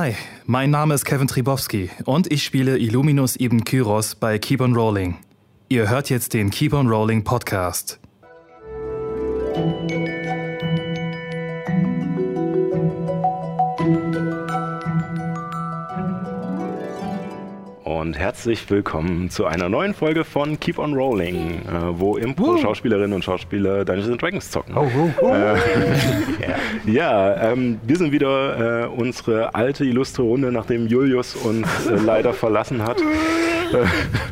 Hi, mein Name ist Kevin Tribowski und ich spiele Illuminus Ibn Kyros bei Keep on Rolling. Ihr hört jetzt den Keep on Rolling Podcast. Und herzlich willkommen zu einer neuen Folge von Keep on Rolling, äh, wo Impro-Schauspielerinnen und Schauspieler Dungeons Dragons zocken. Oh, oh, oh. Äh, ja, ähm, wir sind wieder äh, unsere alte, illustre Runde, nachdem Julius uns äh, leider verlassen hat. Äh,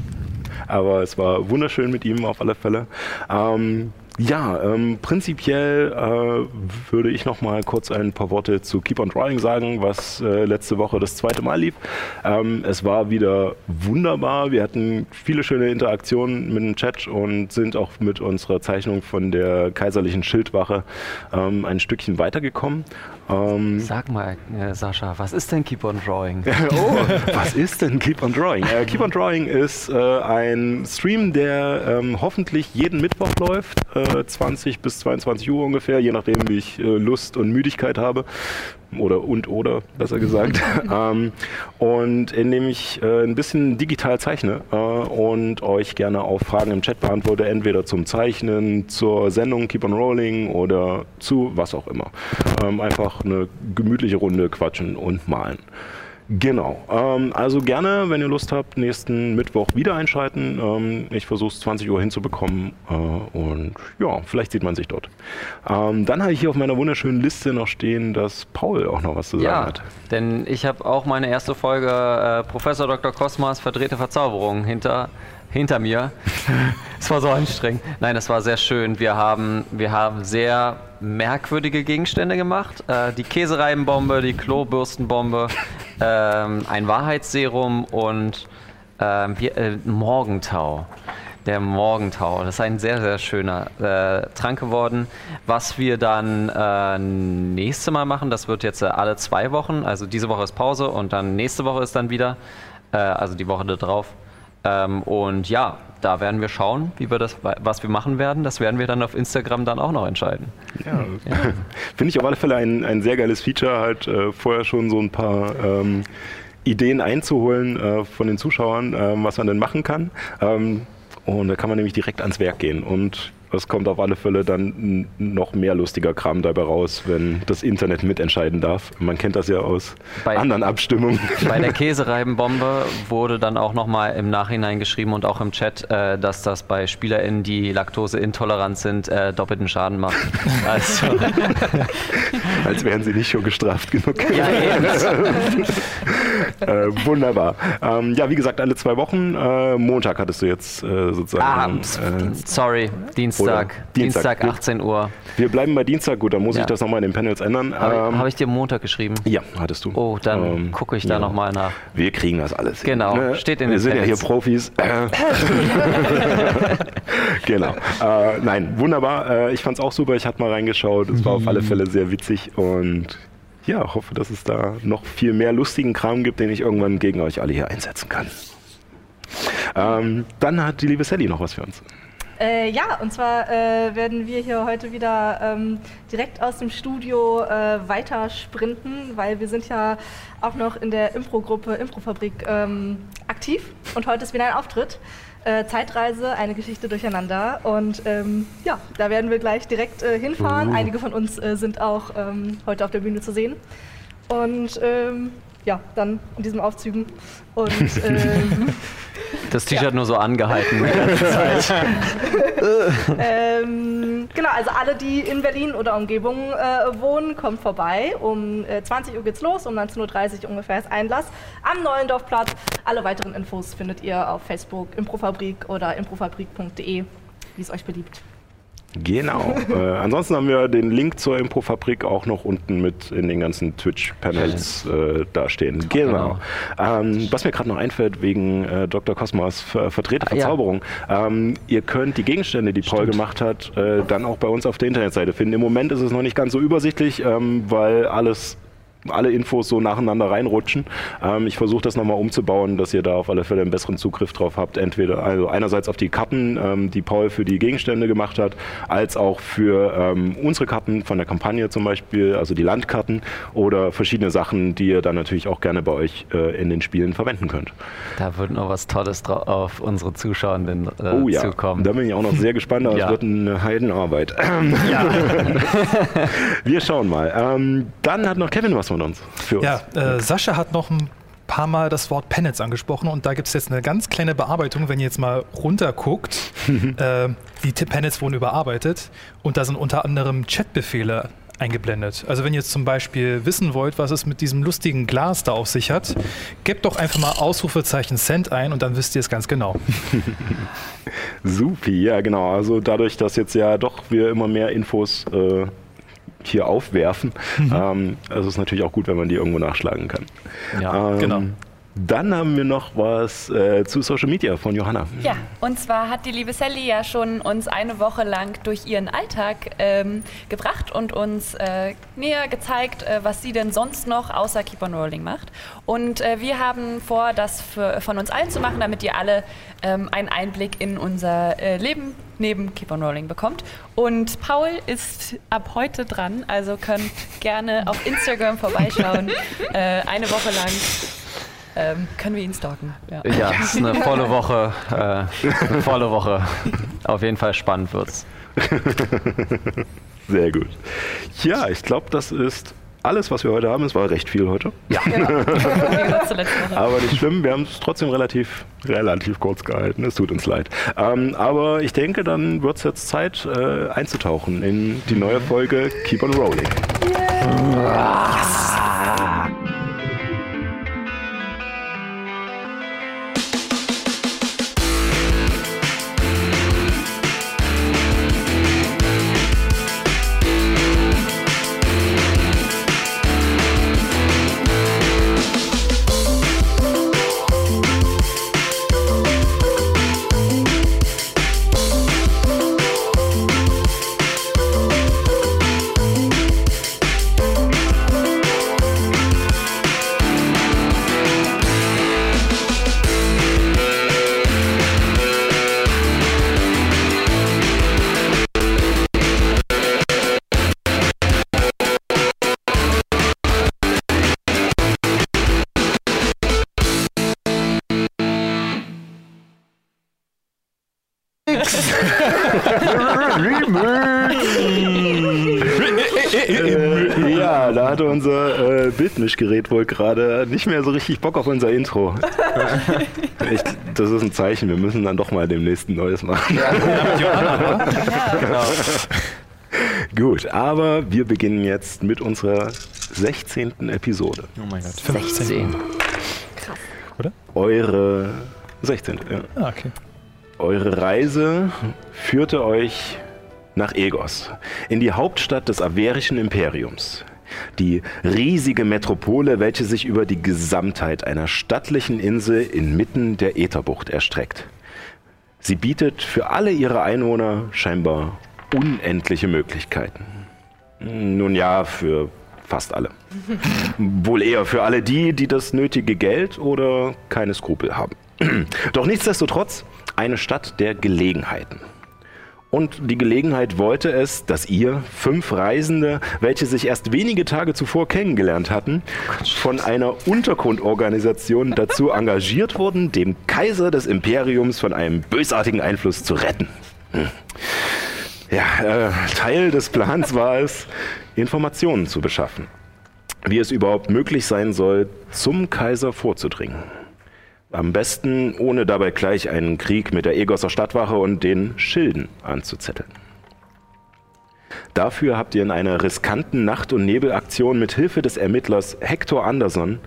aber es war wunderschön mit ihm auf alle Fälle. Ähm, ja, ähm, prinzipiell äh, würde ich noch mal kurz ein paar Worte zu Keep on Drawing sagen, was äh, letzte Woche das zweite Mal lief. Ähm, es war wieder wunderbar. Wir hatten viele schöne Interaktionen mit dem Chat und sind auch mit unserer Zeichnung von der kaiserlichen Schildwache ähm, ein Stückchen weitergekommen. Ähm, Sag mal, äh, Sascha, was ist denn Keep on Drawing? oh, was ist denn Keep on Drawing? Äh, Keep on Drawing ist äh, ein Stream, der ähm, hoffentlich jeden Mittwoch läuft, 20 äh, bis 22 Uhr ungefähr, je nachdem, wie ich äh, Lust und Müdigkeit habe oder und oder besser gesagt ähm, und indem ich äh, ein bisschen digital zeichne äh, und euch gerne auch Fragen im Chat beantworte, entweder zum Zeichnen, zur Sendung Keep on Rolling oder zu was auch immer. Ähm, einfach eine gemütliche Runde quatschen und malen. Genau. Ähm, also gerne, wenn ihr Lust habt, nächsten Mittwoch wieder einschalten. Ähm, ich versuche es 20 Uhr hinzubekommen äh, und ja, vielleicht sieht man sich dort. Ähm, dann habe ich hier auf meiner wunderschönen Liste noch stehen, dass Paul auch noch was zu sagen ja, hat. Denn ich habe auch meine erste Folge äh, Professor Dr. Kosmas verdrehte Verzauberung hinter hinter mir. es war so anstrengend. Nein, es war sehr schön. Wir haben, wir haben sehr merkwürdige Gegenstände gemacht. Äh, die Käsereibenbombe, die Klobürstenbombe, ähm, ein Wahrheitsserum und ähm, wir, äh, Morgentau. Der Morgentau. Das ist ein sehr, sehr schöner äh, Trank geworden. Was wir dann äh, nächste Mal machen, das wird jetzt äh, alle zwei Wochen. Also diese Woche ist Pause und dann nächste Woche ist dann wieder, äh, also die Woche darauf. Ähm, und ja, da werden wir schauen, wie wir das, was wir machen werden. Das werden wir dann auf Instagram dann auch noch entscheiden. Ja, ja. finde ich auf alle Fälle ein, ein sehr geiles Feature, halt äh, vorher schon so ein paar ähm, Ideen einzuholen äh, von den Zuschauern, äh, was man denn machen kann. Ähm, und da kann man nämlich direkt ans Werk gehen. Und es kommt auf alle Fälle dann noch mehr lustiger Kram dabei raus, wenn das Internet mitentscheiden darf. Man kennt das ja aus bei, anderen Abstimmungen. Bei der Käsereibenbombe wurde dann auch nochmal im Nachhinein geschrieben und auch im Chat, äh, dass das bei SpielerInnen, die laktoseintolerant sind, äh, doppelten Schaden macht. Also. Als wären sie nicht schon gestraft genug. Ja, äh, wunderbar. Ähm, ja, wie gesagt, alle zwei Wochen. Äh, Montag hattest du jetzt äh, sozusagen. Ah, äh, sorry, Dienstag. Dienstag. Dienstag, 18 Uhr. Wir bleiben bei Dienstag, gut, dann muss ja. ich das nochmal in den Panels ändern. Habe ähm, hab ich dir Montag geschrieben? Ja, hattest du. Oh, dann ähm, gucke ich da ja. nochmal nach. Wir kriegen das alles hin. Genau, ne? steht in Wir den sind Panels. ja hier Profis. genau. Äh, nein, wunderbar. Äh, ich fand es auch super. Ich hatte mal reingeschaut. Es war auf alle Fälle sehr witzig und ja, hoffe, dass es da noch viel mehr lustigen Kram gibt, den ich irgendwann gegen euch alle hier einsetzen kann. Ähm, dann hat die liebe Sally noch was für uns. Äh, ja, und zwar äh, werden wir hier heute wieder ähm, direkt aus dem Studio äh, weiter sprinten, weil wir sind ja auch noch in der Impro-Gruppe Improfabrik ähm, aktiv und heute ist wieder ein Auftritt. Äh, Zeitreise, eine Geschichte durcheinander und ähm, ja, da werden wir gleich direkt äh, hinfahren. Uh. Einige von uns äh, sind auch ähm, heute auf der Bühne zu sehen und ähm, ja, dann in diesen Aufzügen und ähm, Das T-Shirt ja. nur so angehalten ähm, genau, also alle, die in Berlin oder Umgebung äh, wohnen, kommt vorbei. Um äh, 20 Uhr geht's los, um 19.30 Uhr ungefähr ist Einlass am Neuendorfplatz. Alle weiteren Infos findet ihr auf Facebook, Improfabrik oder improfabrik.de, wie es euch beliebt. Genau. äh, ansonsten haben wir den Link zur Improfabrik auch noch unten mit in den ganzen Twitch-Panels äh, dastehen. Genau. genau. Ähm, was mir gerade noch einfällt wegen äh, Dr. Cosmos Ver Vertreter Verzauberung. Ja. Ähm, ihr könnt die Gegenstände, die Paul gemacht hat, äh, dann auch bei uns auf der Internetseite finden. Im Moment ist es noch nicht ganz so übersichtlich, ähm, weil alles alle Infos so nacheinander reinrutschen. Ähm, ich versuche das nochmal umzubauen, dass ihr da auf alle Fälle einen besseren Zugriff drauf habt. Entweder also einerseits auf die Karten, ähm, die Paul für die Gegenstände gemacht hat, als auch für ähm, unsere Karten von der Kampagne zum Beispiel, also die Landkarten oder verschiedene Sachen, die ihr dann natürlich auch gerne bei euch äh, in den Spielen verwenden könnt. Da wird noch was Tolles auf unsere Zuschauenden äh, oh, ja. zukommen. Da bin ich auch noch sehr gespannt, aber ja. es wird eine Heidenarbeit. Ja. Wir schauen mal. Ähm, dann hat noch Kevin was von uns. Für ja, uns. Äh, Sascha hat noch ein paar Mal das Wort Panels angesprochen und da gibt es jetzt eine ganz kleine Bearbeitung, wenn ihr jetzt mal runterguckt. äh, die Panels wurden überarbeitet und da sind unter anderem Chatbefehle eingeblendet. Also wenn ihr jetzt zum Beispiel wissen wollt, was es mit diesem lustigen Glas da auf sich hat, gebt doch einfach mal Ausrufezeichen Cent ein und dann wisst ihr es ganz genau. Supi, ja genau. Also dadurch, dass jetzt ja doch wir immer mehr Infos äh, hier aufwerfen, mhm. ähm, also ist natürlich auch gut, wenn man die irgendwo nachschlagen kann. Ja, ähm, genau. Dann haben wir noch was äh, zu Social Media von Johanna. Ja, und zwar hat die liebe Sally ja schon uns eine Woche lang durch ihren Alltag ähm, gebracht und uns äh, näher gezeigt, äh, was sie denn sonst noch außer Keep on Rolling macht. Und äh, wir haben vor, das für, von uns allen zu machen, damit ihr alle ähm, einen Einblick in unser äh, Leben neben Keep on Rolling bekommt. Und Paul ist ab heute dran, also könnt gerne auf Instagram vorbeischauen. Äh, eine Woche lang ähm, können wir ihn stalken. Ja, ja es ist eine volle Woche. Äh, eine volle Woche. Auf jeden Fall spannend wird's. Sehr gut. Ja, ich glaube, das ist alles, was wir heute haben. Es war recht viel heute. Ja. aber nicht schlimm, wir haben es trotzdem relativ, relativ kurz gehalten. Es tut uns leid. Ähm, aber ich denke, dann wird es jetzt Zeit, äh, einzutauchen in die neue Folge Keep on Rolling. Yeah. Yes. Ja, da hatte unser äh, Bildmischgerät wohl gerade nicht mehr so richtig Bock auf unser Intro. Ich, das ist ein Zeichen, wir müssen dann doch mal demnächst ein neues machen. Ja, genau. Gut, aber wir beginnen jetzt mit unserer 16. Episode. Oh mein Gott, 15. Krass. Oder? Eure 16. Ja. Ah, okay. Eure Reise führte euch nach Egos, in die Hauptstadt des Averischen Imperiums. Die riesige Metropole, welche sich über die Gesamtheit einer stattlichen Insel inmitten der Ätherbucht erstreckt. Sie bietet für alle ihre Einwohner scheinbar unendliche Möglichkeiten. Nun ja, für fast alle. Wohl eher für alle die, die das nötige Geld oder keine Skrupel haben. Doch nichtsdestotrotz eine Stadt der Gelegenheiten. Und die Gelegenheit wollte es, dass ihr, fünf Reisende, welche sich erst wenige Tage zuvor kennengelernt hatten, von einer Untergrundorganisation dazu engagiert wurden, dem Kaiser des Imperiums von einem bösartigen Einfluss zu retten. Hm. Ja, äh, Teil des Plans war es, Informationen zu beschaffen, wie es überhaupt möglich sein soll, zum Kaiser vorzudringen. Am besten, ohne dabei gleich einen Krieg mit der Egosser Stadtwache und den Schilden anzuzetteln. Dafür habt ihr in einer riskanten Nacht- und Nebelaktion mit Hilfe des Ermittlers Hector Anderson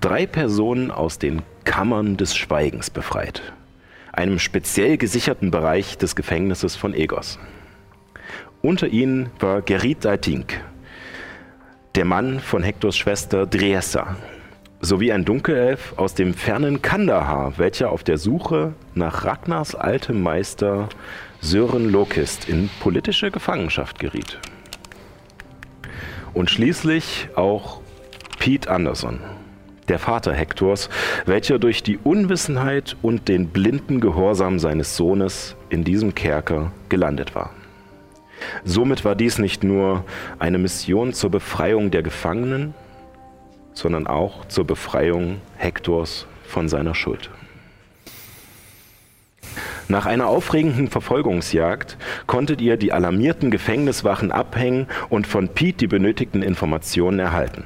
drei Personen aus den Kammern des Schweigens befreit, einem speziell gesicherten Bereich des Gefängnisses von Egos. Unter ihnen war Gerit Daltink, der Mann von Hectors Schwester Driessa, sowie ein Dunkelelf aus dem fernen Kandahar, welcher auf der Suche nach Ragnars altem Meister Sören Lokist in politische Gefangenschaft geriet. Und schließlich auch Pete Anderson, der Vater Hektors, welcher durch die Unwissenheit und den blinden Gehorsam seines Sohnes in diesem Kerker gelandet war. Somit war dies nicht nur eine Mission zur Befreiung der Gefangenen, sondern auch zur Befreiung Hektors von seiner Schuld. Nach einer aufregenden Verfolgungsjagd konntet ihr die alarmierten Gefängniswachen abhängen und von Pete die benötigten Informationen erhalten.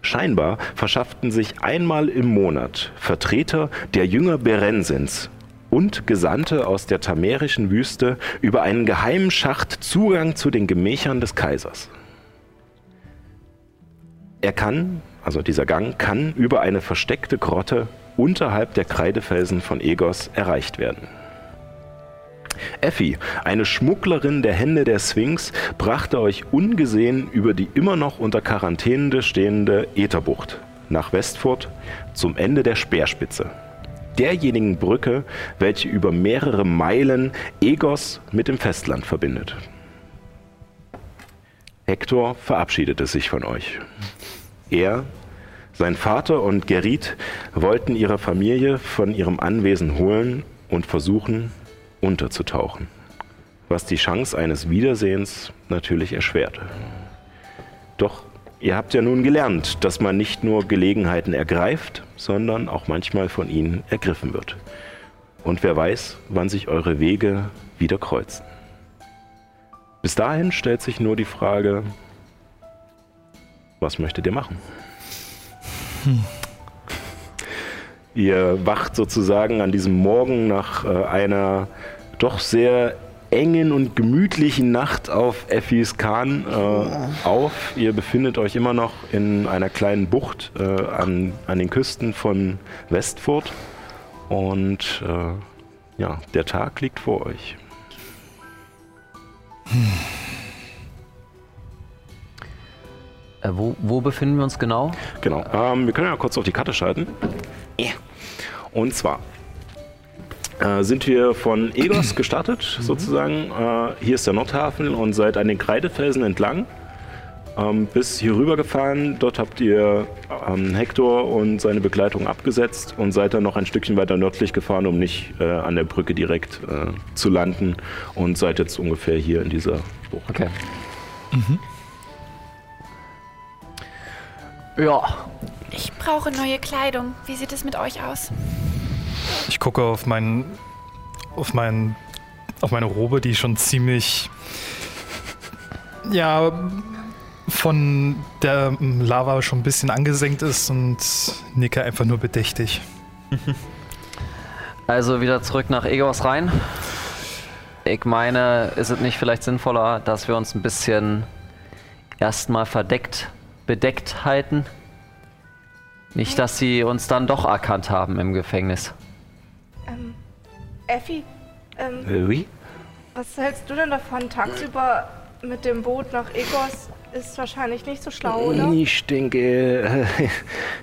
Scheinbar verschafften sich einmal im Monat Vertreter der Jünger Berensins und Gesandte aus der tamerischen Wüste über einen geheimen Schacht Zugang zu den Gemächern des Kaisers. Er kann, also dieser Gang, kann über eine versteckte Grotte unterhalb der Kreidefelsen von Egos erreicht werden. Effi, eine Schmugglerin der Hände der Sphinx, brachte euch ungesehen über die immer noch unter Quarantäne stehende Ätherbucht nach Westfurt zum Ende der Speerspitze. Derjenigen Brücke, welche über mehrere Meilen Egos mit dem Festland verbindet. Hektor verabschiedete sich von euch. Er, sein Vater und Gerit wollten ihre Familie von ihrem Anwesen holen und versuchen, unterzutauchen, was die Chance eines Wiedersehens natürlich erschwerte. Doch ihr habt ja nun gelernt, dass man nicht nur Gelegenheiten ergreift, sondern auch manchmal von ihnen ergriffen wird. Und wer weiß, wann sich eure Wege wieder kreuzen. Bis dahin stellt sich nur die Frage, was möchtet ihr machen? Hm. Ihr wacht sozusagen an diesem Morgen nach äh, einer doch sehr engen und gemütlichen Nacht auf Effis Kahn äh, auf. Ihr befindet euch immer noch in einer kleinen Bucht äh, an, an den Küsten von Westfurt. Und äh, ja, der Tag liegt vor euch. Hm. Äh, wo, wo, befinden wir uns genau? Genau. Ähm, wir können ja kurz auf die Karte schalten. Ja. Und zwar äh, sind wir von Egos gestartet, mhm. sozusagen. Äh, hier ist der Nordhafen und seid an den Kreidefelsen entlang ähm, bis hier rüber gefahren. Dort habt ihr ähm, Hector und seine Begleitung abgesetzt und seid dann noch ein Stückchen weiter nördlich gefahren, um nicht äh, an der Brücke direkt äh, zu landen und seid jetzt ungefähr hier in dieser Bucht. Okay. Mhm. Ja. Ich brauche neue Kleidung. Wie sieht es mit euch aus? Ich gucke auf meinen, auf meinen, auf meine Robe, die schon ziemlich, ja, von der Lava schon ein bisschen angesenkt ist und nicke einfach nur bedächtig. Also wieder zurück nach Egos rein. Ich meine, ist es nicht vielleicht sinnvoller, dass wir uns ein bisschen erstmal verdeckt, bedeckt halten? Nicht, dass sie uns dann doch erkannt haben im Gefängnis. Ähm, Effi, ähm, äh, oui? was hältst du denn davon? Tagsüber mit dem Boot nach Egos ist wahrscheinlich nicht so schlau, oder? Ich denke,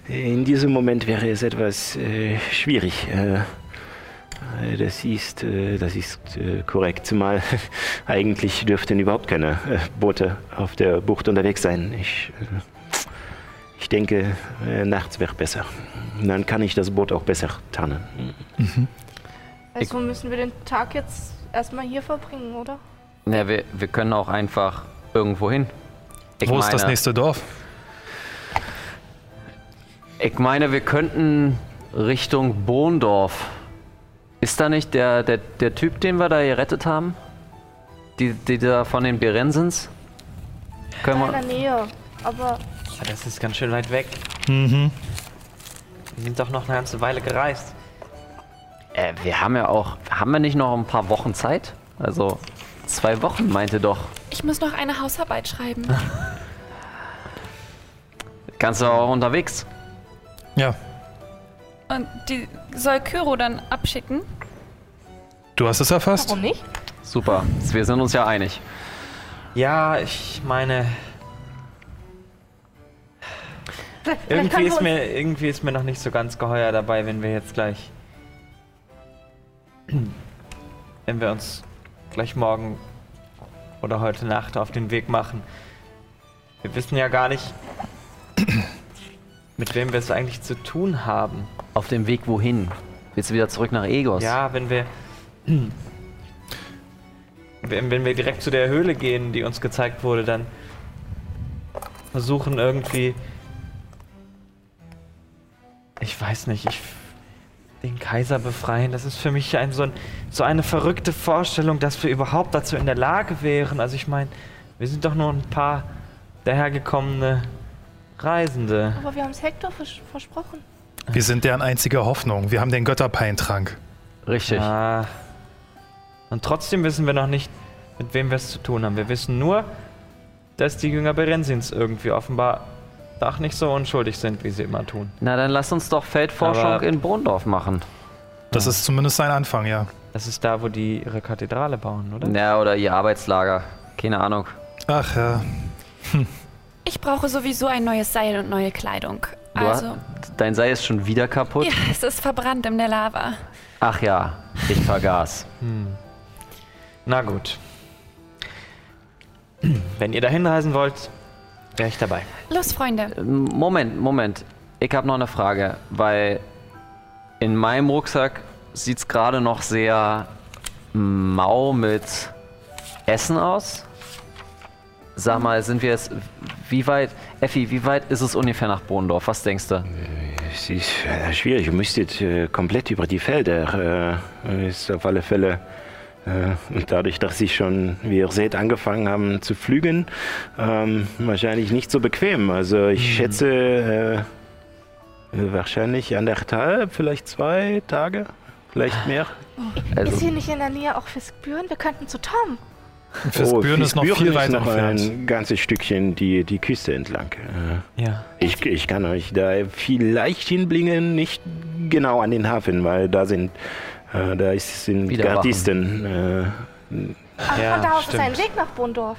äh, in diesem Moment wäre es etwas äh, schwierig. Äh, das ist, das ist korrekt, zumal eigentlich dürften überhaupt keine Boote auf der Bucht unterwegs sein. Ich, ich denke, nachts wäre besser. Dann kann ich das Boot auch besser tarnen. Mhm. Also müssen wir den Tag jetzt erstmal hier verbringen, oder? Ja, wir, wir können auch einfach irgendwo hin. Ich Wo meine, ist das nächste Dorf? Ich meine, wir könnten Richtung Bohndorf. Ist da nicht der, der, der Typ, den wir da gerettet haben? Die, die da von den Berensens? Können wir... in der Nähe, aber... Ja, das ist ganz schön weit weg. Mhm. Wir sind doch noch eine ganze Weile gereist. Äh, wir haben ja auch... Haben wir nicht noch ein paar Wochen Zeit? Also, zwei Wochen meinte doch. Ich muss noch eine Hausarbeit schreiben. Kannst du auch unterwegs? Ja. Und die soll Kyro dann abschicken? Du hast es erfasst? Warum nicht? Super, wir sind uns ja einig. Ja, ich meine. Irgendwie ist, mir, irgendwie ist mir noch nicht so ganz geheuer dabei, wenn wir jetzt gleich. Wenn wir uns gleich morgen oder heute Nacht auf den Weg machen. Wir wissen ja gar nicht, mit wem wir es eigentlich zu tun haben. Auf dem Weg wohin? Willst du wieder zurück nach Egos? Ja, wenn wir. Wenn, wenn wir direkt zu der Höhle gehen, die uns gezeigt wurde, dann versuchen irgendwie. Ich weiß nicht, ich. Den Kaiser befreien, das ist für mich ein, so, ein, so eine verrückte Vorstellung, dass wir überhaupt dazu in der Lage wären. Also, ich meine, wir sind doch nur ein paar dahergekommene Reisende. Aber wir haben es Hector vers versprochen. Wir sind deren einzige Hoffnung. Wir haben den Götterpeintrank. Richtig. Ah. Und trotzdem wissen wir noch nicht, mit wem wir es zu tun haben. Wir wissen nur, dass die Jünger Berensins irgendwie offenbar doch nicht so unschuldig sind, wie sie immer tun. Na, dann lass uns doch Feldforschung Aber- in Brondorf machen. Das ist zumindest ein Anfang, ja. Das ist da, wo die ihre Kathedrale bauen, oder? Ja, oder ihr Arbeitslager. Keine Ahnung. Ach ja. Ich brauche sowieso ein neues Seil und neue Kleidung. Du Also, dein Seil ist schon wieder kaputt? ja, es ist verbrannt in der Lava. Ach ja, ich vergaß. Na gut. Wenn ihr dahin reisen wollt, wäre ich dabei. Los, Freunde. Ähm, Moment, Moment. Ich habe noch eine Frage, weil in meinem Rucksack sieht es gerade noch sehr mau mit Essen aus. Sag mal, sind wir jetzt, wie weit, Effi, wie weit ist es ungefähr nach Bohndorf? Was denkst du? Es ist äh, schwierig. Ihr müsstet äh, komplett über die Felder. Äh, ist auf alle Fälle. Äh, und dadurch, dass sie schon, wie ihr seht, angefangen haben zu flügen, ähm, wahrscheinlich nicht so bequem. Also ich schätze äh, wahrscheinlich anderthalb, vielleicht zwei Tage, vielleicht mehr. Also, Ist hier nicht in der Nähe auch Fiskbüren? Wir könnten zu Tom. Fürs Büren ist noch Fiskbüren viel weiter noch ein ganzes Stückchen die, die Küste entlang. Äh, Ja. Ich, ich kann euch da vielleicht hinbringen, nicht genau an den Hafen, weil da sind, äh, da ist, sind Wieder Gardisten. Äh, Aber Ja, da ist ein Weg nach Bondorf.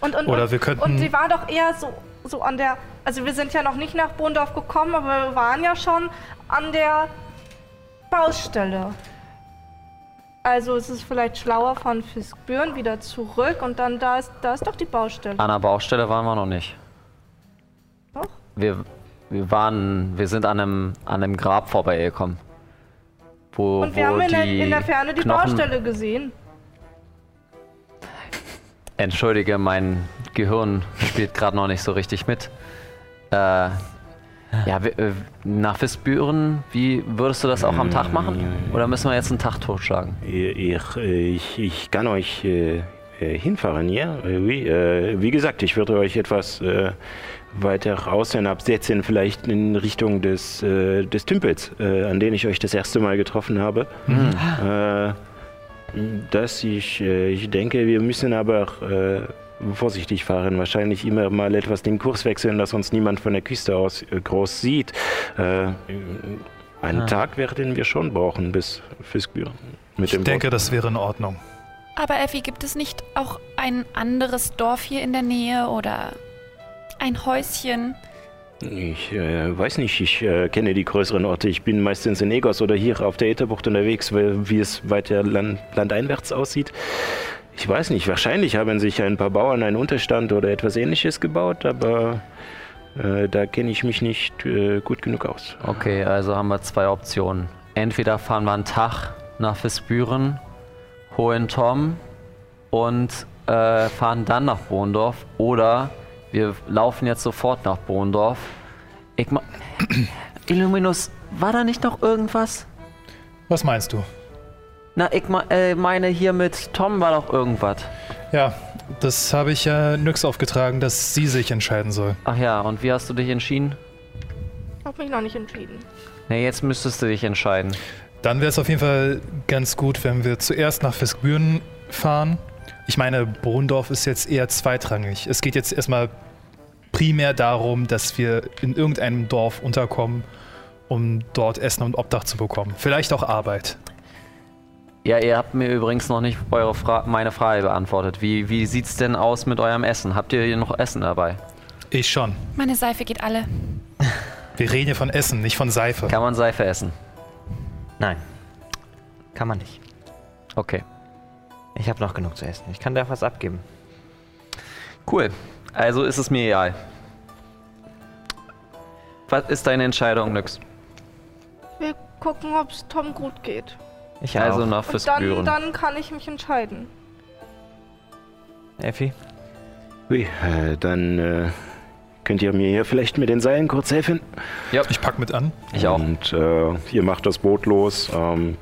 Und, und, Oder und, wir könnten- Und sie waren doch eher so, so an der. Also wir sind ja noch nicht nach Bondorf gekommen, aber wir waren ja schon an der Baustelle. Also es ist vielleicht schlauer von Fiskbüren wieder zurück und dann da ist, da ist doch die Baustelle. an der Baustelle waren wir noch nicht. Doch? Wir, wir waren, wir sind an einem, an einem Grab vorbeigekommen. Wo, Und wir wo haben in der, in der Ferne die Knochen, Baustelle gesehen. Entschuldige, mein Gehirn spielt gerade noch nicht so richtig mit. Äh, ja, äh, nach Fiskbüren, wie würdest du das auch am Tag machen? Oder müssen wir jetzt einen Tag totschlagen? äh, ich, ich kann euch äh, äh, hinfahren, ja? Äh, wie, äh, wie gesagt, ich würde euch etwas weiter außen absetzen, vielleicht in Richtung des, äh, des Tümpels, äh, an den ich euch das erste Mal getroffen habe. Äh, dass ich, äh, ich denke, wir müssen aber äh, vorsichtig fahren. Wahrscheinlich immer mal etwas den Kurs wechseln, dass uns niemand von der Küste aus äh, groß sieht. Äh, einen Tag werden wir schon brauchen bis Fiskbüren. Mit Ich dem denke, Boot. das wäre in Ordnung. Aber Effi, gibt es nicht auch ein anderes Dorf hier in der Nähe oder ein Häuschen? Ich äh, weiß nicht, ich äh, kenne die größeren Orte. Ich bin meistens in Egos oder hier auf der Ätherbucht unterwegs, weil, wie es weiter land, landeinwärts aussieht. Ich weiß nicht, wahrscheinlich haben sich ein paar Bauern einen Unterstand oder etwas ähnliches gebaut, aber äh, da kenne ich mich nicht äh, gut genug aus. Okay, also haben wir zwei Optionen. Entweder fahren wir einen Tag nach Fiskbüren, holen Tom und äh, fahren dann nach Bohndorf oder wir laufen jetzt sofort nach Bohndorf. Ich ma Illuminus, war da nicht noch irgendwas? Was meinst du? Na, ich ma äh, meine hier mit Tom war doch irgendwas. Ja, das habe ich äh, Nyx aufgetragen, dass sie sich entscheiden soll. Ach ja, und wie hast du dich entschieden? Hab mich noch nicht entschieden. Na, jetzt müsstest du dich entscheiden. Dann wäre es auf jeden Fall ganz gut, wenn wir zuerst nach Fiskbüren fahren. Ich meine, Bohndorf ist jetzt eher zweitrangig. Es geht jetzt erstmal primär darum, dass wir in irgendeinem Dorf unterkommen, um dort Essen und Obdach zu bekommen. Vielleicht auch Arbeit. Ja, ihr habt mir übrigens noch nicht eure Fra meine Frage beantwortet. Wie, wie sieht's denn aus mit eurem Essen? Habt ihr hier noch Essen dabei? Ich schon. Meine Seife geht alle. Wir reden hier von Essen, nicht von Seife. Kann man Seife essen? Nein. Kann man nicht. Okay. Ich habe noch genug zu essen. Ich kann da was abgeben. Cool. Also ist es mir egal. Was ist deine Entscheidung, Nyx? Wir gucken, ob es Tom gut geht. Ich Also auch. noch fürs Und dann, dann kann ich mich entscheiden. Effi? Ui, äh, dann äh, könnt ihr mir hier vielleicht mit den Seilen kurz helfen. Ich pack mit an. Ich auch. Und äh, ihr macht das Boot los. Ähm,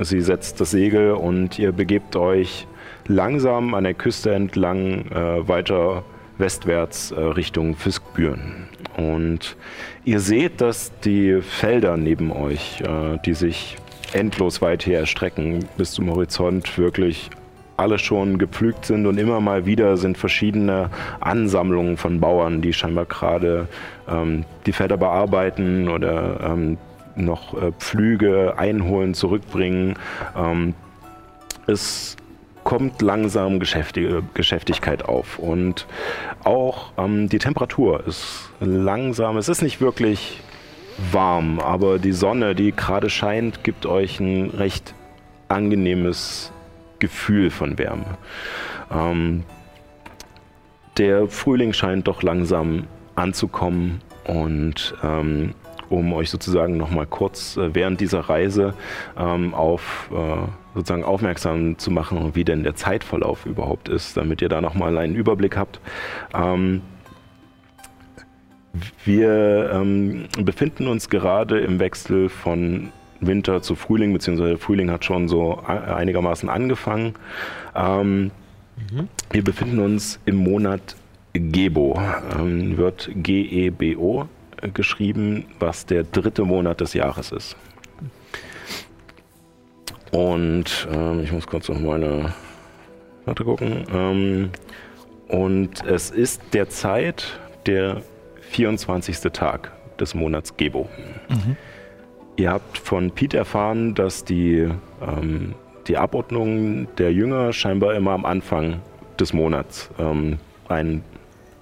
sie setzt das Segel und ihr begebt euch langsam an der Küste entlang äh, weiter westwärts äh, Richtung Fiskbüren. Und ihr seht, dass die Felder neben euch, äh, die sich endlos weit her erstrecken bis zum Horizont, wirklich alle schon gepflügt sind und immer mal wieder sind verschiedene Ansammlungen von Bauern, die scheinbar gerade ähm, die Felder bearbeiten oder ähm, noch äh, Pflüge einholen, zurückbringen. Ähm, es kommt langsam Geschäftige, Geschäftigkeit auf und auch ähm, die Temperatur ist langsam. Es ist nicht wirklich warm, aber die Sonne, die gerade scheint, gibt euch ein recht angenehmes Gefühl von Wärme. Ähm, der Frühling scheint doch langsam anzukommen und ähm, um euch sozusagen nochmal kurz äh, während dieser Reise ähm, auf äh, sozusagen aufmerksam zu machen, wie denn der Zeitverlauf überhaupt ist, damit ihr da nochmal einen Überblick habt. Ähm, wir ähm, befinden uns gerade im Wechsel von Winter zu Frühling, beziehungsweise Frühling hat schon so einigermaßen angefangen. Ähm, Wir befinden uns im Monat Gebo, ähm, wird G-E-B-O geschrieben, was der dritte Monat des Jahres ist. Und ähm, ich muss kurz auf meine Warte gucken. Ähm, und es ist derzeit der 24. Tag des Monats Gebo. Ihr habt von Pete erfahren, dass die, ähm, die Abordnung der Jünger scheinbar immer am Anfang des Monats ähm, ein,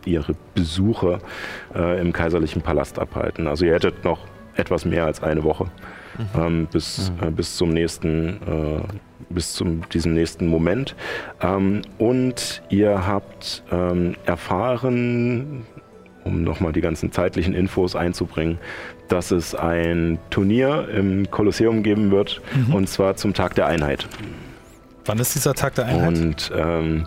ihre Besuche äh, im kaiserlichen Palast abhalten. Also ihr hättet noch etwas mehr als eine Woche ähm, bis, äh, bis zum nächsten, äh, bis zum diesem nächsten Moment. Ähm, und ihr habt ähm, erfahren, um nochmal die ganzen zeitlichen Infos einzubringen, dass es ein Turnier im Kolosseum geben wird, und zwar zum Tag der Einheit. Wann ist dieser Tag der Einheit? Und ähm,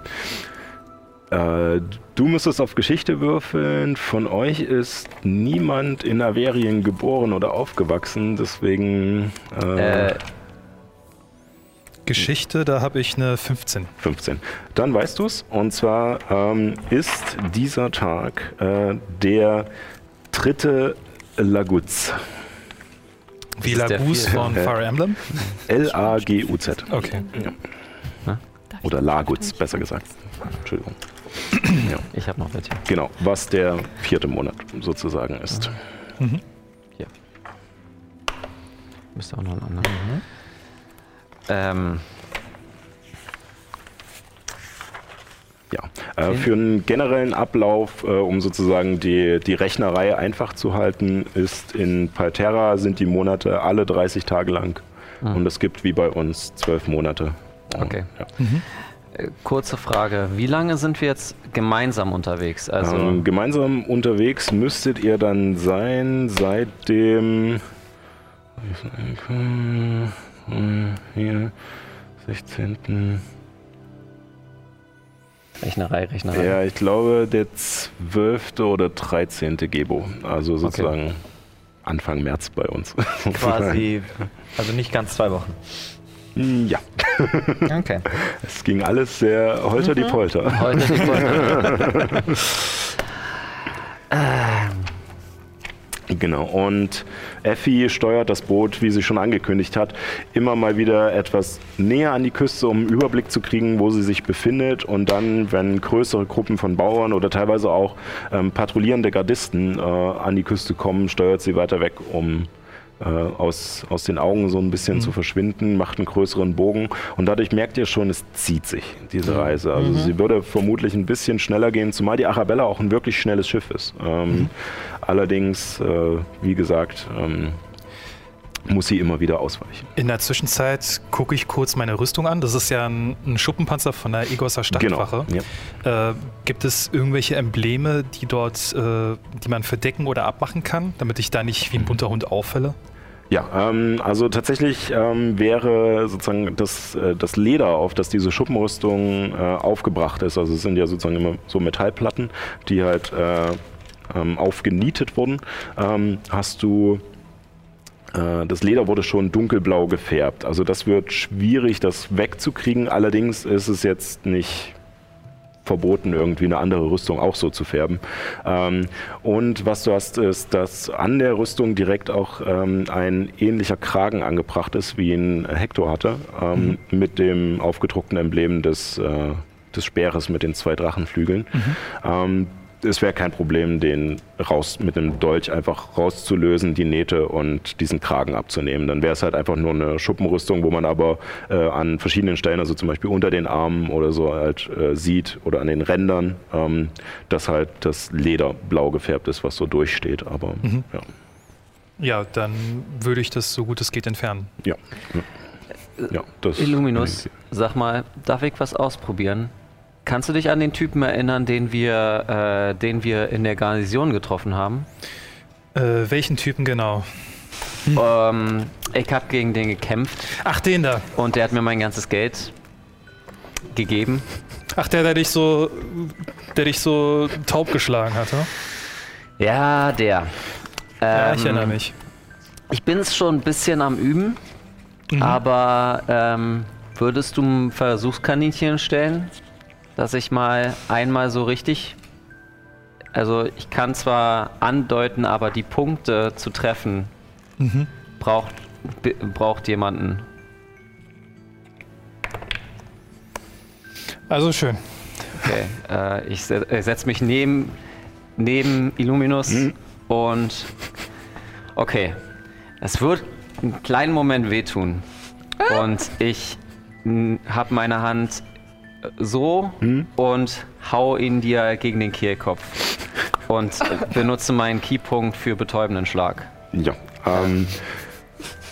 äh, du müsstest auf Geschichte würfeln. Von euch ist niemand in Averien geboren oder aufgewachsen, deswegen äh, Äh, Geschichte, da habe ich eine 15. 15. Dann weißt du es. Und zwar ähm, ist dieser Tag äh, der dritte Laguz. Wie vierte. von Fire Emblem? L-A-G-U-Z. Okay. Oder Laguz, besser gesagt. Entschuldigung. Ich habe noch welche. Genau, was der vierte Monat sozusagen ist. Müsste auch noch einen anderen. Ähm, Ja, äh, für einen generellen Ablauf, äh, um sozusagen die, die Rechnerei einfach zu halten, ist in Palterra sind die Monate alle 30 Tage lang. Und es gibt wie bei uns zwölf Monate. Und, Okay. Ja. äh, kurze Frage. Wie lange sind wir jetzt gemeinsam unterwegs? Also, Ähm, gemeinsam unterwegs müsstet ihr dann sein seit dem hier, 16. Rechnerei, Rechnerei. Ja, ich glaube der 12. oder 13. Gebo. Also sozusagen Anfang März bei uns. Quasi, also nicht ganz zwei Wochen. Ja, Okay. es ging alles sehr holter die Polter. Heute die Folge. Genau, und Effi steuert das Boot, wie sie schon angekündigt hat, immer mal wieder etwas näher an die Küste, um einen Überblick zu kriegen, wo sie sich befindet. Und dann, wenn größere Gruppen von Bauern oder teilweise auch ähm, patrouillierende Gardisten äh, an die Küste kommen, steuert sie weiter weg, um äh, aus, aus den Augen so ein bisschen zu verschwinden, macht einen größeren Bogen. Und dadurch merkt ihr schon, es zieht sich, diese Reise. Also sie würde vermutlich ein bisschen schneller gehen, zumal die Arabella auch ein wirklich schnelles Schiff ist. Ähm, Allerdings, äh, wie gesagt, ähm, muss sie immer wieder ausweichen. In der Zwischenzeit gucke ich kurz meine Rüstung an. Das ist ja ein, ein Schuppenpanzer von der Egosser Stadtwache. Genau. Ja. Äh, gibt es irgendwelche Embleme, die dort, äh, die man verdecken oder abmachen kann, damit ich da nicht wie ein bunter Hund auffalle? Ja, ähm, also tatsächlich ähm, wäre sozusagen das, äh, das Leder, auf das diese Schuppenrüstung äh, aufgebracht ist, also es sind ja sozusagen immer so Metallplatten, die halt äh, ähm, aufgenietet wurden, ähm, hast du das Leder wurde schon dunkelblau gefärbt. Also das wird schwierig, das wegzukriegen. Allerdings ist es jetzt nicht verboten, irgendwie eine andere Rüstung auch so zu färben. Ähm, und was du hast, ist, dass an der Rüstung direkt auch ähm, ein ähnlicher Kragen angebracht ist, wie ihn Hector hatte, ähm, mhm. mit dem aufgedruckten Emblem des, äh, des Speeres mit den zwei Drachenflügeln. Mhm es wäre kein Problem, den raus mit einem Dolch einfach rauszulösen, die Nähte und diesen Kragen abzunehmen. Dann wäre es halt einfach nur eine Schuppenrüstung, wo man aber äh, an verschiedenen Stellen, also zum Beispiel unter den Armen oder so halt äh, sieht oder an den Rändern, ähm, dass halt das Leder blau gefärbt ist, was so durchsteht. Aber mhm. ja. Ja, dann würde ich das so gut es geht entfernen. Ja. ja das Illuminus, sag mal, darf ich was ausprobieren? Kannst du dich an den Typen erinnern, den wir, äh, den wir in der Garnison getroffen haben? Äh, welchen Typen genau? Hm. Ähm, ich habe gegen den gekämpft. Ach, den da. Und der hat mir mein ganzes Geld gegeben. Ach, der, der dich so, der dich so taub geschlagen hatte? Ja, der. Ähm, ja, ich erinnere mich. Ich bin es schon ein bisschen am Üben, mhm. aber ähm, würdest du ein Versuchskaninchen stellen? Dass ich mal einmal so richtig. Also ich kann zwar andeuten, aber die Punkte zu treffen mhm. braucht, braucht jemanden. Also schön. Okay, äh, ich, se setze mich neben, neben Illuminus mhm. und okay, es wird einen kleinen Moment wehtun. Ah. Und ich habe meine Hand so hm? und hau ihn dir gegen den Kehlkopf. Und benutze meinen Keypunkt für betäubenden Schlag. Ja. Ähm,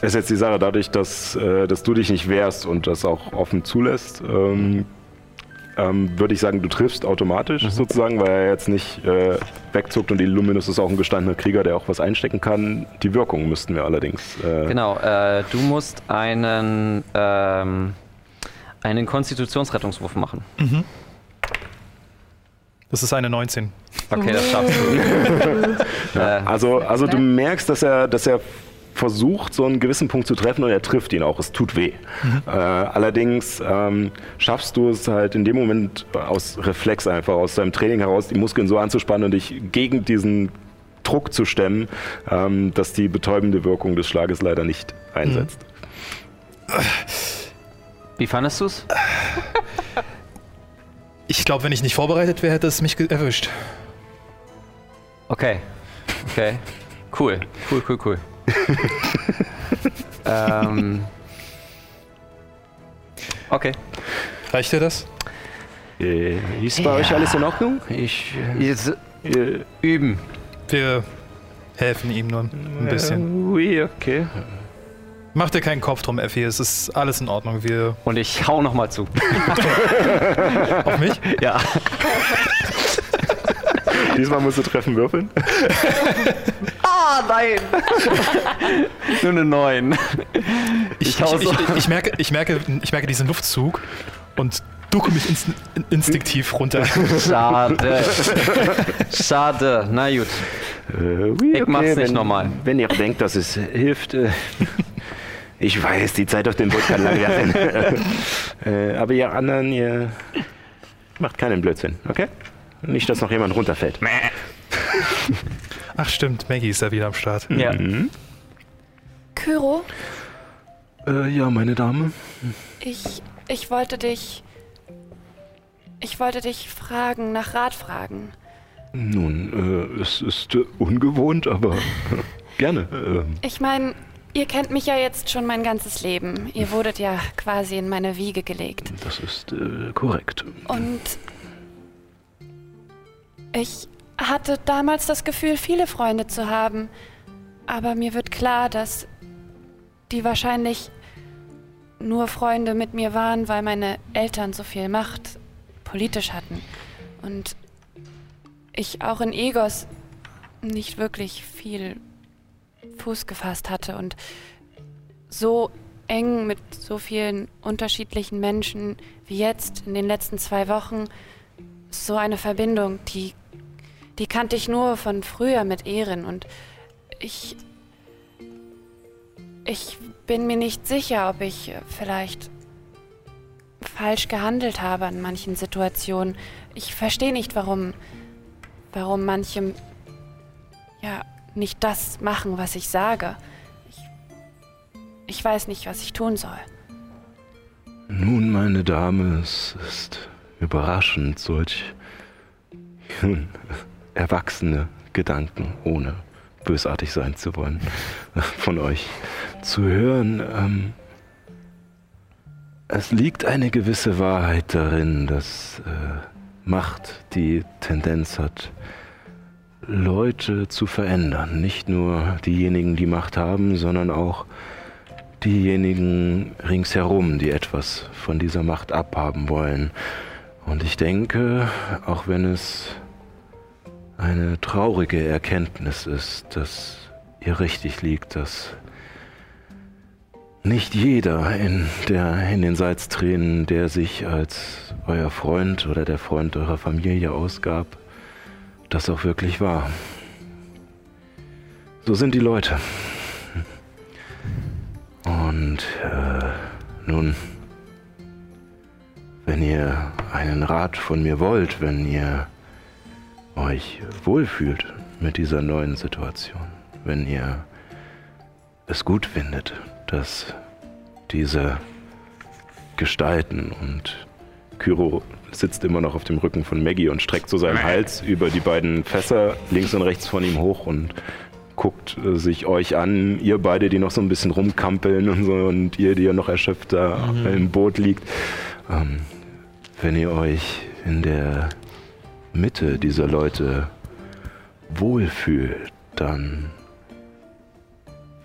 es ist jetzt die Sache dadurch, dass, äh, dass du dich nicht wehrst und das auch offen zulässt. Ähm, ähm, würde ich sagen, du triffst automatisch mhm. sozusagen, weil er jetzt nicht äh, wegzuckt und Illuminus ist auch ein gestandener Krieger, der auch was einstecken kann. Die Wirkung müssten wir allerdings. Äh genau, äh, du musst einen ähm, einen Konstitutionsrettungswurf machen. Mhm. Das ist eine 19. Okay, das schaffst du. ja, also, also du merkst, dass er, dass er versucht, so einen gewissen Punkt zu treffen und er trifft ihn auch. Es tut weh. Mhm. Äh, allerdings ähm, schaffst du es halt in dem Moment aus Reflex einfach, aus deinem Training heraus, die Muskeln so anzuspannen und dich gegen diesen Druck zu stemmen, ähm, dass die betäubende Wirkung des Schlages leider nicht einsetzt. Mhm. Wie fandest du es? Ich glaube, wenn ich nicht vorbereitet wäre, hätte es mich erwischt. Okay. Okay. Cool. Cool, cool, cool. ähm. Okay. Reicht dir das? Äh, ist bei ja. euch alles in Ordnung? Ich. Äh, Jetzt, äh, üben. Wir helfen ihm nur ein bisschen. Uh, oui, okay. Mach dir keinen Kopf drum, Effi. Es ist alles in Ordnung. Wir Und ich hau nochmal zu. Auf mich? Ja. Diesmal musst du treffen würfeln. ah, nein! Nur eine 9. Ich, ich, ich, ich, merke, ich, merke, ich merke diesen Luftzug und ducke mich inst instinktiv runter. Schade. Schade. Na gut. Äh, oui, ich mach's nicht nochmal. Wenn ihr denkt, dass es hilft, äh, ich weiß, die Zeit auf dem Boot kann lang werden. äh, aber ihr anderen, ihr macht keinen Blödsinn, okay? Nicht, dass noch jemand runterfällt. Ach stimmt, Maggie ist ja wieder am Start. Ja. Mhm. Kyro? Äh, ja, meine Dame. Ich, ich wollte dich... Ich wollte dich fragen, nach Rat fragen. Nun, äh, es ist äh, ungewohnt, aber gerne. Ich meine, Ihr kennt mich ja jetzt schon mein ganzes Leben. Ihr wurdet ja quasi in meine Wiege gelegt. Das ist äh, korrekt. Und ich hatte damals das Gefühl, viele Freunde zu haben. Aber mir wird klar, dass die wahrscheinlich nur Freunde mit mir waren, weil meine Eltern so viel Macht politisch hatten. Und ich auch in Egos nicht wirklich viel Fuß gefasst hatte und so eng mit so vielen unterschiedlichen Menschen wie jetzt in den letzten zwei Wochen so eine Verbindung, die, die kannte ich nur von früher mit Ehren und ich, ich bin mir nicht sicher, ob ich vielleicht falsch gehandelt habe an manchen Situationen. Ich verstehe nicht, warum, warum manche ja nicht das machen, was ich sage. Ich, ich weiß nicht, was ich tun soll. Nun, meine Dame, es ist überraschend, solch erwachsene Gedanken, ohne bösartig sein zu wollen, von euch zu hören. Ähm, es liegt eine gewisse Wahrheit darin, dass äh, Macht die Tendenz hat, Leute zu verändern. Nicht nur diejenigen, die Macht haben, sondern auch diejenigen ringsherum, die etwas von dieser Macht abhaben wollen. Und ich denke, auch wenn es eine traurige Erkenntnis ist, dass ihr richtig liegt, dass nicht jeder in, der, in den Salztränen, der sich als euer Freund oder der Freund eurer Familie ausgab, das auch wirklich war. So sind die Leute. Und äh, nun, wenn ihr einen Rat von mir wollt, wenn ihr euch wohlfühlt mit dieser neuen Situation, wenn ihr es gut findet, dass diese Gestalten und Kyro sitzt immer noch auf dem Rücken von Maggie und streckt so seinen Hals über die beiden Fässer links und rechts von ihm hoch und guckt äh, sich euch an, ihr beide, die noch so ein bisschen rumkampeln und so und ihr, die ja noch erschöpft da mhm. im Boot liegt. Ähm, wenn ihr euch in der Mitte dieser Leute wohlfühlt, dann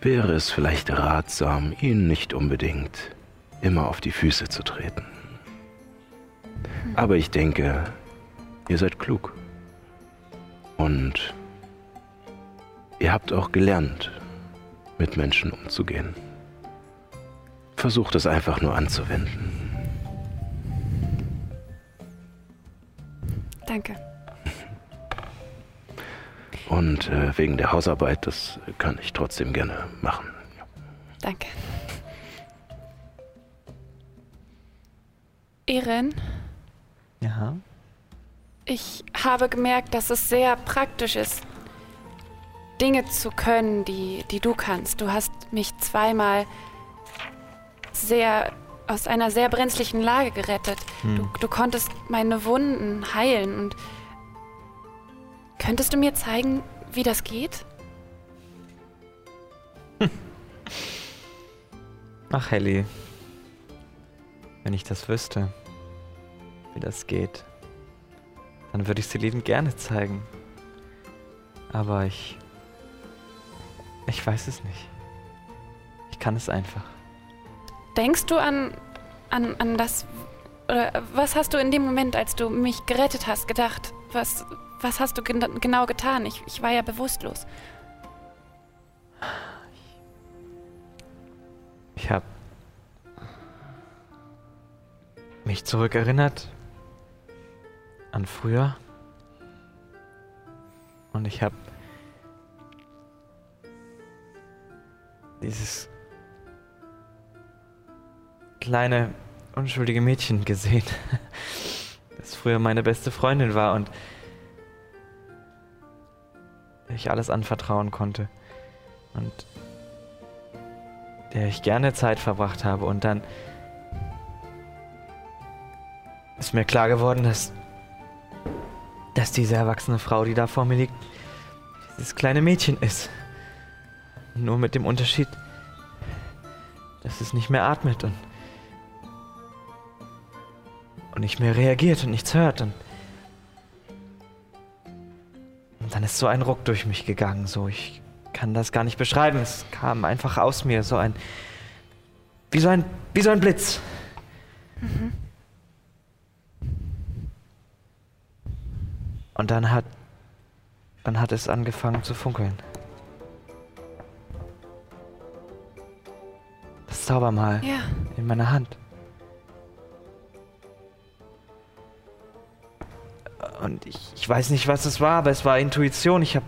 wäre es vielleicht ratsam, ihnen nicht unbedingt immer auf die Füße zu treten. Aber ich denke, ihr seid klug. Und ihr habt auch gelernt, mit Menschen umzugehen. Versucht es einfach nur anzuwenden. Danke. Und äh, wegen der Hausarbeit, das kann ich trotzdem gerne machen. Ja. Danke. Erin? Ja. Ich habe gemerkt, dass es sehr praktisch ist, Dinge zu können, die, die du kannst. Du hast mich zweimal sehr aus einer sehr brenzlichen Lage gerettet. Hm. Du, du konntest meine Wunden heilen und könntest du mir zeigen, wie das geht? Ach, Helly. Wenn ich das wüsste wie das geht, dann würde ich sie liebend gerne zeigen. Aber ich. Ich weiß es nicht. Ich kann es einfach. Denkst du an, an, an das. Oder was hast du in dem Moment, als du mich gerettet hast, gedacht? Was, was hast du gen genau getan? Ich, ich war ja bewusstlos. Ich habe mich zurückerinnert an früher. Und ich habe dieses kleine, unschuldige Mädchen gesehen, das früher meine beste Freundin war und ich alles anvertrauen konnte. Und der ich gerne Zeit verbracht habe. Und dann ist mir klar geworden, dass dass diese erwachsene Frau, die da vor mir liegt, dieses kleine Mädchen ist. Nur mit dem Unterschied, dass es nicht mehr atmet und, und nicht mehr reagiert und nichts hört. Und, und dann ist so ein Ruck durch mich gegangen. So, ich kann das gar nicht beschreiben. Es kam einfach aus mir, so ein wie so ein, wie so ein Blitz. Und dann hat, dann hat es angefangen zu funkeln. Das Zaubermal Ja. in meiner Hand. Und ich, ich weiß nicht, was es war, aber es war Intuition. Ich habe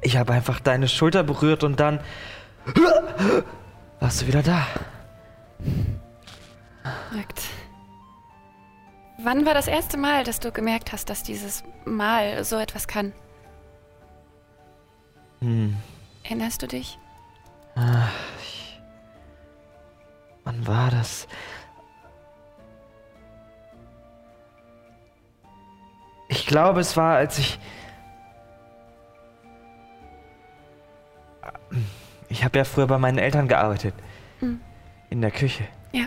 ich habe einfach deine Schulter berührt und dann warst du wieder da. Verrückt. Wann war das erste Mal, dass du gemerkt hast, dass dieses Mal so etwas kann? Hm. Erinnerst du dich? Wann war das? Ich glaube, es war, als ich. Ich habe ja früher bei meinen Eltern gearbeitet. Hm. In der Küche. Ja.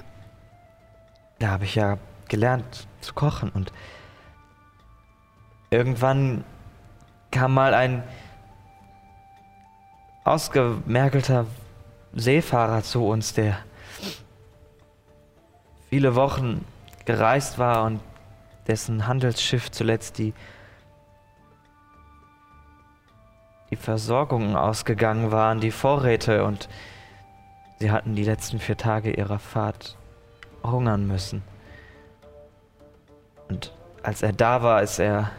Da habe ich ja gelernt zu kochen und irgendwann kam mal ein ausgemergelter Seefahrer zu uns, der viele Wochen gereist war und dessen Handelsschiff zuletzt die die Versorgung ausgegangen waren, die Vorräte und sie hatten die letzten vier Tage ihrer Fahrt hungern müssen. Und als er da war, ist er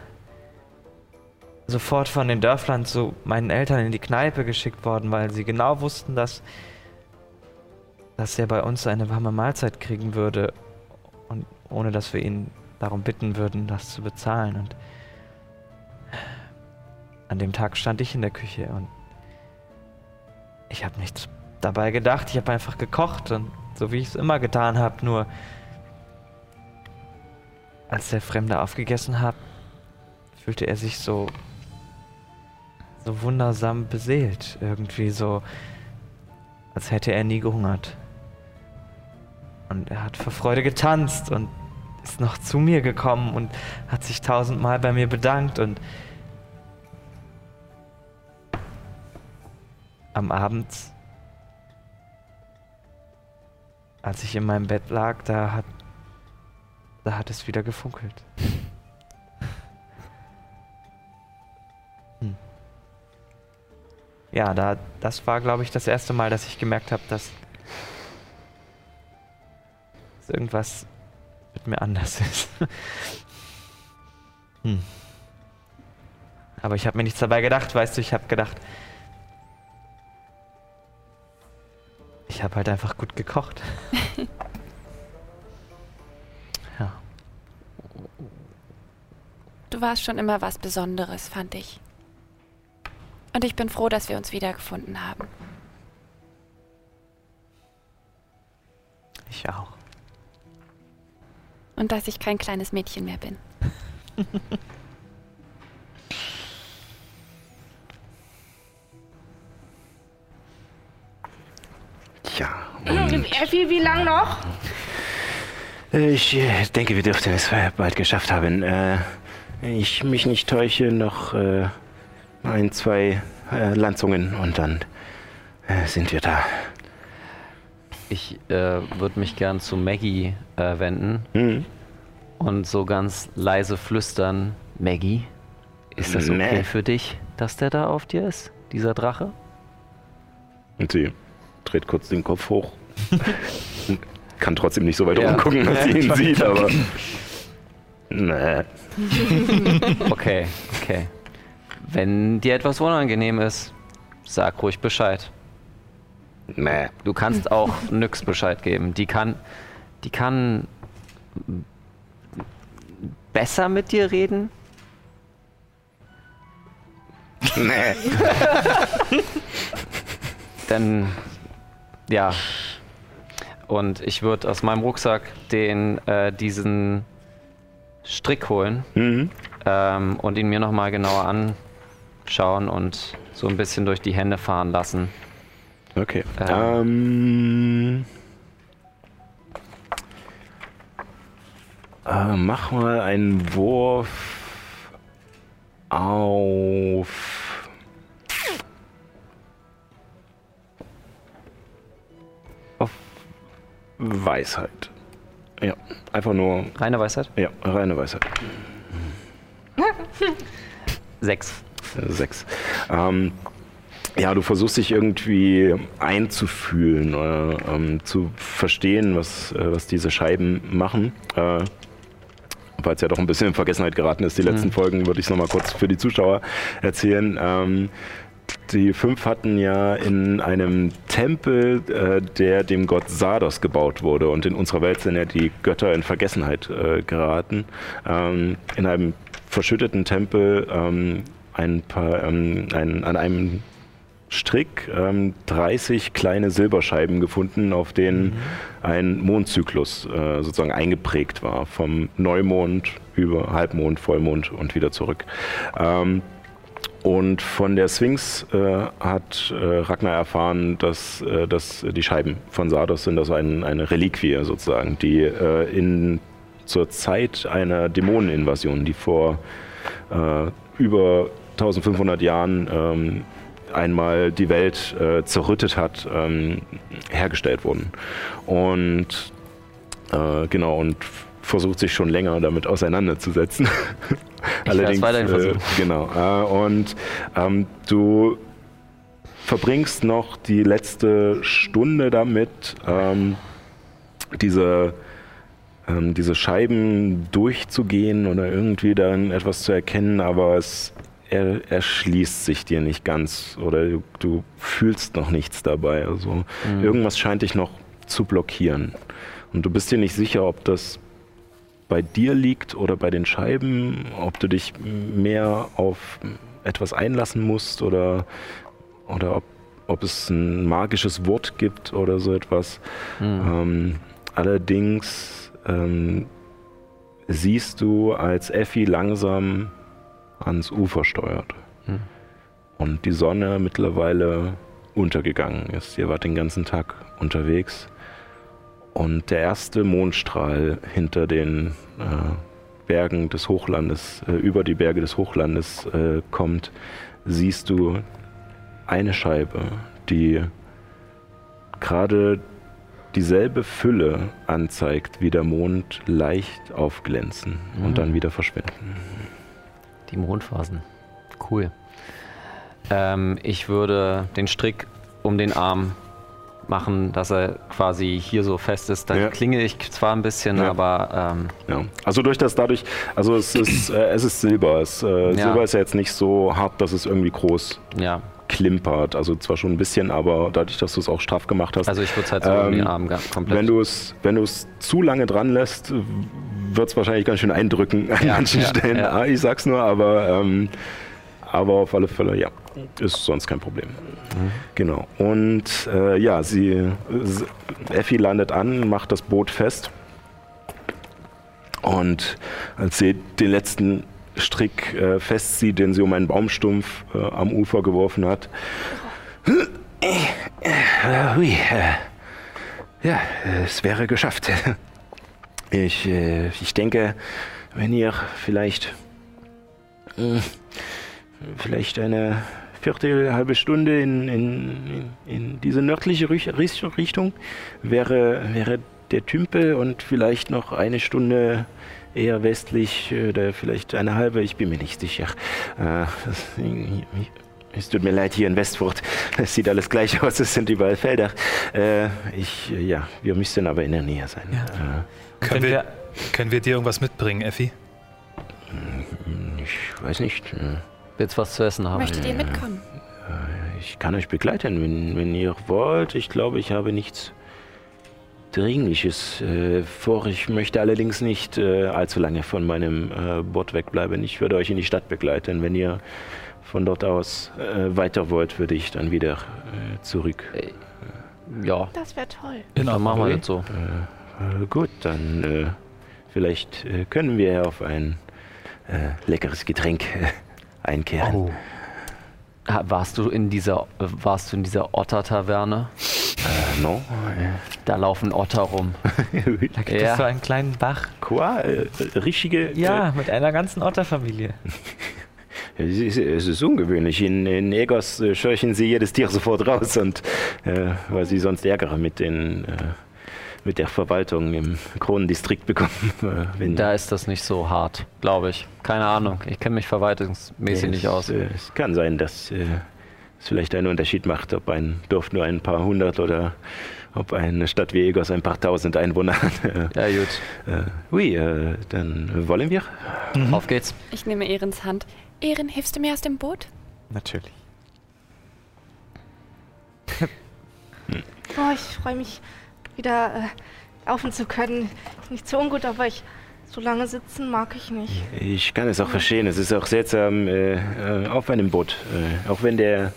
sofort von den Dörflern zu meinen Eltern in die Kneipe geschickt worden, weil sie genau wussten, dass, dass er bei uns eine warme Mahlzeit kriegen würde und ohne dass wir ihn darum bitten würden, das zu bezahlen. Und an dem Tag stand ich in der Küche und ich habe nichts dabei gedacht. Ich habe einfach gekocht und so wie ich es immer getan habe, nur als der Fremde aufgegessen hat, fühlte er sich so so wundersam beseelt, irgendwie so als hätte er nie gehungert. Und er hat vor Freude getanzt und ist noch zu mir gekommen und hat sich tausendmal bei mir bedankt und am Abend, als ich in meinem Bett lag, da hat, da hat es wieder gefunkelt. Hm. Ja, da, das war, glaube ich, das erste Mal, dass ich gemerkt habe, dass, dass irgendwas mit mir anders ist. hm. Aber ich habe mir nichts dabei gedacht, weißt du, ich habe gedacht, ich habe halt einfach gut gekocht. Du warst schon immer was Besonderes, fand ich. Und ich bin froh, dass wir uns wiedergefunden haben. Ich auch. Und dass ich kein kleines Mädchen mehr bin. Ja, Effi, wie lang noch? Ich äh, denke, wir dürften es bald geschafft haben. Äh, ich mich nicht täusche, noch äh, ein, zwei äh, Lanzungen und dann äh, sind wir da. Ich äh, würde mich gern zu Maggie äh, wenden Hm? und so ganz leise flüstern. Maggie, ist das okay Nee. für dich, dass der da auf dir ist, dieser Drache? Und sie dreht kurz den Kopf hoch. Kann trotzdem nicht so weit Ja. rumgucken, dass sie ihn sieht, aber. Nee. Okay, okay. Wenn dir etwas unangenehm ist, sag ruhig Bescheid. Nee. Du kannst auch Nyx Bescheid geben. Die kann, die kann besser mit dir reden. Nee. Denn ja. Und ich würde aus meinem Rucksack den äh, diesen Strick holen Mhm. ähm, und ihn mir nochmal genauer anschauen und so ein bisschen durch die Hände fahren lassen. Okay. Ähm. Ähm. Äh, mach mal einen Wurf auf. Auf Weisheit. Ja, einfach nur, Reine Weisheit? ja, reine Weisheit. Sechs. Äh, Sechs. Ähm, ja, du versuchst dich irgendwie einzufühlen oder ähm, zu verstehen, was, äh, was diese Scheiben machen. Äh, weil es ja doch ein bisschen in Vergessenheit geraten ist, die letzten Folgen, würde ich es nochmal kurz für die Zuschauer erzählen. Ähm, die fünf hatten ja in einem Tempel, äh, der dem Gott Sardos gebaut wurde. Und in unserer Welt sind ja die Götter in Vergessenheit äh, geraten. Ähm, in einem verschütteten Tempel ähm, ein paar, ähm, ein, an einem Strick ähm, 30 kleine Silberscheiben gefunden, auf denen ein Mondzyklus äh, sozusagen eingeprägt war. Vom Neumond über Halbmond, Vollmond und wieder zurück. Und von der Sphinx äh, hat äh, Ragnar erfahren, dass, äh, dass die Scheiben von Sardos sind, also ein, eine Reliquie sozusagen, die äh, in, zur Zeit einer Dämoneninvasion, die vor äh, über 1500 Jahren ähm, einmal die Welt äh, zerrüttet hat, ähm, hergestellt wurden. Und genau, und versucht sich schon länger damit auseinanderzusetzen. Weiterhin äh, genau. Äh, und ähm, du verbringst noch die letzte Stunde damit, ähm, diese, ähm, diese Scheiben durchzugehen oder irgendwie dann etwas zu erkennen, aber es er, erschließt sich dir nicht ganz oder du, du fühlst noch nichts dabei. Also irgendwas scheint dich noch zu blockieren. Und du bist dir nicht sicher, ob das bei dir liegt oder bei den Scheiben, ob du dich mehr auf etwas einlassen musst oder, oder ob, ob es ein magisches Wort gibt oder so etwas. Ähm, allerdings ähm, siehst du, als Effi langsam ans Ufer steuert und die Sonne mittlerweile untergegangen ist. Ihr wart den ganzen Tag unterwegs und der erste Mondstrahl hinter den äh, Bergen des Hochlandes, äh, über die Berge des Hochlandes äh, kommt, siehst du eine Scheibe, die gerade dieselbe Fülle anzeigt wie der Mond, leicht aufglänzen und dann wieder verschwinden. Die Mondphasen. Cool. Ähm, ich würde den Strick um den Arm machen, dass er quasi hier so fest ist. Da Ja. klingel ich zwar ein bisschen, Ja. aber ähm, Ja. Also durch das dadurch, also es ist, äh, es ist Silber. Es, äh, Silber ist ja jetzt nicht so hart, dass es irgendwie groß ja. klimpert. Also zwar schon ein bisschen, aber dadurch, dass du es auch straff gemacht hast. Also ich würde es halt so um den Ähm, Arm komplett. wenn du es, wenn du es zu lange dran lässt, wird es wahrscheinlich ganz schön eindrücken an Ja, manchen ja, Stellen. ja. Ah, Ich sag's nur, aber, ähm, aber auf alle Fälle, ja, ist sonst kein Problem. Mhm. Genau. Und äh, ja, sie, Effi landet an, macht das Boot fest. Und als sie den letzten Strick äh, festzieht, den sie um einen Baumstumpf äh, am Ufer geworfen hat, äh, hui, äh, ja, es wäre geschafft. Ich, äh, ich denke, wenn ihr vielleicht, äh, vielleicht eine Viertel, halbe Stunde in, in, in, in diese nördliche Rich- Richt- Richtung wäre, wäre der Tümpel und vielleicht noch eine Stunde eher westlich oder vielleicht eine halbe, ich bin mir nicht sicher. Äh, das, es tut mir leid, hier in Westfurt, es sieht alles gleich aus, es sind überall Felder. Äh, ich, ja, wir müssten aber in der Nähe sein. Äh, Können wir, können wir dir irgendwas mitbringen, Effi? ich weiß nicht. Äh, Willst was zu essen haben? Möchtet ihr mitkommen? Ich kann euch begleiten, wenn, wenn ihr wollt. Ich glaube, ich habe nichts Dringliches äh, vor. Ich möchte allerdings nicht äh, allzu lange von meinem äh, Boot wegbleiben. Ich würde euch in die Stadt begleiten. Wenn ihr von dort aus äh, weiter wollt, würde ich dann wieder äh, zurück. Ja, Das wäre toll. In dann machen wir das so. Äh, gut, dann äh, vielleicht äh, können wir auf ein äh, leckeres Getränk äh, einkehren. Oh. Warst du in dieser, äh, warst du in dieser Otter-Taverne? Äh, no? Da laufen Otter rum. Da gibt Ja. es so einen kleinen Bach. Qua, äh, richtige. Ja, mit einer ganzen Otterfamilie. Es ist, es ist ungewöhnlich. In, in Egos äh, scheuchen sie jedes Tier sofort raus, und, äh, weil sie sonst Ärger mit den, äh, mit der Verwaltung im Kronendistrikt bekommen. äh, Da ist das nicht so hart, glaube ich. Keine Ahnung. Ich kenne mich verwaltungsmäßig Ja, nicht es, aus. Äh, es kann sein, dass äh, es vielleicht einen Unterschied macht, ob ein Dorf nur ein paar hundert oder ob eine Stadt wie Egos ein paar tausend Einwohner hat. Äh, Ja, gut. äh, ui, äh, dann wollen wir. Auf geht's. Ich nehme Ehrens Hand. Ehren, hilfst du mir aus dem Boot? Natürlich. Oh, ich freue mich, wieder äh, laufen zu können. Ist nicht so ungut, aber ich so lange sitzen mag ich nicht. Ich kann es auch verstehen. Es ist auch seltsam äh, äh, auf einem Boot. Äh, auch wenn der,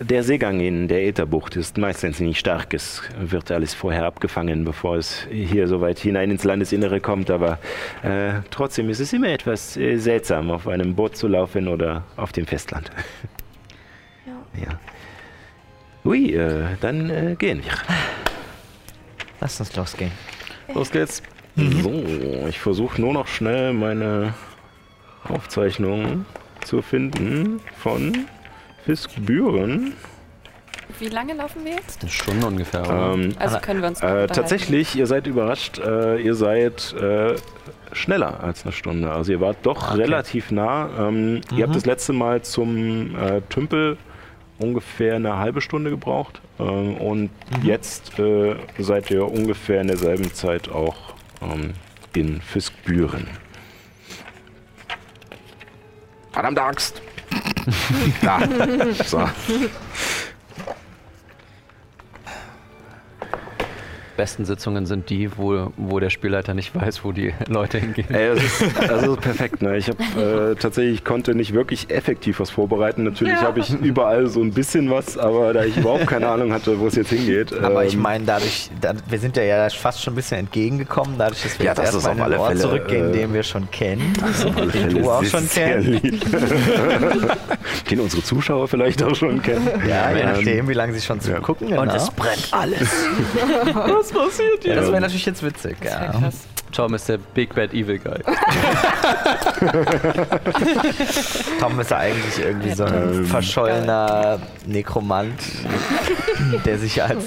der Seegang in der Ätherbucht ist meistens nicht stark ist, wird alles vorher abgefangen, bevor es hier so weit hinein ins Landesinnere kommt. Aber äh, trotzdem ist es immer etwas äh, seltsam, auf einem Boot zu laufen oder auf dem Festland. Ja. ja. Ui, äh, dann äh, gehen wir. Lass uns losgehen. Los geht's. So, ich versuche nur noch schnell meine Aufzeichnung zu finden von Fiskbüren. Wie lange laufen wir jetzt? Eine Stunde ungefähr, oder? Ähm, Also können wir uns äh, tatsächlich, ihr seid überrascht, äh, ihr seid äh, schneller als eine Stunde. Also ihr wart doch Okay. relativ nah. Ähm, Ihr habt das letzte Mal zum äh, Tümpel ungefähr eine halbe Stunde gebraucht. Ähm, und jetzt äh, seid ihr ungefähr in derselben Zeit auch ähm, in Fiskbüren. Verdammte Axt! da. So. Besten Sitzungen sind die, wo, wo der Spielleiter nicht weiß, wo die Leute hingehen. Ey, das ist, das ist perfekt. Ne? Ich habe äh, tatsächlich ich konnte nicht wirklich effektiv was vorbereiten. Natürlich Ja. habe ich überall so ein bisschen was, aber da ich überhaupt keine Ahnung hatte, wo es jetzt hingeht. Aber ich ähm, meine, dadurch, da, wir sind ja, ja fast schon ein bisschen entgegengekommen, dadurch, dass wir Ja, jetzt das ist erstmal in auf den alle Ort Fälle, zurückgehen, äh, den wir schon kennen, den Fälle du auch schon kennst. Den unsere Zuschauer vielleicht auch schon kennen. Ja, je Ähm, nachdem, wie lange sie schon zugucken. Genau. Und es brennt alles. Was passiert hier? Das wäre natürlich jetzt witzig. Das Ja. krass. Ciao, Mr. Big Bad Evil Guy. Tom ist ja eigentlich irgendwie so ein Ähm. verschollener Nekromant, der sich als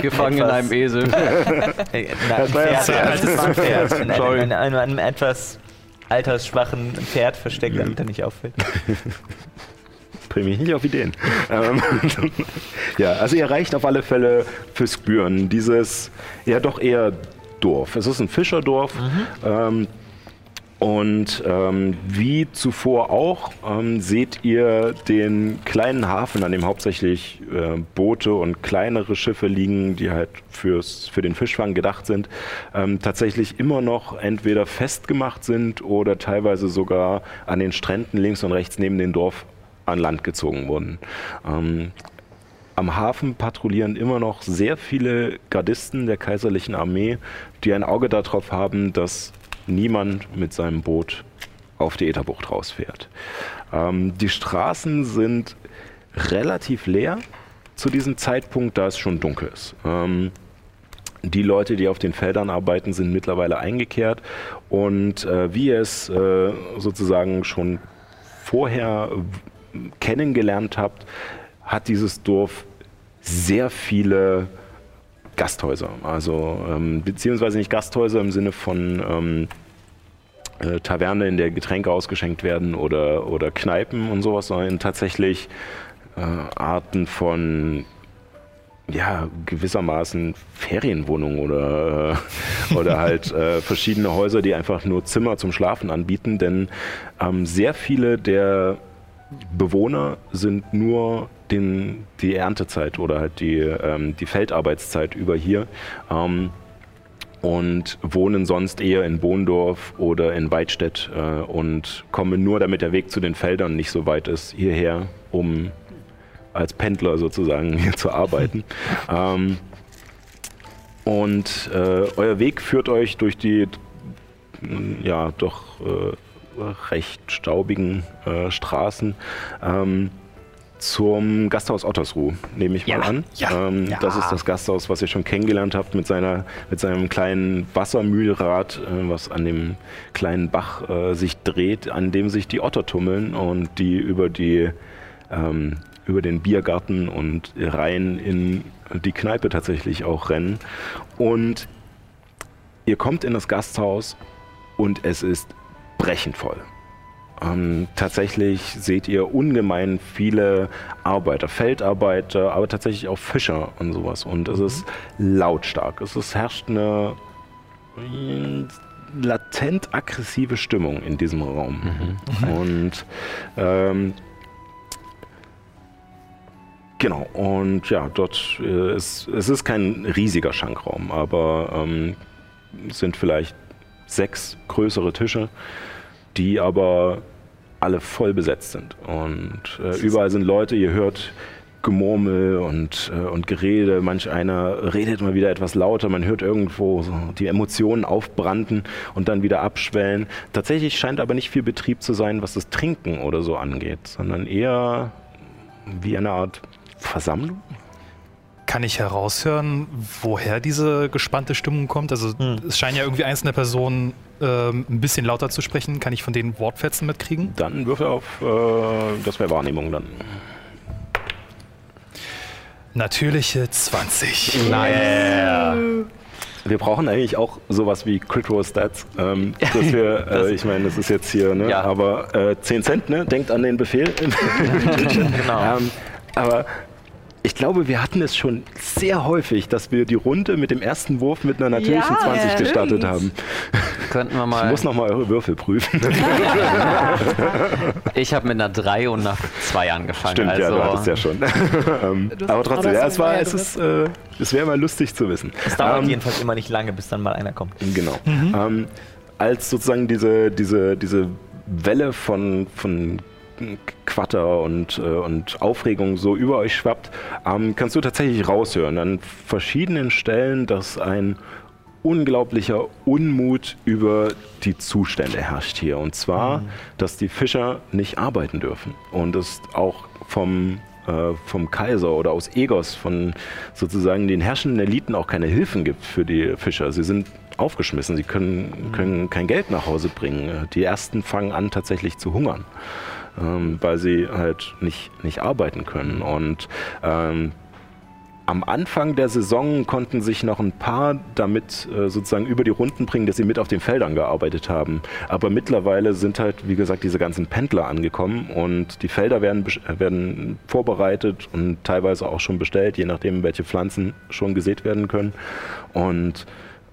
Gefangen in einem Esel. äh, na, ein war ja Pferd, ein Pferd, in einem, in einem etwas altersschwachen Pferd versteckt, damit er nicht auffällt. Bringe mich nicht auf Ideen. ähm, ja, also ihr erreicht auf alle Fälle Fiskbüren, dieses ja doch eher Dorf. Es ist ein Fischerdorf. Ähm, und ähm, wie zuvor auch ähm, seht ihr den kleinen Hafen, an dem hauptsächlich äh, Boote und kleinere Schiffe liegen, die halt fürs, für den Fischfang gedacht sind, ähm, tatsächlich immer noch entweder festgemacht sind oder teilweise sogar an den Stränden links und rechts neben dem Dorf an Land gezogen wurden. Ähm, am Hafen patrouillieren immer noch sehr viele Gardisten der kaiserlichen Armee, die ein Auge darauf haben, dass niemand mit seinem Boot auf die Ätherbucht rausfährt. Ähm, die Straßen sind relativ leer zu diesem Zeitpunkt, da es schon dunkel ist. Ähm, die Leute, die auf den Feldern arbeiten, sind mittlerweile eingekehrt und äh, wie es äh, sozusagen schon vorher kennengelernt habt, hat dieses Dorf sehr viele Gasthäuser. Also ähm, beziehungsweise nicht Gasthäuser im Sinne von ähm, äh, Taverne, in der Getränke ausgeschenkt werden oder, oder Kneipen und sowas, sondern tatsächlich äh, Arten von ja, gewissermaßen Ferienwohnungen oder, äh, oder halt äh, verschiedene Häuser, die einfach nur Zimmer zum Schlafen anbieten, denn ähm, sehr viele der Bewohner sind nur den, die Erntezeit oder halt die, ähm, die Feldarbeitszeit über hier ähm, und wohnen sonst eher in Bohndorf oder in Weidstedt äh, und kommen nur, damit der Weg zu den Feldern nicht so weit ist, hierher, um als Pendler sozusagen hier zu arbeiten. ähm, und äh, euer Weg führt euch durch die ja doch äh, recht staubigen äh, Straßen ähm, zum Gasthaus Ottersruh, nehme ich mal Ja, an. ja, ähm, ja. Das ist das Gasthaus, was ihr schon kennengelernt habt mit, seiner, mit seinem kleinen Wassermühlrad, äh, was an dem kleinen Bach äh, sich dreht, an dem sich die Otter tummeln und die über die ähm, über den Biergarten und rein in die Kneipe tatsächlich auch rennen. Und ihr kommt in das Gasthaus und es ist brechend voll. Ähm, tatsächlich seht ihr ungemein viele Arbeiter, Feldarbeiter, aber tatsächlich auch Fischer und sowas. Und es ist lautstark. Es ist, herrscht eine äh, latent aggressive Stimmung in diesem Raum. Und ähm, genau, und ja, dort äh, ist es ist kein riesiger Schankraum, aber ähm, es sind vielleicht sechs größere Tische, die aber alle voll besetzt sind. Und äh, überall sind Leute, ihr hört Gemurmel und, äh, und Gerede. Manch einer redet mal wieder etwas lauter. Man hört irgendwo so die Emotionen aufbranden und dann wieder abschwellen. Tatsächlich scheint aber nicht viel Betrieb zu sein, was das Trinken oder so angeht, sondern eher wie eine Art Versammlung. Kann ich heraushören, woher diese gespannte Stimmung kommt? Also es scheinen ja irgendwie einzelne Personen ähm, ein bisschen lauter zu sprechen. Kann ich von denen Wortfetzen mitkriegen? Dann würfel auf, äh, das wäre Wahrnehmung dann. Natürliche 20. Wir brauchen eigentlich auch sowas wie Crit Roll Stats, ähm, dass wir, äh, ich meine, das ist jetzt hier, ne? Ja. aber äh, 10 Cent, ne? Denkt an den Befehl. Genau. ähm, aber ich glaube, wir hatten es schon sehr häufig, dass wir die Runde mit dem ersten Wurf mit einer natürlichen Ja, 20 stimmt. gestartet haben. Könnten wir Ich mal. muss nochmal eure Würfel prüfen. Ich habe mit einer 3 und einer 2 angefangen. Stimmt, also, ja, du hattest ja schon. ähm, aber trotzdem, ja, es war, es ist, äh, es wäre mal lustig zu wissen. Es dauert Ähm, jedenfalls immer nicht lange, bis dann mal einer kommt. Genau. Ähm, als sozusagen diese, diese, diese Welle von, von Quatter und, äh, und Aufregung so über euch schwappt, ähm, kannst du tatsächlich raushören an verschiedenen Stellen, dass ein unglaublicher Unmut über die Zustände herrscht hier. Und zwar, dass die Fischer nicht arbeiten dürfen. Und es auch vom, äh, vom Kaiser oder aus Egos, von sozusagen den herrschenden Eliten auch keine Hilfen gibt für die Fischer. Sie sind aufgeschmissen, sie können, können kein Geld nach Hause bringen. Die ersten fangen an tatsächlich zu hungern, ähm, weil sie halt nicht, nicht arbeiten können. Und ähm, am Anfang der Saison konnten sich noch ein paar damit äh, sozusagen über die Runden bringen, dass sie mit auf den Feldern gearbeitet haben. Aber mittlerweile sind halt, wie gesagt, diese ganzen Pendler angekommen und die Felder werden, werden vorbereitet und teilweise auch schon bestellt, je nachdem, welche Pflanzen schon gesät werden können. Und,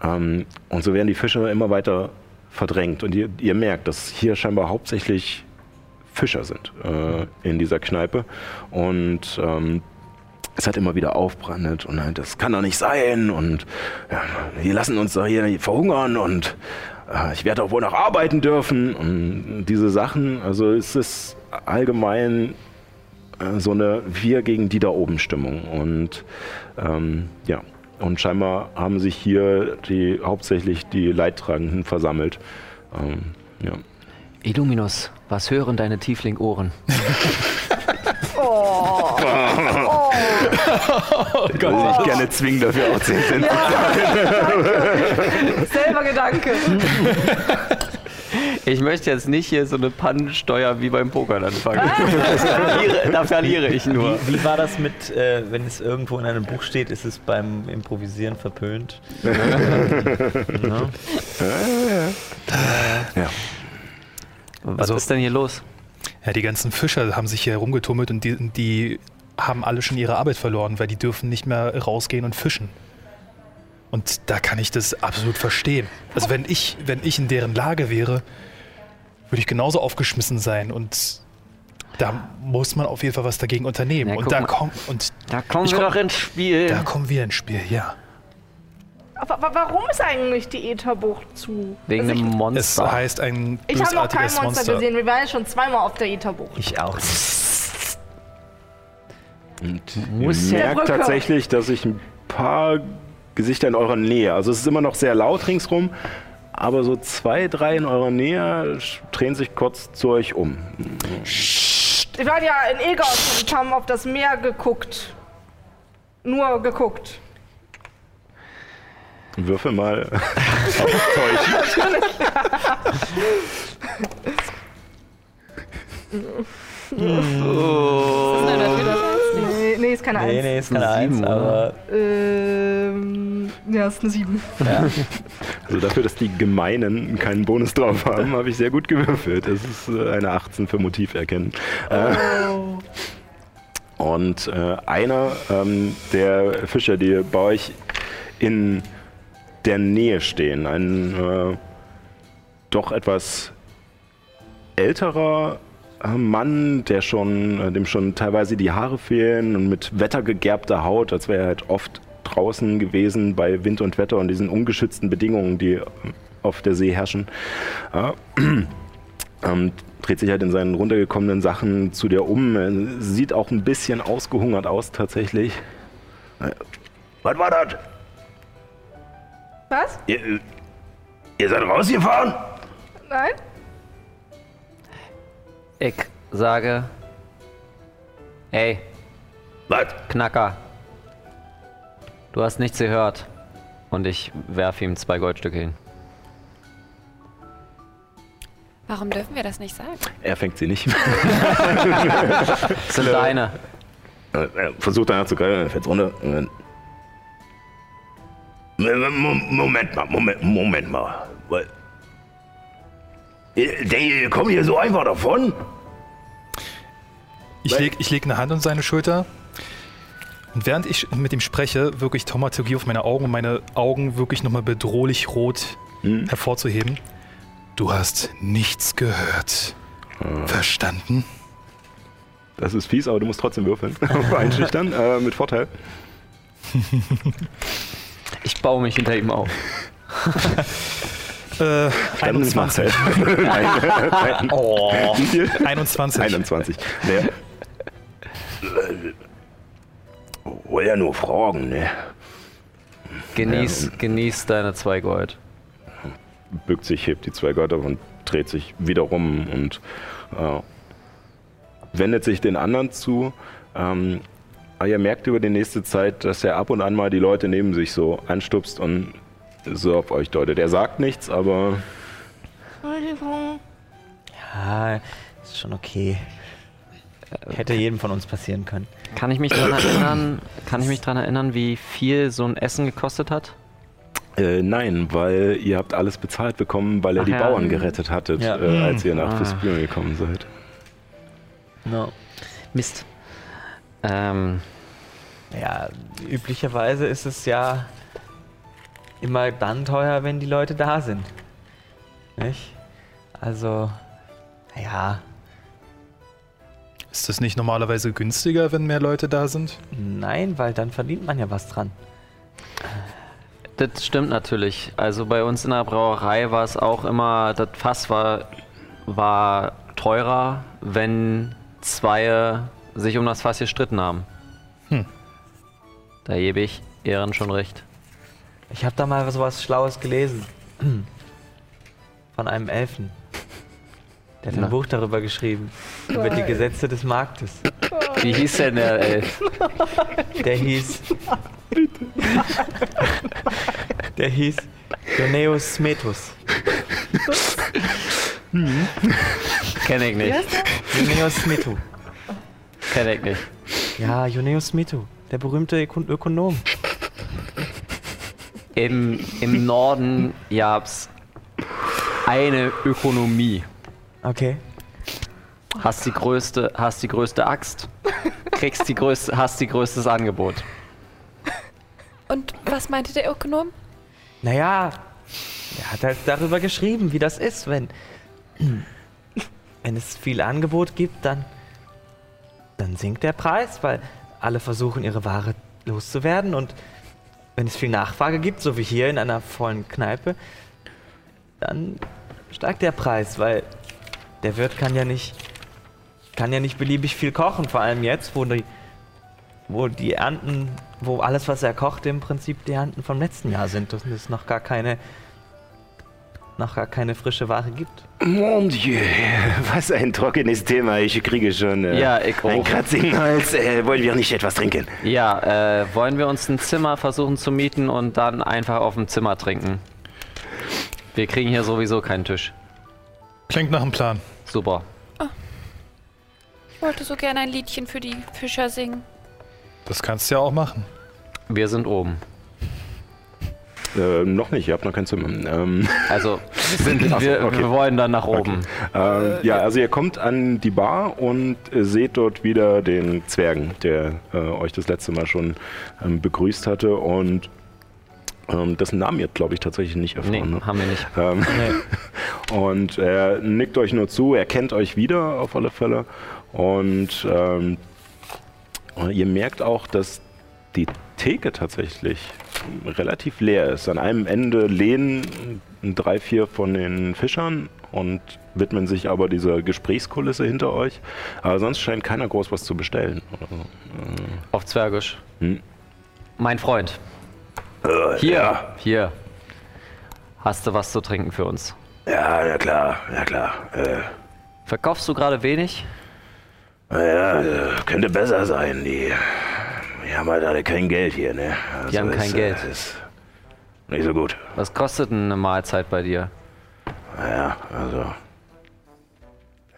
ähm, und so werden die Fische immer weiter verdrängt. Und ihr, ihr merkt, dass hier scheinbar hauptsächlich Fischer sind äh, in dieser Kneipe. Und ähm, es hat immer wieder aufbrandet und halt, das kann doch nicht sein und ja, die lassen uns doch hier verhungern und äh, ich werde doch wohl noch arbeiten dürfen und diese Sachen. Also es ist allgemein äh, so eine Wir gegen die da oben Stimmung und ähm, ja. Und scheinbar haben sich hier die, hauptsächlich die Leidtragenden versammelt. Ähm, ja. Illuminus, was hören deine Tiefling-Ohren? Würde ich gerne zwingen, dafür auch 10 Cent Selber Gedanke. Ich möchte jetzt nicht hier so eine Pannensteuer wie beim Pokern anfangen. Verliere, da verliere ich nur. Wie, wie war das mit, äh, wenn es irgendwo in einem Buch steht, ist es beim Improvisieren verpönt? Ne? Ja. Was Also- ist denn hier los? Ja, die ganzen Fischer haben sich hier herumgetummelt und die, die haben alle schon ihre Arbeit verloren, weil die dürfen nicht mehr rausgehen und fischen. Und da kann ich das absolut verstehen. Also wenn ich, wenn ich in deren Lage wäre, würde ich genauso aufgeschmissen sein und da muss man auf jeden Fall was dagegen unternehmen. Ja, und da kommt und Da kommen wir komm- doch ins Spiel. da kommen wir ins Spiel, ja. Aber, aber warum ist eigentlich die Ätherbucht zu? Wegen Also einem ich, Es Monster. heißt ein ich habe noch kein Monster, Monster. gesehen. Wir waren ja schon zweimal auf der Ätherbucht. Ich auch. Und Muss ihr merkt tatsächlich, dass ich ein paar Gesichter in eurer Nähe, also es ist immer noch sehr laut ringsrum, aber so zwei, drei in eurer Nähe drehen sich kurz zu euch um. Wir waren ja in Egos und haben auf das Meer geguckt. Nur geguckt. Würfel mal auf Täuschen. Nee, nee, ist keine Nee, Eins. nee, ist keine Sieben, Eins, oder? aber Ähm, Ja, ist eine 7. Also dafür, dass die Gemeinen keinen Bonus drauf haben, habe ich sehr gut gewürfelt. Das ist äh, eine 18 für Motiv erkennen. Äh, und äh, einer ähm, der Fischer, die bei euch in der Nähe stehen, ein äh, doch etwas älterer äh, Mann, der schon, äh, dem schon teilweise die Haare fehlen und mit wettergegerbter Haut, als wäre er halt oft draußen gewesen bei Wind und Wetter und diesen ungeschützten Bedingungen, die äh, auf der See herrschen. Ja. Ähm, dreht sich halt in seinen runtergekommenen Sachen zu dir um. Sieht auch ein bisschen ausgehungert aus tatsächlich. Was war das? Was? Ihr, ihr seid rausgefahren? Nein? Ich sage, hey, Was? Knacker, du hast nichts gehört. Und ich werfe ihm zwei Goldstücke hin. Warum dürfen wir das nicht sagen? Er fängt sie nicht. Das sind deine. Er versucht danach zu greifen, er fällt runter. und dann- Mo- Moment mal, Moment, Moment mal. Ihr- Der, ihr kommt hier so einfach davon? Ich lege ich leg eine Hand an seine Schulter. Und während ich mit ihm spreche, wirklich Taumaturgie auf meine Augen, um meine Augen wirklich nochmal bedrohlich rot Hm? hervorzuheben. Du hast nichts gehört. Verstanden? Das ist fies, aber du musst trotzdem würfeln. Einschüchtern, äh, mit Vorteil. Ich baue mich hinter ihm auf. Äh, Dann mit 21. Nachteil. nein, nein. Oh. Wie viel? 21. 21. Der, Wohl ja nur fragen, ne? Genieß, genieß deine zwei Gold. bückt sich, hebt die zwei Götter und dreht sich wieder rum und äh, wendet sich den anderen zu. Ähm, aber ihr merkt über die nächste Zeit, dass er ab und an mal die Leute neben sich so anstupst und so auf euch deutet. Er sagt nichts, aber Entschuldigung. Ja, ist schon okay. Hätte jedem von uns passieren können. Kann ich mich daran erinnern, kann ich mich daran erinnern, wie viel so ein Essen gekostet hat? äh, nein, weil ihr habt alles bezahlt bekommen, weil ihr Ach die ja. Bauern gerettet hattet, Ja. äh, als ihr nach Ah. Fispüren gekommen seid. No. Mist. Ähm, Ja, üblicherweise ist es ja immer dann teuer, wenn die Leute da sind. Nicht? Also, ja, Ist das nicht normalerweise günstiger, wenn mehr Leute da sind? nein, weil dann verdient man ja was dran. das stimmt natürlich. Also bei uns in der Brauerei war es auch immer, das Fass war, war teurer, wenn zwei sich um das Fass gestritten haben. Hm. Da gebe ich Ehren schon recht. Ich habe da mal sowas Schlaues gelesen. Von einem Elfen. Der hat Na. ein Buch darüber geschrieben. Über die Gesetze des Marktes. Wie hieß denn der Elf? Der hieß. Der hieß Joneus Smetus. Kenn ich Wie nicht. Joneus Smetu. Kenn ich nicht. Ja, Joneus Smetu. Der berühmte Ökon Ökonom. Im, Im Norden gab's eine Ökonomie. Okay. Hast die größte, hast die größte Axt, kriegst die größte, hast die größtes Angebot. Und was meinte der Ökonom? Naja, er hat halt darüber geschrieben, wie das ist, wenn. Wenn es viel Angebot gibt, dann. Dann sinkt der Preis, weil alle versuchen, ihre Ware loszuwerden. Und wenn es viel Nachfrage gibt, so wie hier in einer vollen Kneipe, dann steigt der Preis, weil der Wirt kann ja nicht. kann ja nicht beliebig viel kochen, vor allem jetzt, wo die. wo die Ernten, wo alles, was er kocht, im Prinzip die Ernten vom letzten Jahr sind und es noch gar keine, noch gar keine frische Ware gibt. Mon Dieu, was ein trockenes Thema. Ich kriege schon äh, Ja, ich ein auch. Kratzen im Hals. Äh, wollen wir nicht etwas trinken? Ja, äh, wollen wir uns ein Zimmer versuchen zu mieten und dann einfach auf dem Zimmer trinken? Wir kriegen hier sowieso keinen Tisch. Klingt nach einem Plan. Super. Ich wollte so gerne ein Liedchen für die Fischer singen. Das kannst du ja auch machen. Wir sind oben. Äh, noch nicht, ihr habt noch kein Zimmer. Ähm, Also sind, wir, okay. wir wollen dann nach oben. äh, ja, also ihr kommt an die Bar und äh, seht dort wieder den Zwergen, der äh, euch das letzte Mal schon ähm, begrüßt hatte und ähm, dessen Namen ihr, glaube ich, tatsächlich nicht Nee, erfahren. ne? haben wir nicht. Ähm, Und er nickt euch nur zu, er kennt euch wieder auf alle Fälle. Und ähm, ihr merkt auch, dass die Theke tatsächlich relativ leer ist. An einem Ende lehnen drei, vier von den Fischern und widmen sich aber dieser Gesprächskulisse hinter euch. Aber sonst scheint keiner groß was zu bestellen. Auf Zwergisch. Hm. Mein Freund. Hier, hier. Hast du was zu trinken für uns? Ja, na klar, na klar. Äh, Verkaufst du gerade wenig? naja, äh, könnte besser sein. Die, die haben halt alle kein Geld hier, ne? Also haben kein ist, Geld. Äh, ist nicht so gut. Was kostet denn eine Mahlzeit bei dir? Naja, also.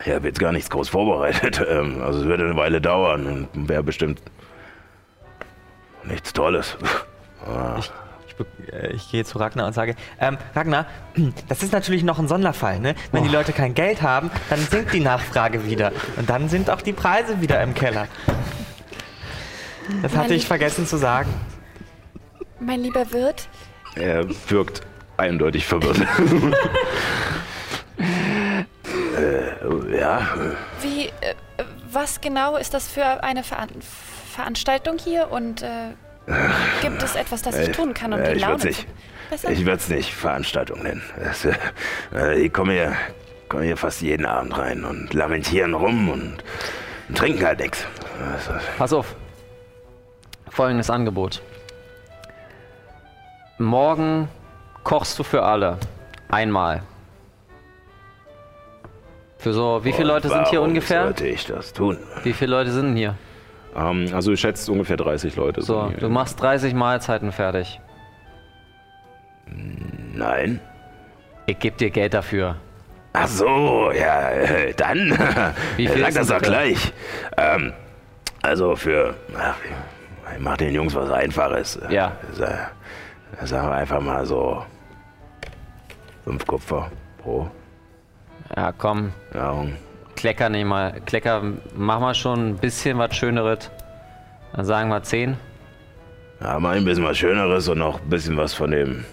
Ich habe jetzt gar nichts groß vorbereitet. Ähm, Also es würde eine Weile dauern und wäre bestimmt nichts Tolles. Aber Ich, be- äh, ich gehe zu Ragnar und sage, ähm, Ragnar, das ist natürlich noch ein Sonderfall, ne? Wenn die Leute kein Geld haben, dann sinkt die Nachfrage wieder. Und dann sind auch die Preise wieder im Keller. Das hatte ich vergessen zu sagen. Mein lieber Wirt, Er wirkt eindeutig verwirrt. äh, ja, wie, äh, was genau ist das für eine Veran Veranstaltung hier und äh, gibt es etwas, das ich Äh, tun kann, um äh, die ich Laune zu ich würde es nicht Veranstaltung nennen. Das, äh, die kommen hier, kommen hier fast jeden Abend rein und lamentieren rum und, und trinken halt nichts. Pass auf. Folgendes Angebot. Morgen kochst du für alle. Einmal. Für so, wie viele Leute sind hier ungefähr? sollte ich das tun? Wie viele Leute sind hier? ähm, also du schätzt ungefähr 30 Leute. So, du machst 30 Mahlzeiten fertig. Nein. Ich gebe dir Geld dafür. Ach so, ja, äh, dann. Wie viel Sag das doch gleich. Ähm, also für. Ach, ich mach den Jungs was Einfaches. Ja. Sa- Sagen wir einfach mal so. Fünf Kupfer pro Ja, komm, Nahrung. klecker nicht mal. Klecker, mach mal schon ein bisschen was Schöneres. Dann sagen wir 10. Ja, mal ein bisschen was Schöneres und noch ein bisschen was von dem.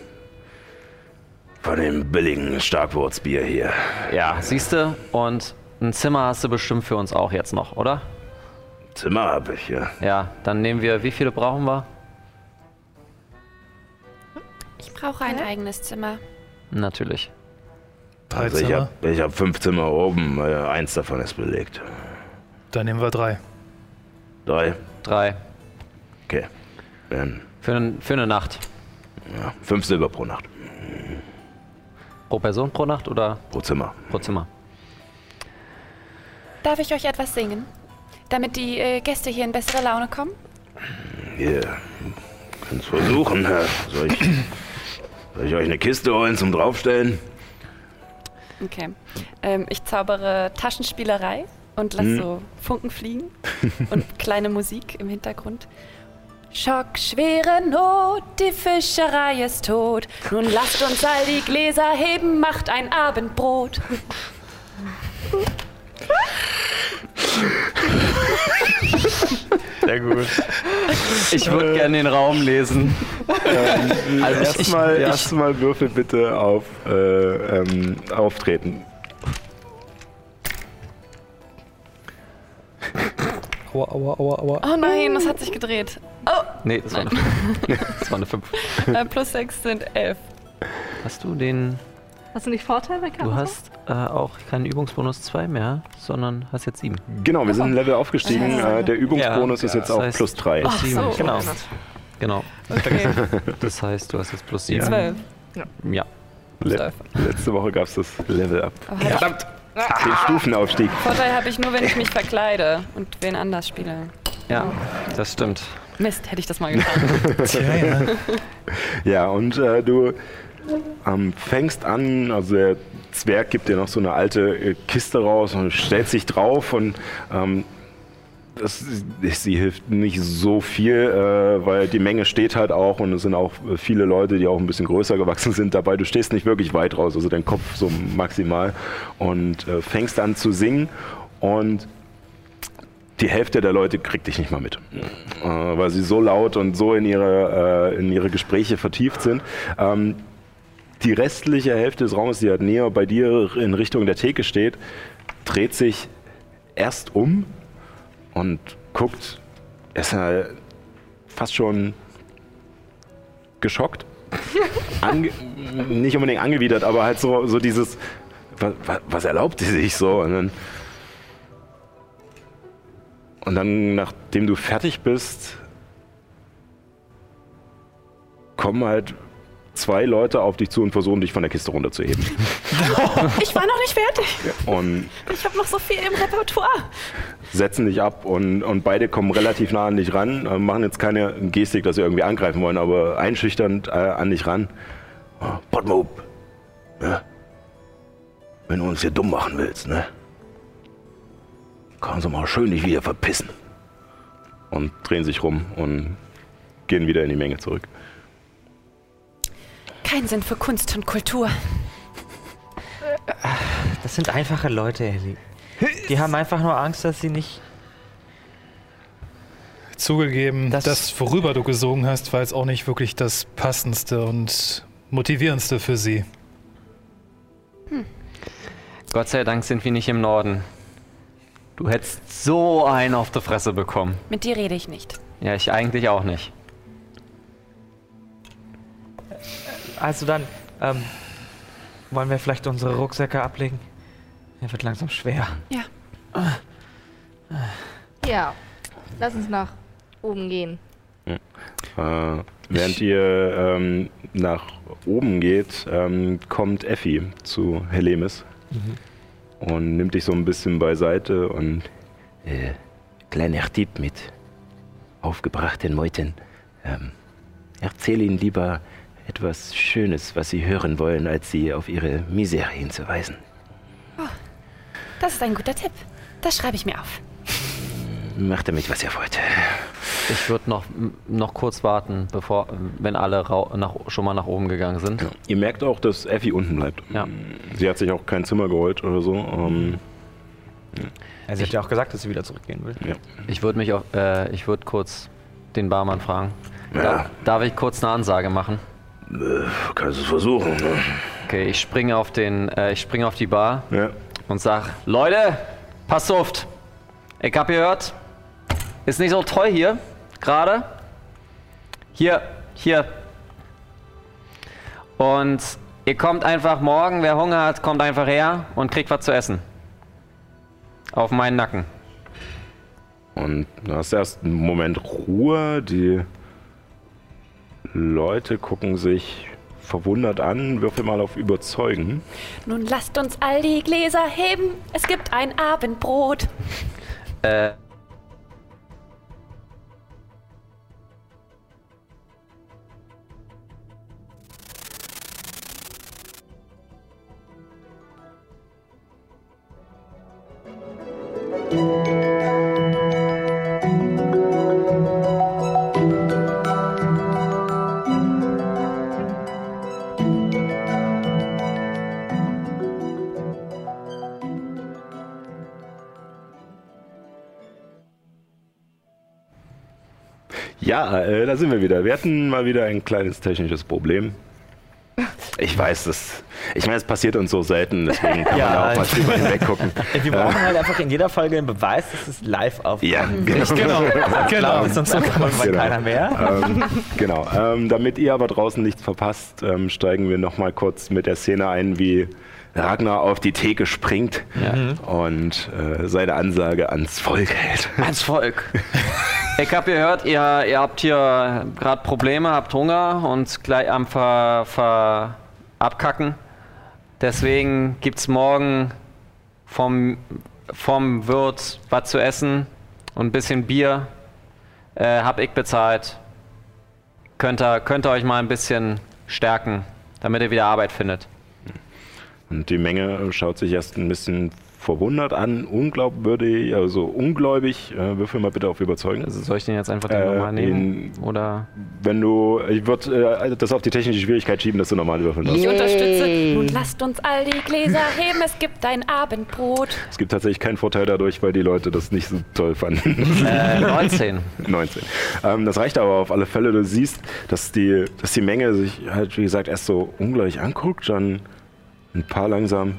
Von dem billigen Starkwurzbier hier. Ja, siehst du? Und ein Zimmer hast du bestimmt für uns auch jetzt noch, oder? Zimmer hab ich hier. Ja, dann nehmen wir, wie viele brauchen wir? Ich brauche ein eigenes Zimmer. Natürlich. Drei Also ich Zimmer. hab, ich hab fünf Zimmer oben, äh, eins davon ist belegt. Dann nehmen wir drei. Drei? Drei. Okay. Dann, Für, für eine Nacht. ja, fünf Silber pro Nacht. Pro Person pro Nacht oder Pro Zimmer. pro Zimmer? Darf ich euch etwas singen? Damit die äh, Gäste hier in bessere Laune kommen? Hier. Kannst versuchen. Soll ich, soll ich euch eine Kiste holen zum Draufstellen? Okay. Ähm, ich zaubere Taschenspielerei und lasse so Funken fliegen und kleine Musik im Hintergrund. Schock, schwere Not, die Fischerei ist tot. Nun lasst uns all die Gläser heben, macht ein Abendbrot. Sehr gut. Ich würde gerne den Raum lesen. also ich, ich, Erstmal, erstmal würfel bitte auf äh, ähm, Auftreten. Aua, aua, aua, aua. Oh nein, das hat sich gedreht. Oh, nee, das war eine 5. Das war eine 5. äh, plus 6 sind 11. Hast du den. Hast du nicht Vorteil bei Charisma? Du hast äh, auch keinen Übungsbonus 2 mehr, sondern hast jetzt 7. Genau, wir sind ein Level aufgestiegen. Ah. Äh, der Übungsbonus Ja, ist ja, jetzt das auf heißt- plus 3. Ach so. Genau. Genau. Okay, Das heißt, du hast jetzt plus 7. 12. Ja. Le Zwölf. letzte Woche gab es das Level Up. Aber hab ich- Verdammt! Den Stufenaufstieg. Vorteil habe ich nur, wenn ich mich verkleide und wen anders spiele. Ja, das stimmt. Mist, hätte ich das mal getan. Tja, ja. Ja, und äh, du ähm, fängst an, also der Zwerg gibt dir noch so eine alte äh, Kiste raus und stellt sich drauf und ähm, das, sie hilft nicht so viel, äh, weil die Menge steht halt auch und es sind auch viele Leute, die auch ein bisschen größer gewachsen sind dabei. Du stehst nicht wirklich weit raus, also dein Kopf so maximal und äh, fängst an zu singen und die Hälfte der Leute kriegt dich nicht mal mit, äh, weil sie so laut und so in ihre, äh, in ihre Gespräche vertieft sind. Ähm, die restliche Hälfte des Raumes, die halt näher bei dir in Richtung der Theke steht, dreht sich erst um und guckt, ist er fast schon geschockt. Ange nicht unbedingt angewidert, aber halt so, so dieses, was, was erlaubt sie sich so? Und dann, und dann, nachdem du fertig bist, kommen halt zwei Leute auf dich zu und versuchen dich von der Kiste runterzuheben. Ich war noch nicht fertig. Und Ich habe noch so viel im Repertoire. setzen dich ab und, und beide kommen relativ nah an dich ran, äh, machen jetzt keine Gestik, dass sie irgendwie angreifen wollen, aber einschüchternd äh, an dich ran. Oh, Potmob, ja? wenn du uns hier dumm machen willst, ne? Kannst du mal schön dich wieder verpissen. Und drehen sich rum und gehen wieder in die Menge zurück. Kein Sinn für Kunst und Kultur. Das sind einfache Leute, Ellie. Die haben einfach nur Angst, dass sie nicht. Zugegeben, Das- das, worüber du gesungen hast, war jetzt auch nicht wirklich das passendste und motivierendste für sie. Gott sei Dank sind wir nicht im Norden. Du hättest so einen auf die Fresse bekommen. Mit dir rede ich nicht. Ja, ich eigentlich auch nicht. Also dann, ähm, wollen wir vielleicht unsere Rucksäcke ablegen? Mir wird langsam schwer. Ja. Ja, lass uns nach oben gehen. Äh, während ihr ähm, nach oben geht, ähm, kommt Effi zu Helemis und nimmt dich so ein bisschen beiseite und Äh, kleiner Tipp mit aufgebrachten Meuten. Ähm, erzähl ihnen lieber etwas Schönes, was sie hören wollen, als sie auf ihre Misere hinzuweisen. Das ist ein guter Tipp. Das schreibe ich mir auf. Macht damit, was ihr wollt. Ich würde noch, noch kurz warten, bevor, wenn alle rau nach, schon mal nach oben gegangen sind. ihr merkt auch, dass Effi unten bleibt. Ja. Sie hat sich auch kein Zimmer geholt oder so. Ähm, Er hat ja auch gesagt, dass sie wieder zurückgehen will. ja. Ich würde mich auch, äh, ich würde kurz den Barmann fragen. Ja. Da, darf ich kurz eine Ansage machen? Äh, kannst du es versuchen. Ne? Okay, ich springe auf den, äh, ich springe auf die Bar Ja. und sag, Leute, passt auf. Ich hab gehört, ist nicht so toll hier, gerade. Hier, hier. Und ihr kommt einfach morgen, wer Hunger hat, kommt einfach her und kriegt was zu essen. Auf meinen Nacken. Und du hast erst einen Moment Ruhe. Die Leute gucken sich verwundert an. Würfel mal auf Überzeugen. Nun lasst uns all die Gläser heben. Es gibt ein Abendbrot. Äh, Ja, äh, da sind wir wieder. Wir hatten mal wieder ein kleines technisches Problem. Ich weiß das. Ich meine, es passiert uns so selten, deswegen kann man Ja, da auch mal drüber hinweggucken. Wir brauchen halt einfach in jeder Folge einen Beweis, dass es live aufkommt. Ja, genau. Genau, genau. Sonst kann man Genau. keiner mehr. ähm, genau. Ähm, damit ihr aber draußen nichts verpasst, ähm, steigen wir noch mal kurz mit der Szene ein, wie Ragnar auf die Theke springt und äh, seine Ansage ans Volk hält. ans Volk. Ich hab gehört, ihr, ihr habt hier gerade Probleme, habt Hunger und gleich am ver, ver abkacken. Deswegen gibt's morgen vom, vom Wirt was zu essen und ein bisschen Bier. Äh, hab ich bezahlt. Könnt ihr, könnt ihr euch mal ein bisschen stärken, damit ihr wieder Arbeit findet. Und die Menge schaut sich erst ein bisschen verwundert an, unglaubwürdig, also ungläubig. Äh, würfel mal bitte auf Überzeugen. Also soll ich den jetzt einfach den Äh, normal nehmen? den- Oder? Wenn du, ich würde äh, das auf die technische Schwierigkeit schieben, dass du normal würfeln darfst. Ich unterstütze. Nun lasst uns all die Gläser heben, es gibt ein Abendbrot. Es gibt tatsächlich keinen Vorteil dadurch, weil die Leute das nicht so toll fanden. Äh, 19. 19. Ähm, das reicht aber auf alle Fälle. Du siehst, dass die, dass die Menge sich halt, wie gesagt, erst so ungleich anguckt, dann ein paar langsam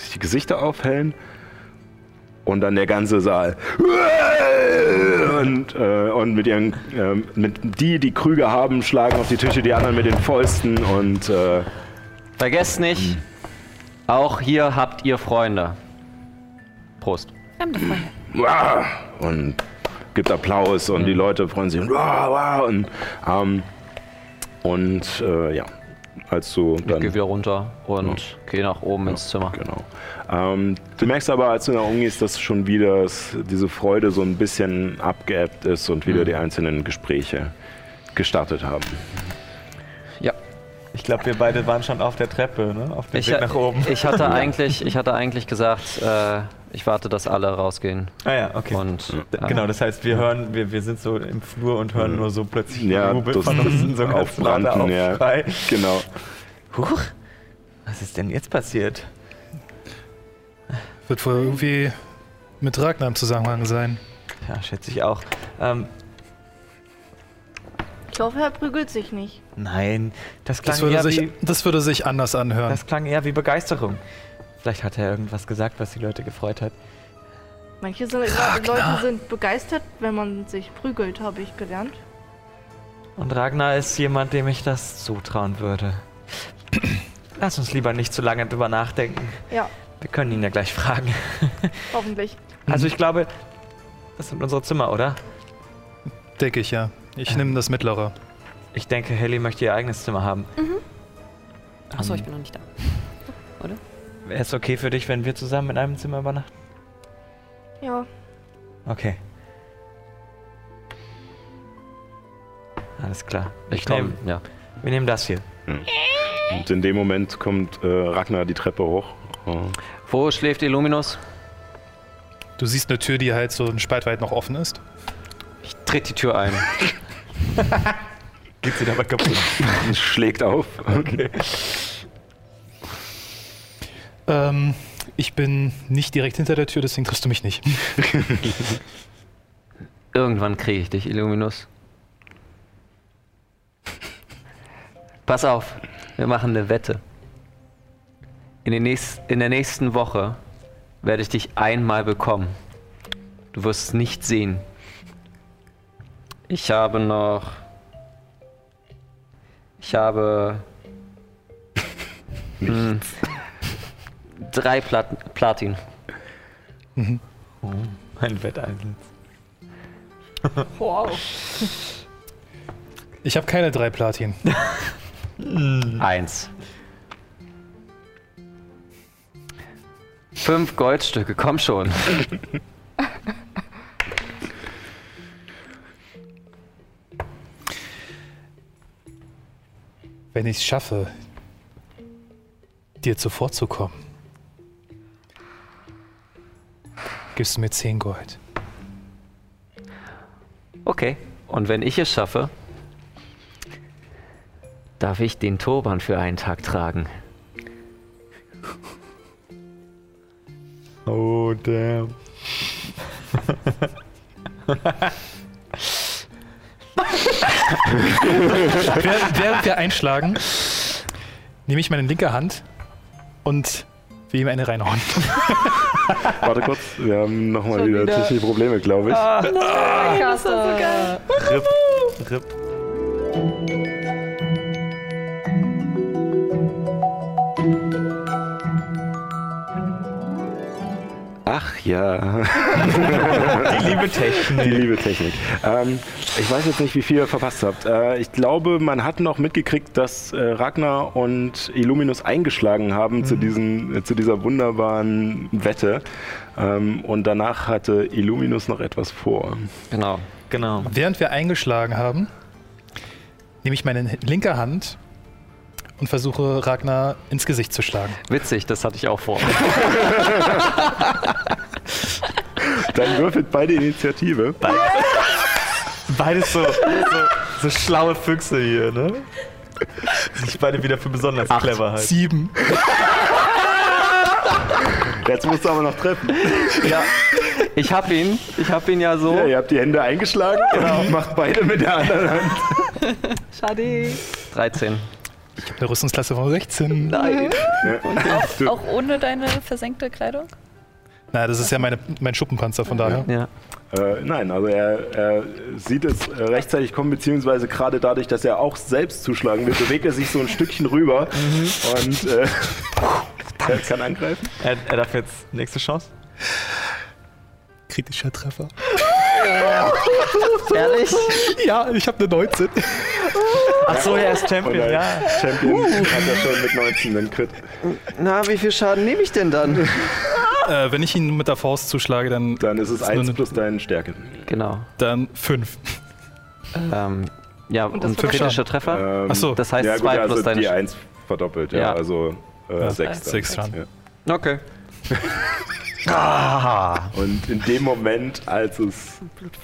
sich die Gesichter aufhellen und dann der ganze Saal. Und, äh, und mit ihren, ähm, mit die, die Krüge haben, schlagen auf die Tische, die anderen mit den Fäusten und äh, Vergesst nicht, auch hier habt ihr Freunde. Prost. Fremde Freunde. und gibt Applaus und die Leute freuen sich und, ähm, und äh, ja, als du Ich dann gehe wieder runter und gehe nach oben ins Zimmer. genau. Ähm, du merkst aber, als du nach oben gehst, dass schon wieder diese Freude so ein bisschen abgeebbt ist und wieder die einzelnen Gespräche gestartet haben. Ja. Ich glaube, wir beide waren schon auf der Treppe, ne? Auf dem Ich, Weg nach oben. ich, hatte eigentlich, ich hatte eigentlich gesagt, äh, ich warte, dass alle rausgehen. ah ja, okay. Und D- äh, Genau, das heißt, wir hören, wir, wir sind so im Flur und hören nur so plötzlich Ja, Jubel das von uns, so ganz lauter Aufbranden, ja. Genau. Huch, was ist denn jetzt passiert? Wird wohl irgendwie mit Ragnar im Zusammenhang sein. Ja, schätze ich auch. Ähm, Ich hoffe, er prügelt sich nicht. nein, das klang, Das würde, eher sich, wie, das würde sich anders anhören. das klang eher wie Begeisterung. Vielleicht hat er irgendwas gesagt, was die Leute gefreut hat. Manche sind, Leute sind begeistert, wenn man sich prügelt, habe ich gelernt. Und Ragnar ist jemand, dem ich das zutrauen würde. Lass uns lieber nicht zu lange drüber nachdenken. Ja, Wir können ihn ja gleich fragen. hoffentlich. Also ich glaube, das sind unsere Zimmer, oder? Denke ich ja. Ich nehme das mittlere. Ich denke, Haley möchte ihr eigenes Zimmer haben. Achso, ich Ähm, bin noch nicht da. Wäre es okay für dich, wenn wir zusammen in einem Zimmer übernachten? Ja, Okay. Alles klar. ich komme. nehm- Ja. Wir nehmen das hier. Und in dem Moment kommt äh, Ragnar die Treppe hoch. Äh, Wo schläft Illuminus? Du siehst eine Tür, die halt so ein Spalt weit noch offen ist. Ich tritt die Tür ein. Geht sie dabei kaputt? schlägt auf. Okay. Ähm, ich bin nicht direkt hinter der Tür, deswegen triffst du mich nicht. Irgendwann kriege ich dich, Illuminus. Pass auf, wir machen eine Wette. In, den nächst, in der nächsten Woche werde ich dich einmal bekommen. Du wirst es nicht sehen. Ich habe noch. Ich habe. hm, drei Plat Platin. Ein Wetteinsatz. wow. Ich habe keine drei Platin. Eins. Fünf Goldstücke, komm schon. Wenn ich es schaffe, dir zuvorzukommen, gibst du mir 10 Gold. Okay. Und wenn ich es schaffe, darf ich den Turban für einen Tag tragen. Oh, damn. Während, während wir einschlagen, nehme ich meine linke Hand und will ihm eine reinhauen. Warte kurz, wir haben nochmal wieder wieder. technische Probleme, glaube ich. das war so geil. Rip. Rip. Ja, Die liebe Technik. die liebe Technik. Ähm, ich weiß jetzt nicht, wie viel ihr verpasst habt. Äh, ich glaube, man hat noch mitgekriegt, dass äh, Ragnar und Illuminus eingeschlagen haben zu, diesen, äh, zu dieser wunderbaren Wette. Ähm, und danach hatte Illuminus noch etwas vor. Genau. Genau. Während wir eingeschlagen haben, nehme ich meine linke Hand und versuche Ragnar ins Gesicht zu schlagen. Witzig, das hatte ich auch vor. Dann würfelt beide Initiative. Beides so, so, so schlaue Füchse hier, ne? Sich beide wieder für besonders clever halten. Sieben. Jetzt musst du aber noch treffen. ja. Ich hab ihn, ich hab ihn ja so. Ja, ihr habt die Hände eingeschlagen und macht beide mit der anderen Hand. Schade. 13. Eine Rüstungsklasse von 16. Nein. Ja. Du- Auch ohne deine versenkte Kleidung? Na, das ist ja meine, mein Schuppenpanzer, von daher. Ja. Äh, nein, also er, er sieht es äh, rechtzeitig kommen, beziehungsweise gerade dadurch, dass er auch selbst zuschlagen will, bewegt er sich so ein Stückchen rüber und äh, er kann angreifen. Er, er darf jetzt nächste Chance. Kritischer Treffer. Ehrlich? Ja, ich habe eine 19. Ach so, er ist Champion, ja. Champion hat er schon mit 19 einen Crit. Na, wie viel Schaden nehme ich denn dann? äh, wenn ich ihn mit der Faust zuschlage, dann, Dann ist es nur 1 eine- plus deine Stärke. Genau. dann 5. Ähm, ja, und, das kritischer Treffer? Ähm, Ach so. Das heißt ja, gut, 2 also plus deine die Sch- 1 verdoppelt, ja, Ja. also 6. Sechs dran. Okay. Und in dem Moment, als es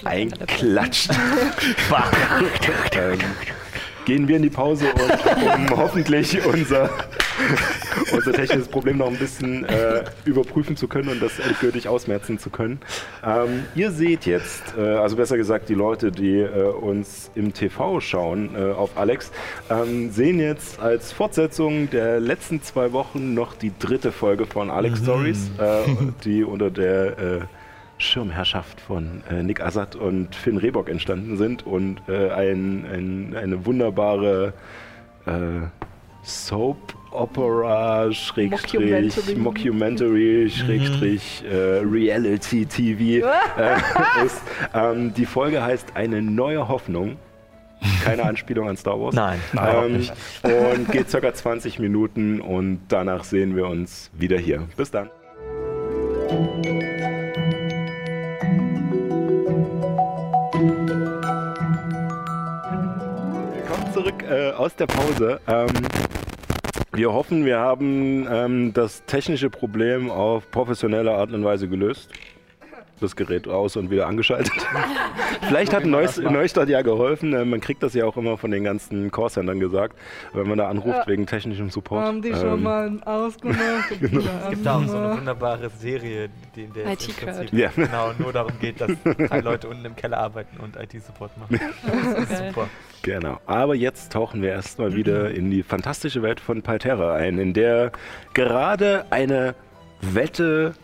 einklatscht, ähm, gehen wir in die Pause und um hoffentlich unser, unser technisches Problem noch ein bisschen äh, überprüfen zu können und das endgültig ausmerzen zu können. Ähm, ihr seht jetzt, äh, also besser gesagt die Leute, die äh, uns im TV schauen äh, auf Alex, ähm, sehen jetzt als Fortsetzung der letzten zwei Wochen noch die dritte Folge von Alex Stories, äh, die unter der äh, Schirmherrschaft von äh, Nick Assad und Finn Rehbock entstanden sind und äh, ein, ein, eine wunderbare äh, Soap Opera Schrägstrich Mockumentary. Schrägstrich äh, Reality TV äh, ist. Ähm, die Folge heißt Eine neue Hoffnung. Keine Anspielung an Star Wars. Nein, überhaupt Ähm, nicht. und geht circa 20 Minuten und danach sehen wir uns wieder hier. Bis dann. Zurück äh, aus der Pause. Ähm, wir hoffen, wir haben ähm, das technische Problem auf professionelle Art und Weise gelöst. Das Gerät aus und wieder angeschaltet. Vielleicht hat ein Neus Neustart ja geholfen. Äh, man kriegt das ja auch immer von den ganzen Callcentern gesagt, wenn man da anruft Ja. wegen technischem Support. Haben die schon Ähm, mal ausgemacht? Es gibt auch so eine wunderbare Serie, die in der es im. Prinzip Ja. genau nur darum geht, dass drei Leute unten im Keller arbeiten und IT-Support machen. Das ist super. Genau. Aber jetzt tauchen wir erstmal wieder in die fantastische Welt von Palterra ein, in der gerade eine Wette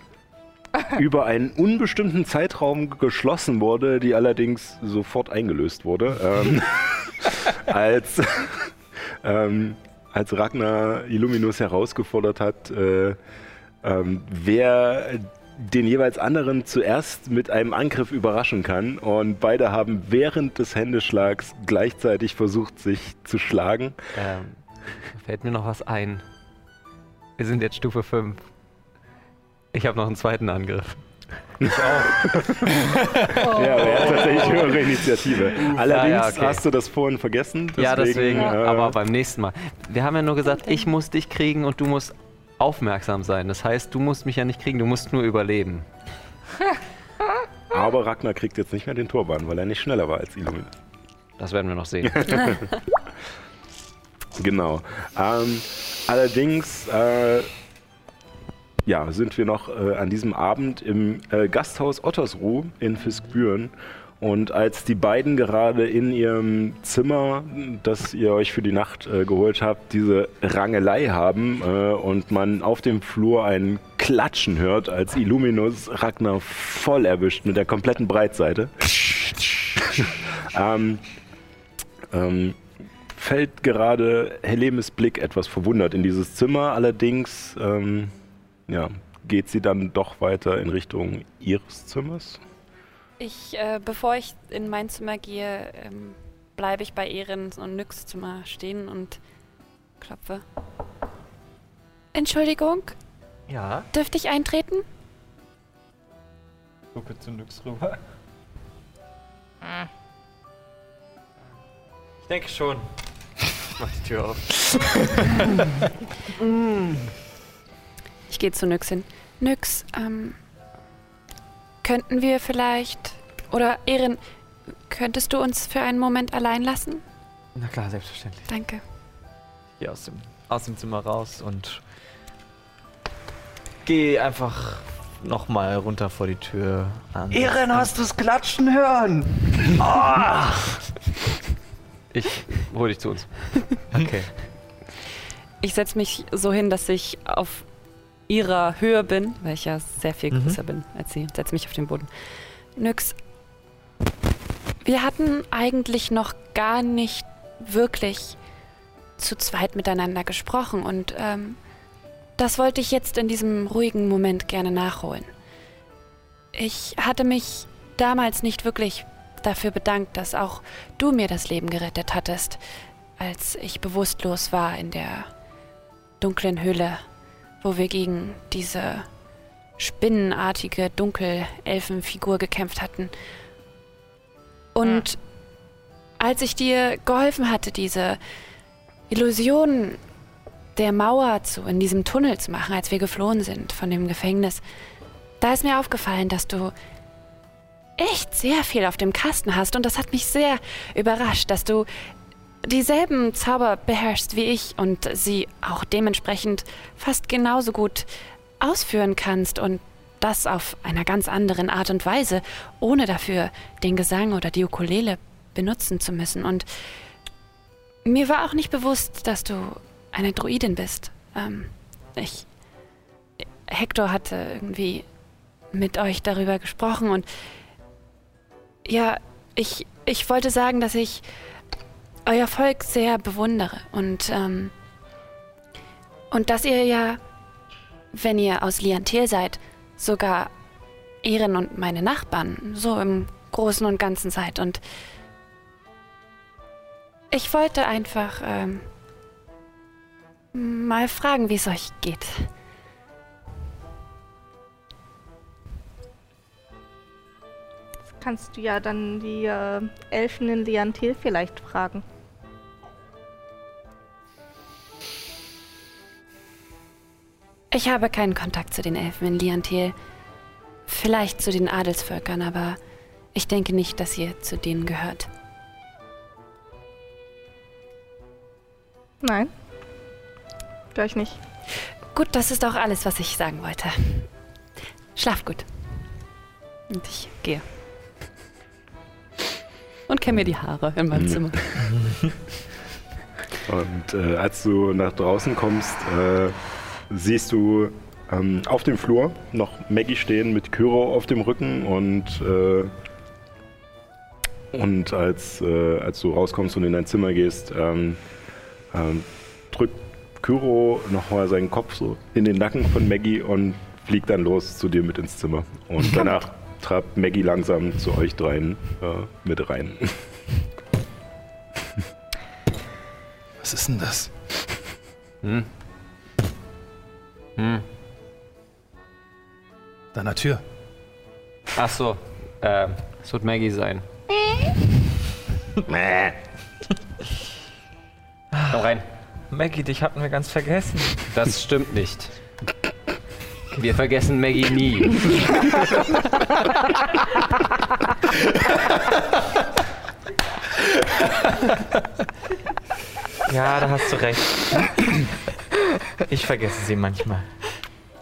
über einen unbestimmten Zeitraum geschlossen wurde, die allerdings sofort eingelöst wurde. Ähm, als, ähm, als Ragnar Illuminus herausgefordert hat, äh, ähm, wer den jeweils anderen zuerst mit einem Angriff überraschen kann. Und beide haben während des Händeschlags gleichzeitig versucht, sich zu schlagen. Ähm, fällt mir noch was ein. Wir sind jetzt Stufe 5. Ich habe noch einen zweiten Angriff. Ja, aber er hat tatsächlich höhere Initiative. Allerdings ja, okay. hast du das vorhin vergessen. ja, deswegen, äh, aber beim nächsten Mal. Wir haben ja nur gesagt, ich muss dich kriegen und du musst aufmerksam sein. Das heißt, du musst mich ja nicht kriegen, du musst nur überleben. aber Ragnar kriegt jetzt nicht mehr den Turban, weil er nicht schneller war als Illuminus. Das werden wir noch sehen. Genau. Ähm, allerdings äh, ja, sind wir noch äh, an diesem Abend im äh, Gasthaus Ottersruh in Fiskbüren. Und als die beiden gerade in ihrem Zimmer, das ihr euch für die Nacht äh, geholt habt, diese Rangelei haben äh, und man auf dem Flur ein Klatschen hört, als Illuminus Ragnar voll erwischt mit der kompletten Breitseite, ähm, ähm, fällt gerade Helemes Blick etwas verwundert in dieses Zimmer. Allerdings ähm, ja, geht sie dann doch weiter in Richtung ihres Zimmers. Ich, äh, bevor ich in mein Zimmer gehe, ähm, bleibe ich bei Erin und Nyx Zimmer stehen und klopfe. Entschuldigung, Ja, dürfte ich eintreten? gucke zu Nyx rüber. Ich denke schon. mach die Tür auf. Ich gehe zu Nyx hin. Nyx, ähm, könnten wir vielleicht, oder Erin, könntest du uns für einen Moment allein lassen? Na klar, selbstverständlich. Danke. Ich aus dem, aus dem Zimmer raus und gehe einfach nochmal runter vor die Tür. An Ehren, hast du's klatschen hören? Ich hol dich zu uns. Okay. Ich setze mich so hin, dass ich auf ihrer Höhe bin, weil ich ja sehr viel Mhm. größer bin als sie. Setze mich auf den Boden. Nyx, wir hatten eigentlich noch gar nicht wirklich zu zweit miteinander gesprochen und ähm, das wollte ich jetzt in diesem ruhigen Moment gerne nachholen. Ich hatte mich damals nicht wirklich dafür bedankt, dass auch du mir das Leben gerettet hattest, als ich bewusstlos war in der dunklen Höhle, wo wir gegen diese spinnenartige Dunkelelfenfigur gekämpft hatten. Und als ich dir geholfen hatte, diese Illusion der Mauer zu in diesem Tunnel zu machen, als wir geflohen sind von dem Gefängnis, da ist mir aufgefallen, dass du echt sehr viel auf dem Kasten hast und das hat mich sehr überrascht, dass du dieselben Zauber beherrschst wie ich und sie auch dementsprechend fast genauso gut ausführen kannst und das auf einer ganz anderen Art und Weise, ohne dafür den Gesang oder die Ukulele benutzen zu müssen. Und mir war auch nicht bewusst, dass du eine Druidin bist. Ähm, ich. Hector hatte irgendwie mit euch darüber gesprochen und ja, ich, ich wollte sagen, dass ich euer Volk sehr bewundere und, ähm, und dass ihr ja, wenn ihr aus Liantil seid, sogar Ehren und meine Nachbarn so im Großen und Ganzen seid. Und ich wollte einfach ähm, mal fragen, wie es euch geht. Kannst du ja dann die äh, Elfen in Liantil vielleicht fragen. Ich habe keinen Kontakt zu den Elfen in Liantil. Vielleicht zu den Adelsvölkern, aber ich denke nicht, dass ihr zu denen gehört. Nein. Gleich nicht. Gut, das ist auch alles, was ich sagen wollte. Schlaf gut. Und ich gehe. Und kämme mir die Haare in meinem Mhm. Zimmer. Und äh, als du nach draußen kommst, äh, siehst du ähm, auf dem Flur noch Maggie stehen mit Kyro auf dem Rücken und äh, und als, äh, als du rauskommst und in dein Zimmer gehst, ähm, ähm, drückt Kyro nochmal seinen Kopf so in den Nacken von Maggie und fliegt dann los zu dir mit ins Zimmer. Und danach trabt Maggie langsam zu euch dreien äh, mit rein. Was ist denn das? Hm. Hm. Da eine Tür. Ach so. Ähm, es wird Maggie sein. Komm rein. Maggie, dich hatten wir ganz vergessen. Das stimmt nicht. Wir vergessen Maggie nie. Ja, da hast du recht. Ich vergesse sie manchmal.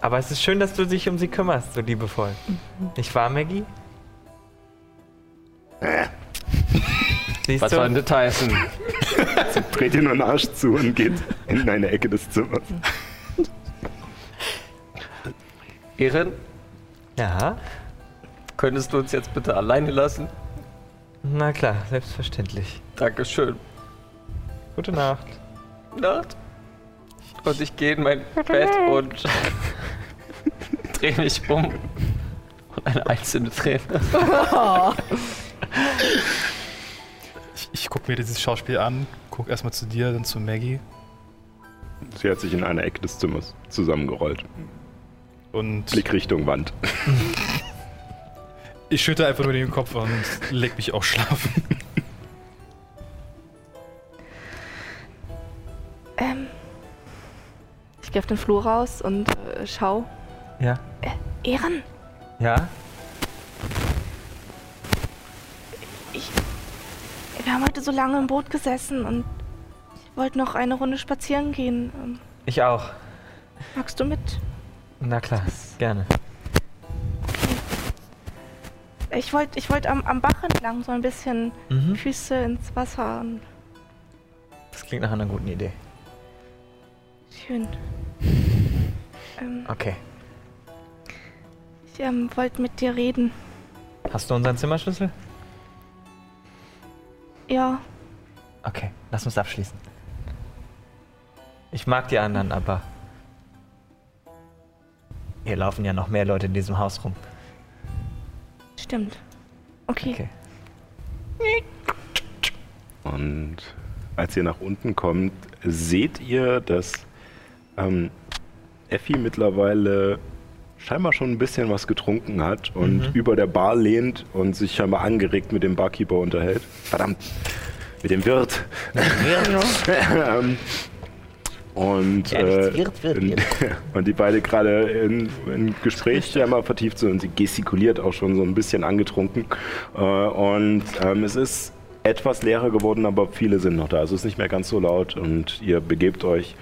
Aber es ist schön, dass du dich um sie kümmerst, so liebevoll. Nicht wahr, Maggie? Siehst Was du? sollen Details denn? Dreht ihr nur den Arsch zu und geht in eine Ecke des Zimmers. Erin, Ja, könntest du uns jetzt bitte alleine lassen? na klar, selbstverständlich. Dankeschön. Gute Nacht. Nacht. Und ich gehe in mein Bett und drehe mich um. Und eine einzelne Träne. Ich, ich gucke mir dieses Schauspiel an, gucke erstmal zu dir, dann zu Maggie. Sie hat sich in einer Ecke des Zimmers zusammengerollt. Und Blick Richtung Wand. ich schütte einfach nur den Kopf und leg mich auch schlafen. Auf den Flur raus und äh, schau. Ja. Ehren, Ja? wir haben heute so lange im Boot gesessen und ich wollte noch eine Runde spazieren gehen. Ähm, Ich auch. magst du mit? Na klar, gerne. Ich wollte ich wollt am, am Bach entlang so ein bisschen Mhm. Füße ins Wasser und Das klingt nach einer guten Idee. schön. Ähm, Okay. ich ähm, wollte mit dir reden. Hast du unseren Zimmerschlüssel? Ja, Okay, lass uns abschließen. Ich mag die anderen, aber. Hier laufen ja noch mehr Leute in diesem Haus rum. stimmt. Okay. Okay. Und als ihr nach unten kommt, seht ihr, dass ähm, Effi mittlerweile scheinbar schon ein bisschen was getrunken hat und Mhm. über der Bar lehnt und sich scheinbar angeregt mit dem Barkeeper unterhält. Verdammt, mit dem Wirt. Ähm, und, äh, und die beide gerade in, in Gespräch scheinbar vertieft sind und sie gestikuliert auch schon so ein bisschen angetrunken. Äh, und ähm, es ist etwas leerer geworden, aber viele sind noch da. Also es ist nicht mehr ganz so laut und ihr begebt euch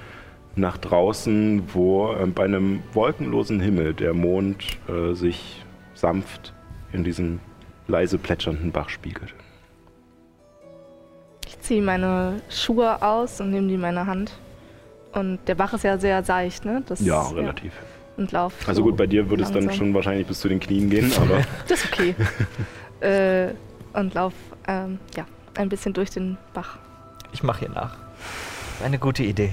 nach draußen, wo äh, bei einem wolkenlosen Himmel der Mond äh, sich sanft in diesem leise plätschernden Bach spiegelt. Ich ziehe meine Schuhe aus und nehme die in meine Hand. Und der Bach ist ja sehr seicht, ne? Das, Ja, relativ. Und lauf. Also so gut, bei dir würde es dann schon wahrscheinlich bis zu den Knien gehen, aber Das ist okay. äh, und lauf, ähm, ja, ein bisschen durch den Bach. Ich mache hier nach. Eine gute Idee.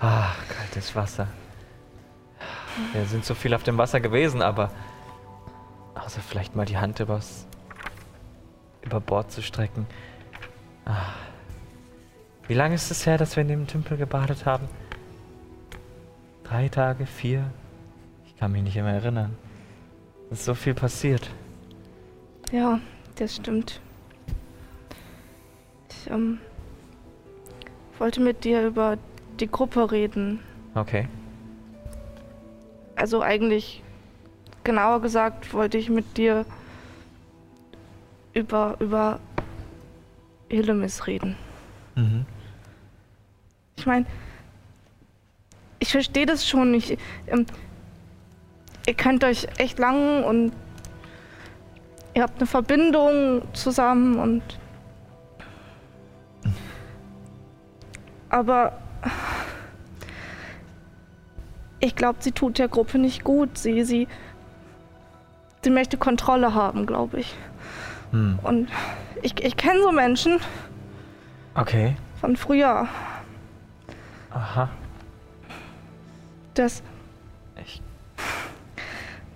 Ach, kaltes Wasser. Wir sind so viel auf dem Wasser gewesen, aber außer vielleicht mal die Hand übers über Bord zu strecken. Ah. Wie lange ist es her, dass wir in dem Tümpel gebadet haben? Drei Tage, vier? Ich kann mich nicht mehr erinnern. Es ist so viel passiert. Ja, das stimmt. Ich ähm, wollte mit dir über die Gruppe reden. Okay. Also eigentlich, genauer gesagt, wollte ich mit dir über, über Hillemis reden. Mhm. Ich meine, ich verstehe das schon. Ich, ähm, ihr kennt euch echt lang und ihr habt eine Verbindung zusammen und. Aber ich glaube, sie tut der Gruppe nicht gut. Sie, sie, sie möchte Kontrolle haben, glaube ich. Hm. Und ich, ich kenne so Menschen Okay. von früher. Aha. Das, Ich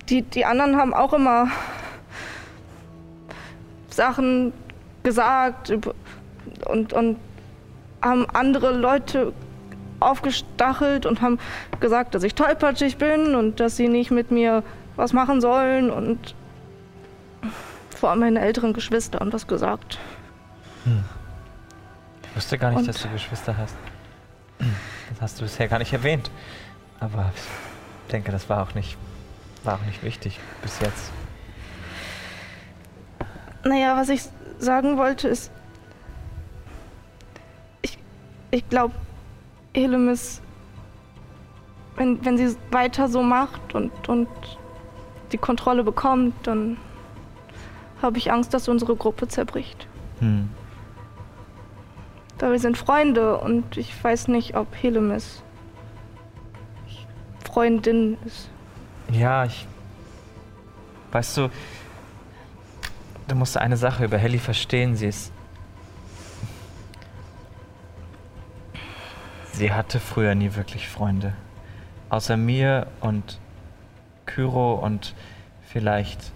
die, die anderen haben auch immer Sachen gesagt und, und haben andere Leute aufgestachelt und haben gesagt, dass ich tollpatschig bin und dass sie nicht mit mir was machen sollen und vor allem meine älteren Geschwister haben das gesagt. Ich wusste gar nicht, Und- dass du Geschwister hast. Das hast du bisher gar nicht erwähnt. Aber ich denke, das war auch nicht, war auch nicht wichtig bis jetzt. Naja, was ich sagen wollte ist, ich, ich glaube, Helemis, wenn, wenn sie weiter so macht und, und die Kontrolle bekommt, dann habe ich Angst, dass unsere Gruppe zerbricht. Hm. Weil wir sind Freunde und ich weiß nicht, ob Helemis Freundin ist. Ja, ich. Weißt du, du musst eine Sache über Helly verstehen. Sie ist. Sie hatte früher nie wirklich Freunde. Außer mir und Kyro und vielleicht.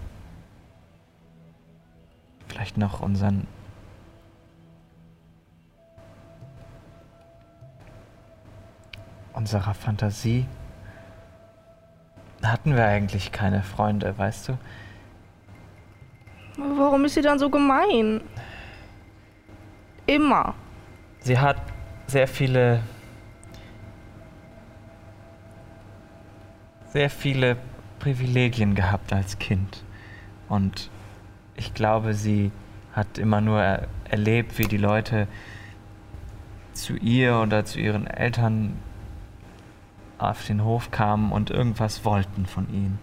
Vielleicht noch unseren. unserer Fantasie hatten wir eigentlich keine Freunde, weißt du? Warum ist sie dann so gemein? Immer. Sie hat sehr viele sehr viele Privilegien gehabt als Kind. Und ich glaube, sie hat immer nur er erlebt, wie die Leute zu ihr oder zu ihren Eltern auf den Hof kamen und irgendwas wollten von ihnen.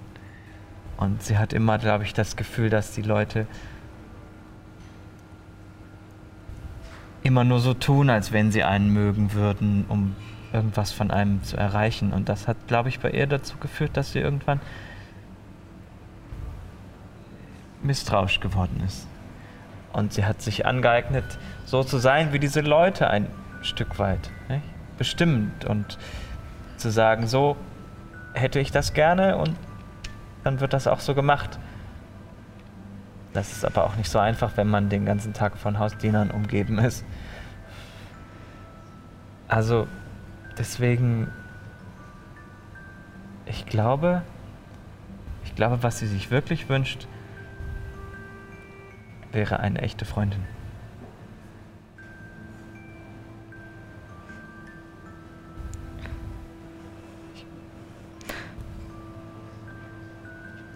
Und sie hat immer, glaube ich, das Gefühl, dass die Leute immer nur so tun, als wenn sie einen mögen würden, um irgendwas von einem zu erreichen. Und das hat, glaube ich, bei ihr dazu geführt, dass sie irgendwann misstrauisch geworden ist. Und sie hat sich angeeignet, so zu sein wie diese Leute ein Stück weit. Nicht? Bestimmt und zu sagen, so hätte ich das gerne und dann wird das auch so gemacht. Das ist aber auch nicht so einfach, wenn man den ganzen Tag von Hausdienern umgeben ist. Also deswegen, ich glaube, ich glaube, was sie sich wirklich wünscht, wäre eine echte Freundin.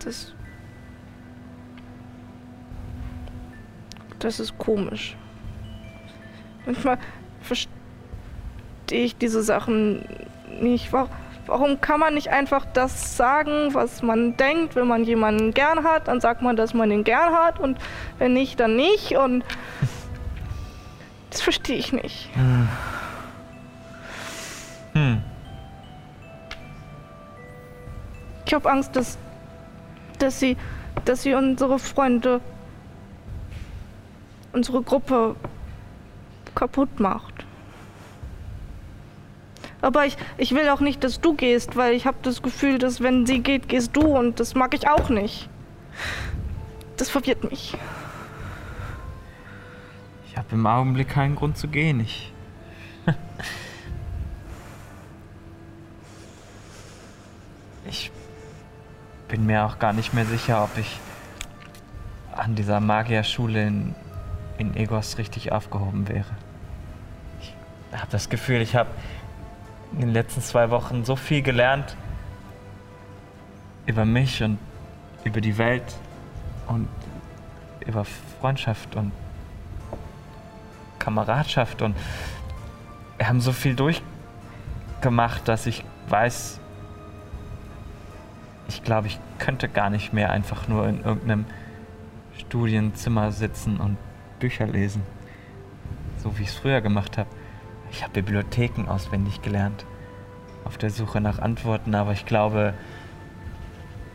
Das. Das ist komisch. Manchmal verstehe ich diese Sachen nicht. Warum kann man nicht einfach das sagen, was man denkt? Wenn man jemanden gern hat, dann sagt man, dass man ihn gern hat und wenn nicht, dann nicht und das verstehe ich nicht. Hm. Hm. Ich habe Angst, dass, dass sie, dass sie unsere Freunde, unsere Gruppe kaputt macht. Aber ich, ich will auch nicht, dass du gehst, weil ich habe das Gefühl, dass wenn sie geht, gehst du und das mag ich auch nicht. Das verwirrt mich. Ich habe im Augenblick keinen Grund zu gehen. Ich. ich bin mir auch gar nicht mehr sicher, ob ich an dieser Magierschule in, in Egos richtig aufgehoben wäre. Ich habe das Gefühl, ich habe in den letzten zwei Wochen so viel gelernt über mich und über die Welt und über Freundschaft und Kameradschaft und wir haben so viel durchgemacht, dass ich weiß, ich glaube, ich könnte gar nicht mehr einfach nur in irgendeinem Studienzimmer sitzen und Bücher lesen, so wie ich es früher gemacht habe. Ich habe Bibliotheken auswendig gelernt, auf der Suche nach Antworten, aber ich glaube,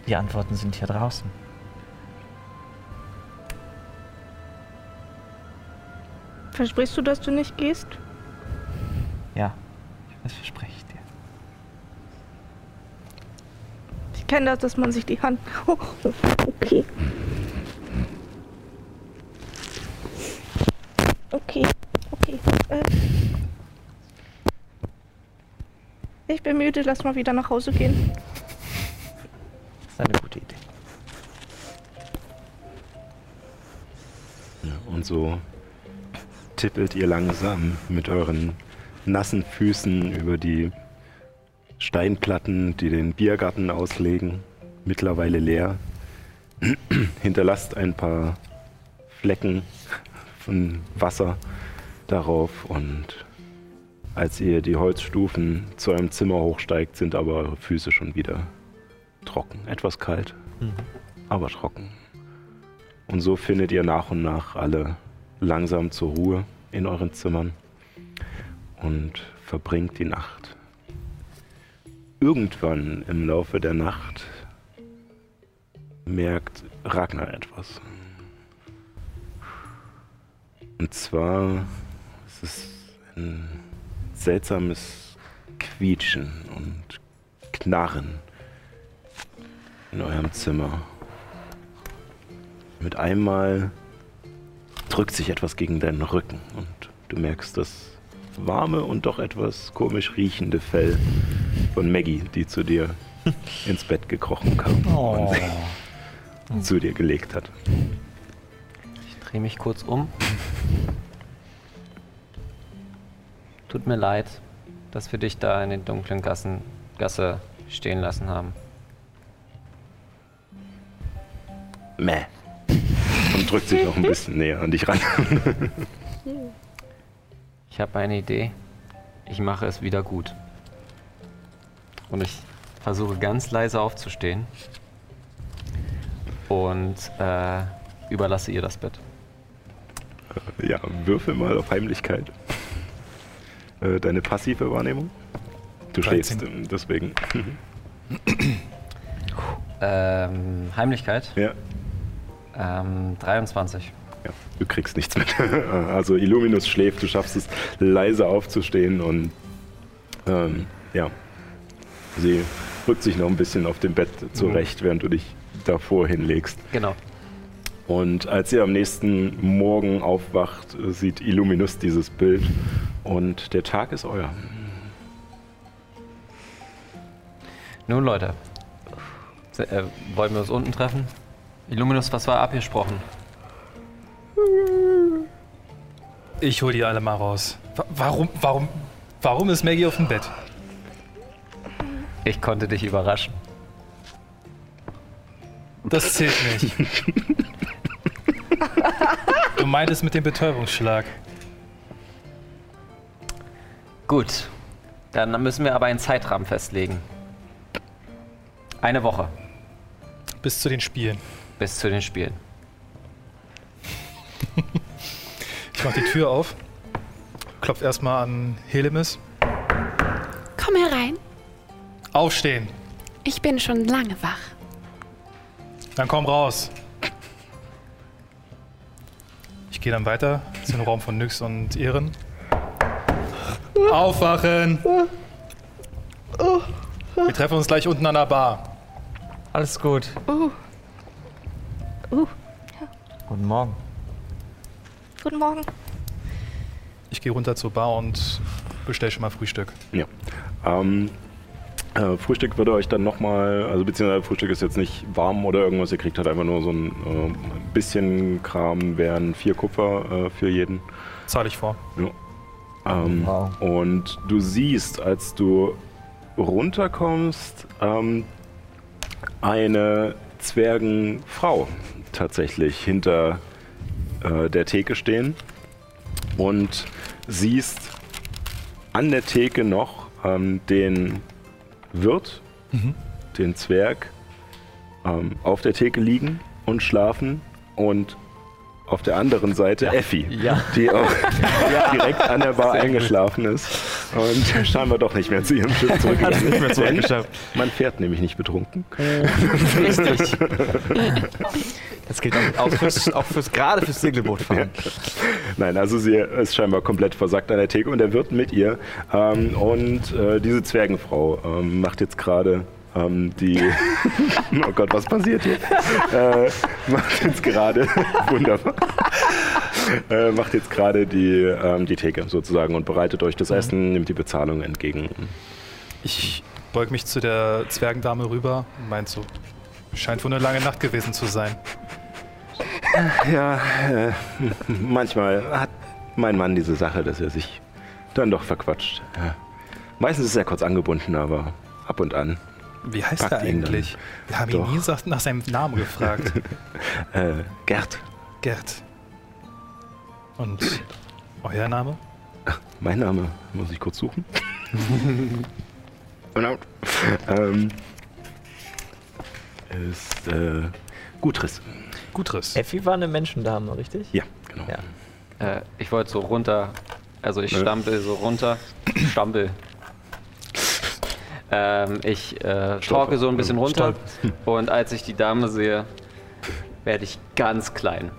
die Antworten sind hier draußen. Versprichst du, dass du nicht gehst? Ja, das verspreche ich dir. Ich kenne das, dass man sich die Hand. Oh, okay. Okay, okay. Äh. Ich bin müde, lass mal wieder nach Hause gehen. Das ist eine gute Idee. Ja, und so tippelt ihr langsam mit euren nassen Füßen über die Steinplatten, die den Biergarten auslegen, mittlerweile leer. Hinterlasst ein paar Flecken von Wasser darauf und als ihr die Holzstufen zu einem Zimmer hochsteigt, sind aber eure Füße schon wieder trocken. Etwas kalt, Mhm. aber trocken. Und so findet ihr nach und nach alle langsam zur Ruhe in euren Zimmern und verbringt die Nacht. Irgendwann im Laufe der Nacht merkt Ragnar etwas. Und zwar es ist ein seltsames Quietschen und Knarren in eurem Zimmer. Mit einmal drückt sich etwas gegen deinen Rücken und du merkst das warme und doch etwas komisch riechende Fell von Maggie, die zu dir ins Bett gekrochen kam und sich zu dir gelegt hat. Ich drehe mich kurz um. Tut mir leid, dass wir dich da in den dunklen Gassen, Gasse stehen lassen haben. Meh. Und drückt sich noch ein bisschen näher an dich ran. ich habe eine Idee. Ich mache es wieder gut. Und ich versuche ganz leise aufzustehen und äh, überlasse ihr das Bett. Ja, würfel mal auf Heimlichkeit. Äh, deine passive Wahrnehmung. Du 13. schläfst, ähm, deswegen. Ähm, Heimlichkeit. Ja, Ähm, 23. ja, du kriegst nichts mit. Also Illuminus schläft, du schaffst es leise aufzustehen und ähm, ja, sie rückt sich noch ein bisschen auf dem Bett zurecht, während du dich davor hinlegst. Genau. Und als ihr am nächsten Morgen aufwacht, sieht Illuminus dieses Bild und der Tag ist euer. Nun, Leute. Äh, wollen wir uns unten treffen? Illuminus, was war abgesprochen? Ich hol die alle mal raus. Wa- Warum, warum, warum ist Maggie auf dem Bett? Ich konnte dich überraschen. Das zählt nicht. Du meintest mit dem Betäubungsschlag. Gut. Dann müssen wir aber einen Zeitrahmen festlegen. Eine Woche Bis zu den Spielen. bis zu den Spielen. Ich mach die Tür auf. Klopf erstmal an Helemis. Komm herein. Aufstehen. Ich bin schon lange wach. Dann komm raus. Ich gehe dann weiter zu dem Raum von Nyx und Ehren. Aufwachen! Wir treffen uns gleich unten an der Bar. Alles gut. Guten Morgen. Guten Morgen. Ich gehe runter zur Bar und bestell schon mal Frühstück. Ja. Ähm, äh, Frühstück würde euch dann nochmal, also beziehungsweise Frühstück ist jetzt nicht warm oder irgendwas, ihr kriegt halt einfach nur so ein äh, bisschen Kram, wären vier Kupfer äh, für jeden. Zahle ich vor. Ähm, Wow. Und du siehst, als du runterkommst, ähm, eine Zwergenfrau tatsächlich hinter äh, der Theke stehen und siehst an der Theke noch ähm, den Wirt, den Zwerg, ähm, auf der Theke liegen und schlafen und auf der anderen Seite Effi, die auch direkt an der Bar eingeschlafen ist und scheinbar doch nicht mehr zu ihrem Schiff zurückgegangen ist. zurückgeschafft. Man fährt nämlich nicht betrunken. Richtig. Das gilt auch, auch, fürs, auch fürs, gerade fürs Segelbootfahren. Nein, also sie ist scheinbar komplett versackt an der Theke und er wird mit ihr. Ähm, und äh, diese Zwergenfrau ähm, macht jetzt gerade ähm, die. oh Gott, was passiert hier? äh, macht jetzt gerade. wunderbar. äh, macht jetzt gerade die, ähm, die Theke sozusagen und bereitet euch das Essen, nimmt die Bezahlung entgegen. Ich beug mich zu der Zwergendame rüber und meint so, scheint wohl eine lange Nacht gewesen zu sein. Ja, äh, manchmal hat mein Mann diese Sache, dass er sich dann doch verquatscht. Ja. Meistens ist er kurz angebunden, aber ab und an. Wie heißt Packt er eigentlich? Wir haben Doch. ihn nie nach seinem Namen gefragt. Äh, Gerd, Gerd. Und euer Name? mein Name, muss ich kurz suchen. Genau. ähm, ist äh, Gutriss. Gutriss. Effi war eine Menschendame, richtig? Ja, genau. Ja. Äh, ich wollte so runter, also ich Ne? stampel so runter, stampel. Ähm, ich äh, talke so ein bisschen runter und als ich die Dame sehe, werde ich ganz klein.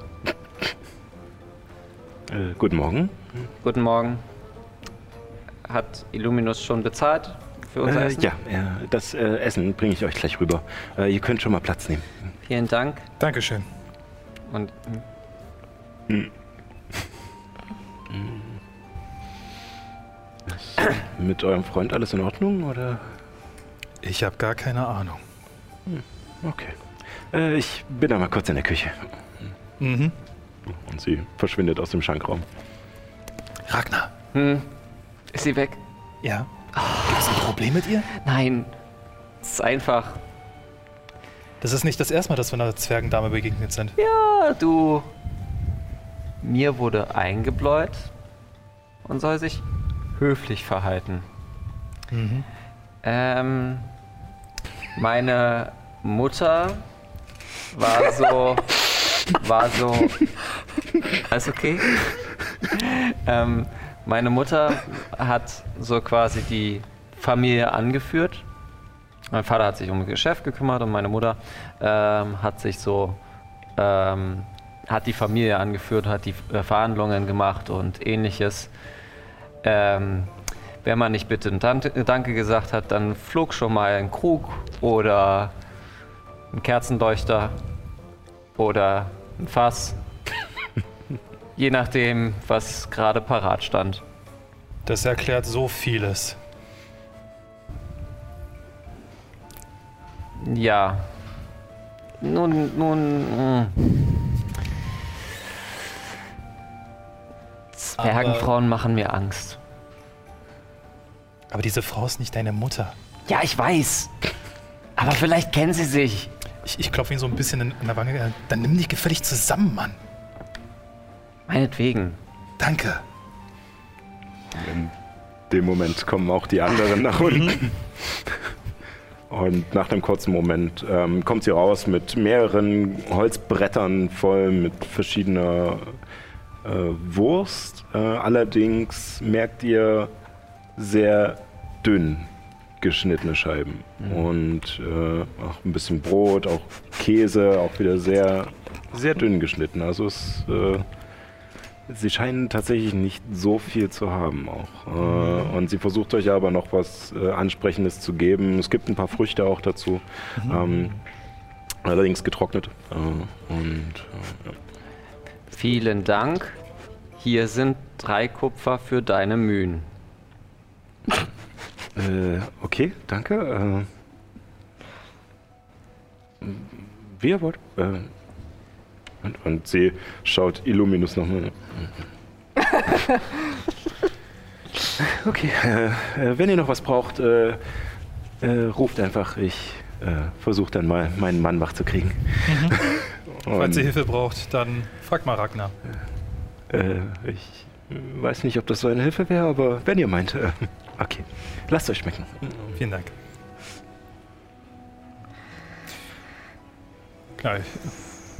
Äh, guten Morgen. Guten Morgen. Hat Illuminus schon bezahlt für unser Äh, Essen? ja, äh, das äh, Essen bringe ich euch gleich rüber. Äh, ihr könnt schon mal Platz nehmen. Vielen Dank. Dankeschön. Und hm, Mit eurem Freund alles in Ordnung oder? Ich habe gar keine Ahnung. Okay. Äh, ich bin da mal kurz in der Küche. Mhm. Und sie verschwindet aus dem Schankraum. Ragnar. hm, ist sie weg? Ja. Gibt es ein Problem mit ihr? Nein. Es ist einfach. Das ist nicht das erste Mal, dass wir einer Zwergendame begegnet sind. Ja, du. Mir wurde eingebläut und soll sich höflich verhalten. Ähm, meine Mutter war so. war so. Alles okay? ähm, meine Mutter hat so quasi die Familie angeführt. Mein Vater hat sich um das Geschäft gekümmert und meine Mutter ähm, hat sich so ähm, hat die Familie angeführt, hat die äh, Verhandlungen gemacht und ähnliches. Ähm, wenn man nicht bitte ein Tante, Danke gesagt hat, dann flog schon mal ein Krug oder ein Kerzenleuchter oder ein Fass. Je nachdem, was gerade parat stand. Das erklärt so vieles. Ja. Nun, nun. mh. Zwergenfrauen machen mir Angst. Aber diese Frau ist nicht deine Mutter. Ja, ich weiß. Aber vielleicht kennen sie sich. Ich, ich klopfe ihn so ein bisschen in, in der Wange. Äh, Dann nimm dich gefällig zusammen, Mann. Meinetwegen. Danke. In dem Moment kommen auch die anderen nach unten. Und nach einem kurzen Moment ähm, kommt sie raus mit mehreren Holzbrettern voll mit verschiedener äh, Wurst. Äh, allerdings merkt ihr sehr dünn geschnittene Scheiben. Und äh, auch ein bisschen Brot, auch Käse, auch wieder sehr, sehr dünn geschnitten. Also es äh, Sie scheinen tatsächlich nicht so viel zu haben auch. Äh, und sie versucht euch aber noch was äh, Ansprechendes zu geben. Es gibt ein paar Früchte auch dazu. Ähm, allerdings getrocknet. Äh, und äh, ja. Vielen Dank. Hier sind drei Kupfer für deine Mühen. Äh, okay, danke. Äh, wie ihr wollt. Äh, und, und sie schaut Illuminus nochmal. okay, äh, äh, wenn ihr noch was braucht, äh, äh, ruft einfach. Ich versuche dann mal meinen Mann wach zu kriegen. Falls ihr Hilfe braucht, dann fragt mal Ragnar. ich weiß nicht, ob das so eine Hilfe wäre, aber wenn ihr meint, okay. Lasst euch schmecken. Vielen Dank. Klar,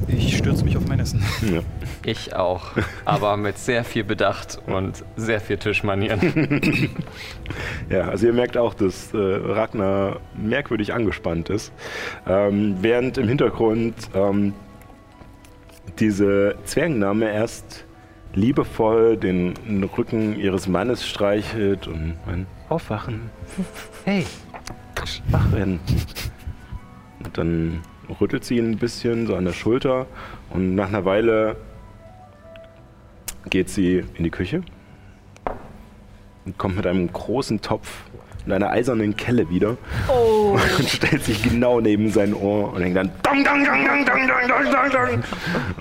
ich, ich stürze mich auf mein Essen. Ja. Ich auch. Aber mit sehr viel Bedacht und sehr viel Tischmanieren. Ja, also ihr merkt auch, dass äh, Ragnar merkwürdig angespannt ist. Ähm, während im Hintergrund ähm, diese Zwergenname erst liebevoll den Rücken ihres Mannes streichelt und ein Aufwachen. Hey, wach werden. Und dann rüttelt sie ihn ein bisschen so an der Schulter und nach einer Weile geht sie in die Küche und kommt mit einem großen Topf in einer eisernen Kelle wieder oh. und stellt sich genau neben sein Ohr und hängt dann dong, dong, dong, dong, dong, dong, dong, dong.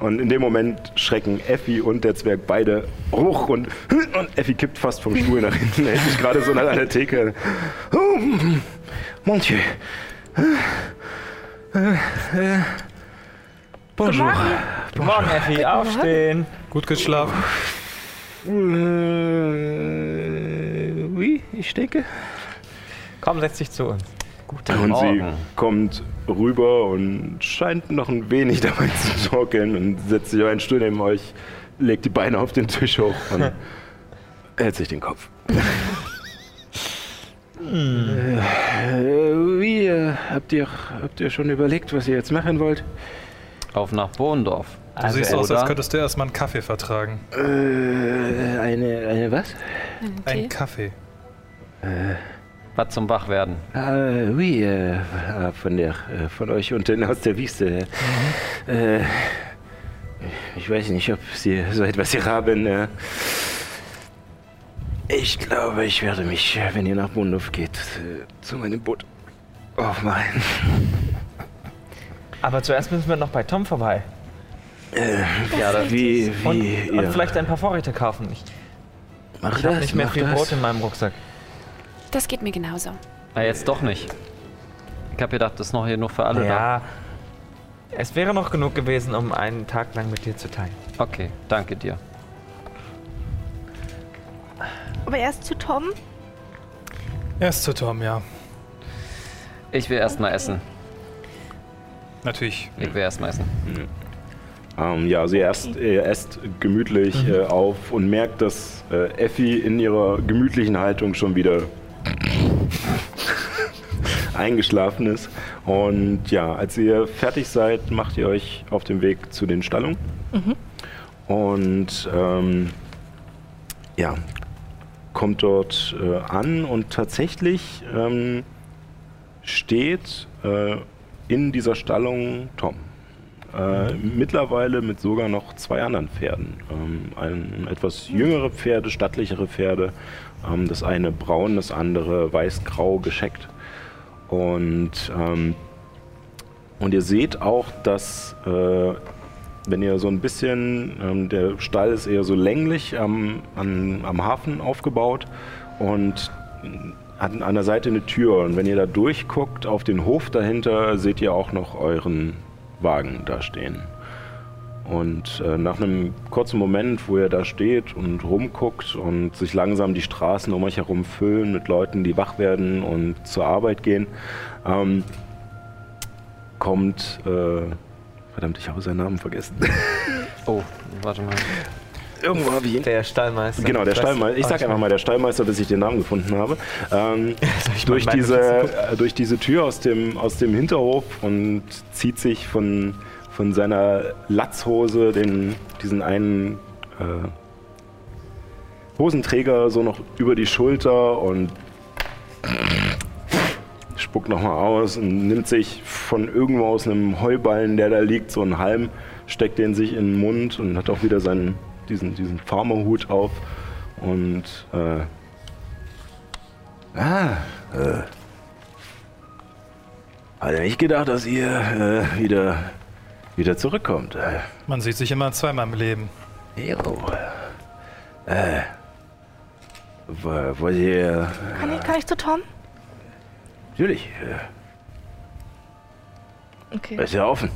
Und in dem Moment schrecken Effi und der Zwerg beide hoch und, und Effi kippt fast vom Stuhl nach hinten, hält sich gerade so nach einer Theke. Oh, mon Dieu. Äh, bonjour. Guten Morgen, Effi, aufstehen. Gut geschlafen. Äh, oui, ich denke. Komm, setz dich zu uns. Guten Und sie Morgen. kommt rüber und scheint noch ein wenig dabei zu torkeln und setzt sich auf einen Stuhl neben euch, legt die Beine auf den Tisch hoch und hält sich den Kopf. Äh, wie, äh, habt, ihr, habt ihr schon überlegt, was ihr jetzt machen wollt? Auf nach Bohndorf. Du siehst aus, als könntest du erstmal einen Kaffee vertragen. Äh, eine, eine was? Ein Kaffee. Was zum Wachwerden. Ah, oui, äh, ah, von, der, äh, von euch unten aus der Wüste. Äh, ich weiß nicht, ob Sie so etwas hier haben. Äh. Ich glaube, ich werde mich, äh, wenn ihr nach Bundhof geht, äh, zu meinem Boot aufmachen. Aber zuerst müssen wir noch bei Tom vorbei. Ja, wie, wie Und, ihr und vielleicht ein paar Vorräte kaufen. Ich, macht ich habe nicht mehr viel das. Brot in meinem Rucksack. Das geht mir genauso. Ah, jetzt doch nicht. Ich habe gedacht, das ist noch hier nur für alle Ja, Es wäre noch genug gewesen, um einen Tag lang mit dir zu teilen. Okay, danke dir. Aber erst zu Tom. Erst zu Tom, ja. Ich will erstmal essen. Natürlich. Ich will erstmal essen. Ähm, ja, sie erst, ihr esst gemütlich äh, auf und merkt, dass äh, Effi in ihrer gemütlichen Haltung schon wieder eingeschlafen ist. Und ja, als ihr fertig seid, macht ihr euch auf den Weg zu den Stallungen. Und ähm, ja, kommt dort äh, an und tatsächlich ähm, steht äh, in dieser Stallung Tom. Äh, mittlerweile mit sogar noch zwei anderen Pferden. Ähm, ein etwas jüngere Pferde, stattlichere Pferde. Ähm, das eine braun, das andere weiß-grau gescheckt. Und, ähm, und ihr seht auch, dass, äh, wenn ihr so ein bisschen, ähm, der Stall ist eher so länglich am, an, am Hafen aufgebaut und hat an der Seite eine Tür. Und wenn ihr da durchguckt auf den Hof dahinter, seht ihr auch noch euren Wagen da stehen. Und äh, nach einem kurzen Moment, wo ihr da steht und rumguckt und sich langsam die Straßen um euch herum füllen mit Leuten, die wach werden und zur Arbeit gehen, ähm, kommt. Äh, verdammt, ich habe seinen Namen vergessen. Oh, warte mal. Irgendwo habe ich ihn. Der Stallmeister. Genau, der Stallmeister. Ich Oh, sag einfach mal der Stallmeister, bis ich den Namen gefunden habe. Ähm, ich durch, diese, äh, durch diese Tür aus dem, aus dem Hinterhof und zieht sich von, von seiner Latzhose den, diesen einen äh, Hosenträger so noch über die Schulter und spuckt nochmal aus und nimmt sich von irgendwo aus einem Heuballen, der da liegt, so einen Halm, steckt den sich in den Mund und hat auch wieder seinen, diesen, diesen Farmerhut auf und äh, ah, äh, hatte nicht gedacht, dass ihr äh, wieder, wieder zurückkommt. Äh, Man sieht sich immer zweimal im Leben. jo. Äh, wo- wollt ihr, Kann ich, kann ich zu Tom? natürlich, äh, Okay. ist ja offen.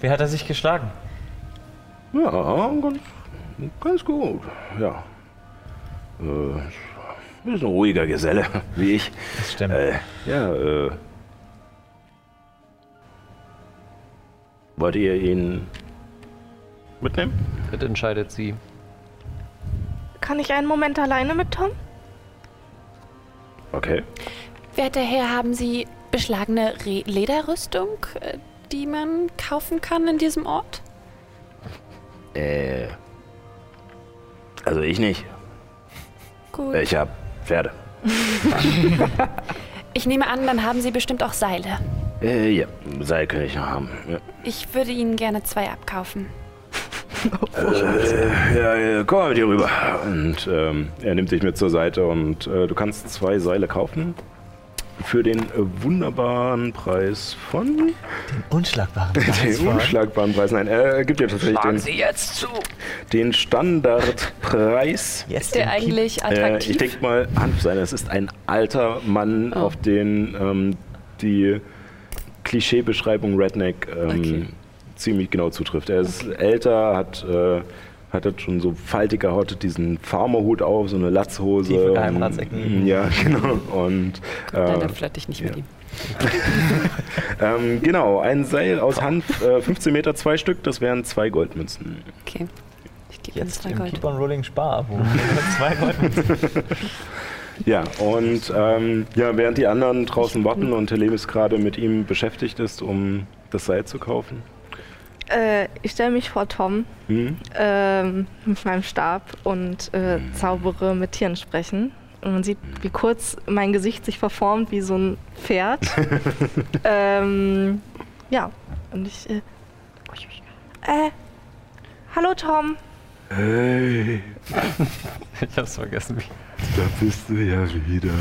Wie hat er sich geschlagen? Ja, ganz, ganz gut. Ja. Äh, ist ein ruhiger Geselle, wie ich. Das stimmt. Äh, ja, äh. Wollt ihr ihn mitnehmen? Bitte entscheidet sie. Kann ich einen Moment alleine mit Tom? Okay. Werter Herr, haben Sie beschlagene Re Lederrüstung, äh, die man kaufen kann in diesem Ort? Äh. Also ich nicht. Gut. Ich hab Pferde. Ich nehme an, dann haben Sie bestimmt auch Seile. Äh, ja, Seil kann ich noch haben. Ja. Ich würde Ihnen gerne zwei abkaufen. Äh, ja, ja, komm mal mit dir rüber. Und ähm, er nimmt dich mit zur Seite und äh, du kannst zwei Seile kaufen. Für den äh, wunderbaren Preis von. Unschlagbaren Den unschlagbaren Preis. Nein, er gibt dir tatsächlich den, jetzt zu! den Standardpreis. Yes, Ist der eigentlich Äh, ich attraktiv? denke mal, Hanf sein. Es ist ein alter Mann, Oh. auf den ähm, die Klischeebeschreibung Redneck ähm, Okay. ziemlich genau zutrifft. Er ist älter, hat, äh, hat jetzt schon so faltige Haut, hat diesen Farmerhut auf, so eine Latzhose. Tiefe Geheimratsecken. Ja, genau. Und Nein, äh, dann flirte ich nicht mit ja. ihm. ähm, genau, ein Seil aus Hanf, äh, 15 Meter, zwei Stück, das wären zwei Goldmünzen. Okay. Ich gebe Jetzt zwei im Gold. Keep on Rolling Spar. Wo zwei Gold. Ja, und ähm, ja, während die anderen draußen warten und Telemis gerade mit ihm beschäftigt ist, um das Seil zu kaufen. Äh, ich stelle mich vor Tom Hm? ähm, mit meinem Stab und äh, zaubere mit Tieren sprechen. Und man sieht, wie kurz mein Gesicht sich verformt wie so ein Pferd. ähm, ja, und ich. Äh, äh, hallo Tom. Hey, Ich hab's vergessen. Da bist du ja wieder.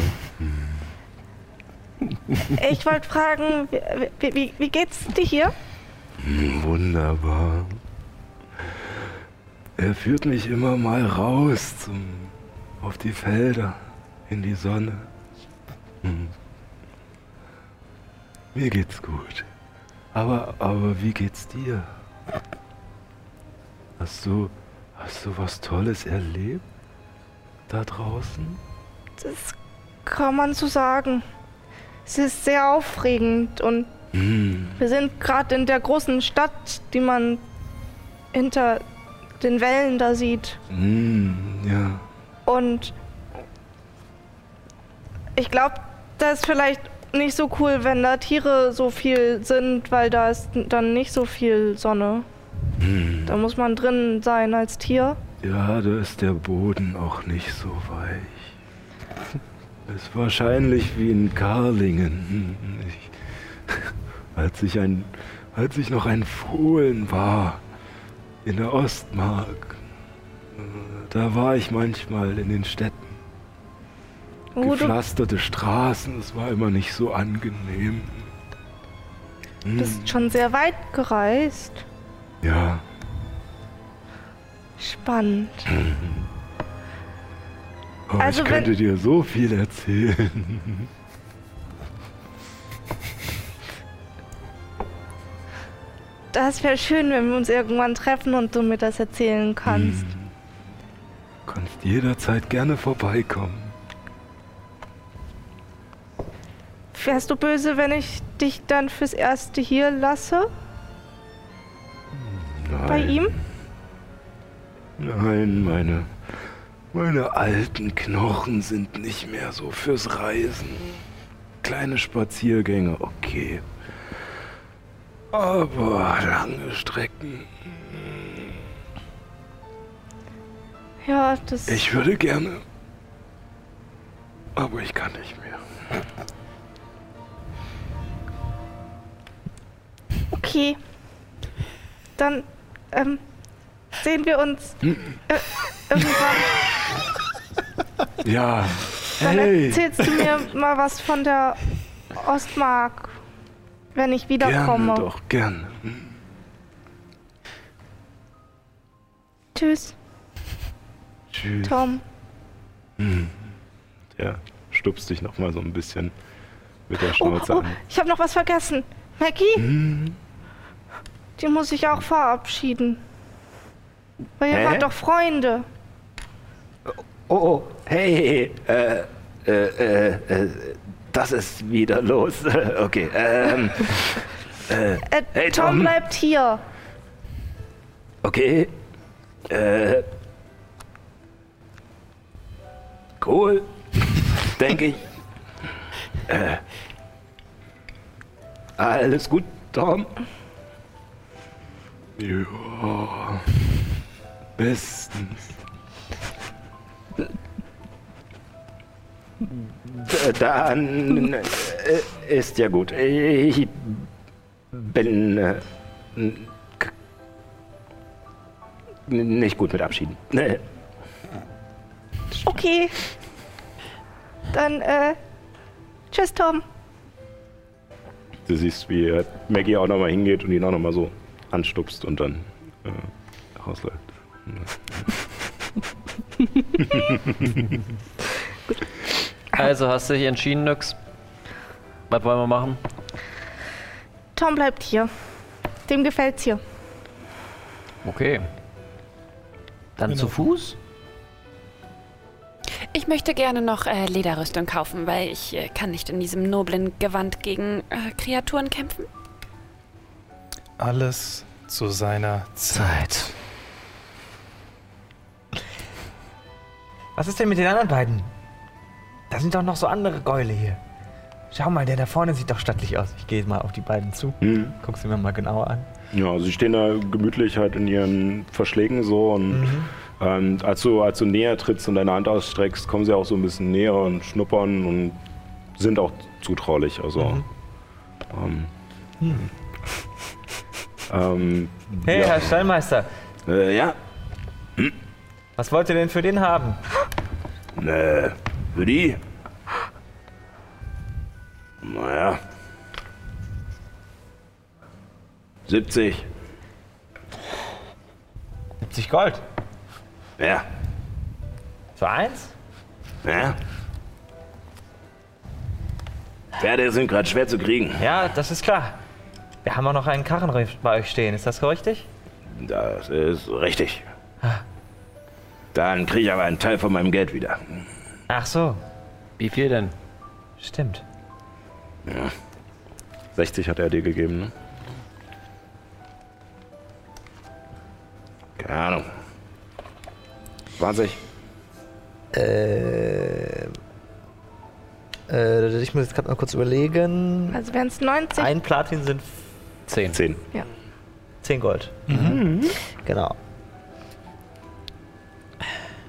Ich wollte fragen, wie, wie, wie, wie geht's dir hier? Hm, Wunderbar. Er führt mich immer mal raus zum, auf die Felder, in die Sonne. Hm. Mir geht's gut. Aber, aber wie geht's dir? Hast du, hast du was Tolles erlebt? Da draußen? Das kann man so sagen. Es ist sehr aufregend und Hm. wir sind gerade in der großen Stadt, die man hinter den Wellen da sieht. Hm, ja. Und ich glaube, das ist vielleicht nicht so cool, wenn da Tiere so viel sind, weil da ist dann nicht so viel Sonne. Da muss man drin sein als Tier. Ja, da ist der Boden auch nicht so weich. Ist wahrscheinlich wie in Karlingen. Ich, als, ich ein, als ich noch ein Fohlen war, in der Ostmark, da war ich manchmal in den Städten. Oh, du, Gepflasterte Straßen, es war immer nicht so angenehm. Hm, bist schon sehr weit gereist. ja, Spannend. aber Also ich wenn- könnte dir so viel erzählen. Das wäre schön, wenn wir uns irgendwann treffen und du mir das erzählen kannst. Hm. Du kannst jederzeit gerne vorbeikommen. Wärst du böse, wenn ich dich dann fürs Erste hier lasse? Nein. Bei ihm? Nein, meine, meine alten Knochen sind nicht mehr so fürs Reisen. Kleine Spaziergänge, okay. Aber lange Strecken. Ja, das. Ich würde gerne. Aber ich kann nicht mehr. Okay. Dann ähm, sehen wir uns Hm. äh, irgendwann. Ja. Dann Hey. erzählst du mir mal was von der Ostmark, wenn ich wiederkomme. Gerne doch, gerne. Hm. Tschüss, Tschüss. Tom. Der stupst dich noch mal so ein bisschen mit der Oh, Schnauze oh, an. ich habe noch was vergessen. Maggie, Hm. die muss ich auch verabschieden. Weil ihr Hä? wart doch Freunde. Oh, oh, hey, äh, äh, äh, äh, das ist wieder los. Okay, ähm, äh, Äh, Hey, Tom Tom. bleibt hier. okay, äh, cool, denke ich. Äh, alles gut, Tom? Ja. Bestens. Dann äh, ist ja gut. Ich bin äh, nicht gut mit Abschieden. Okay. Dann, äh, tschüss, Tom. Du siehst, wie Maggie auch nochmal hingeht und ihn auch nochmal so anstupst und dann äh, rausläuft. Also hast du dich entschieden, Nix? Was wollen wir machen? Tom bleibt hier. Dem gefällt's hier. Okay. Dann Genau. zu Fuß? Ich möchte gerne noch äh, Lederrüstung kaufen, weil ich äh, kann nicht in diesem noblen Gewand gegen äh, Kreaturen kämpfen. Alles zu seiner Zeit. Was ist denn mit den anderen beiden? Da sind doch noch so andere Gäule hier. Schau mal, der da vorne sieht doch stattlich aus. Ich gehe mal auf die beiden zu. Hm. Guck sie mir mal genauer an. Ja, sie stehen da gemütlich halt in ihren Verschlägen so und ähm, als, du, als du näher trittst und deine Hand ausstreckst, kommen sie auch so ein bisschen näher und schnuppern und sind auch zutraulich. Also, ähm, ähm, Hey, ja. Herr Stallmeister, Äh, ja, was wollt ihr denn für den haben? äh, für die? Naja. 70. 70 Gold. Ja, Für eins? ja. Pferde sind gerade schwer zu kriegen. Ja, das ist klar. Wir haben auch noch einen Karren bei euch stehen, ist das richtig? Das ist richtig. Dann kriege ich aber einen Teil von meinem Geld wieder. Ach so, Wie viel denn? stimmt. 60 hat er dir gegeben, ne? Keine Ahnung. 20? Äh, äh, ich muss jetzt gerade mal kurz überlegen. Also wären es 90. Ein Platin sind 10. 10. 10 Gold. Genau.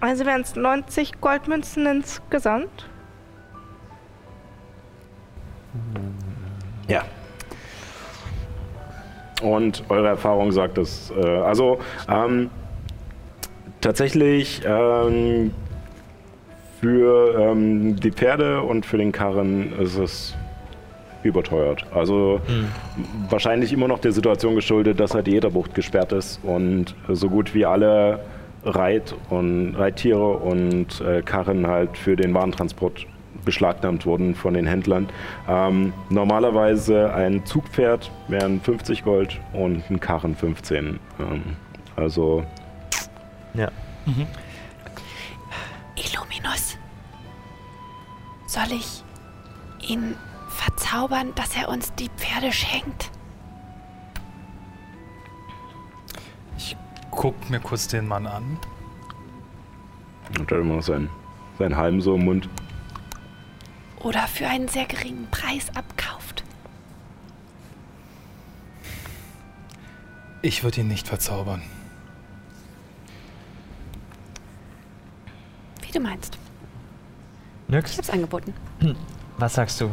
Also wären es 90 Goldmünzen insgesamt. Ja. Und eure Erfahrung sagt es. Äh, also ähm, tatsächlich ähm, für ähm, die Pferde und für den Karren ist es überteuert. Also wahrscheinlich immer noch der Situation geschuldet, dass halt die Ätherbucht gesperrt ist und so gut wie alle Reit- und Reittiere und äh, Karren halt für den Warentransport beschlagnahmt wurden von den Händlern. Ähm, normalerweise ein Zugpferd wären 50 Gold und ein Karren 15. Ähm, also Ja. Illuminus. Soll ich ihn verzaubern, dass er uns die Pferde schenkt? Guck mir kurz den Mann an. hat er immer noch seinen, seinen Halm so im Mund. Oder für einen sehr geringen Preis abkauft? Ich würde ihn nicht verzaubern. Wie du meinst. Ich Nix? hab's angeboten. Was sagst du?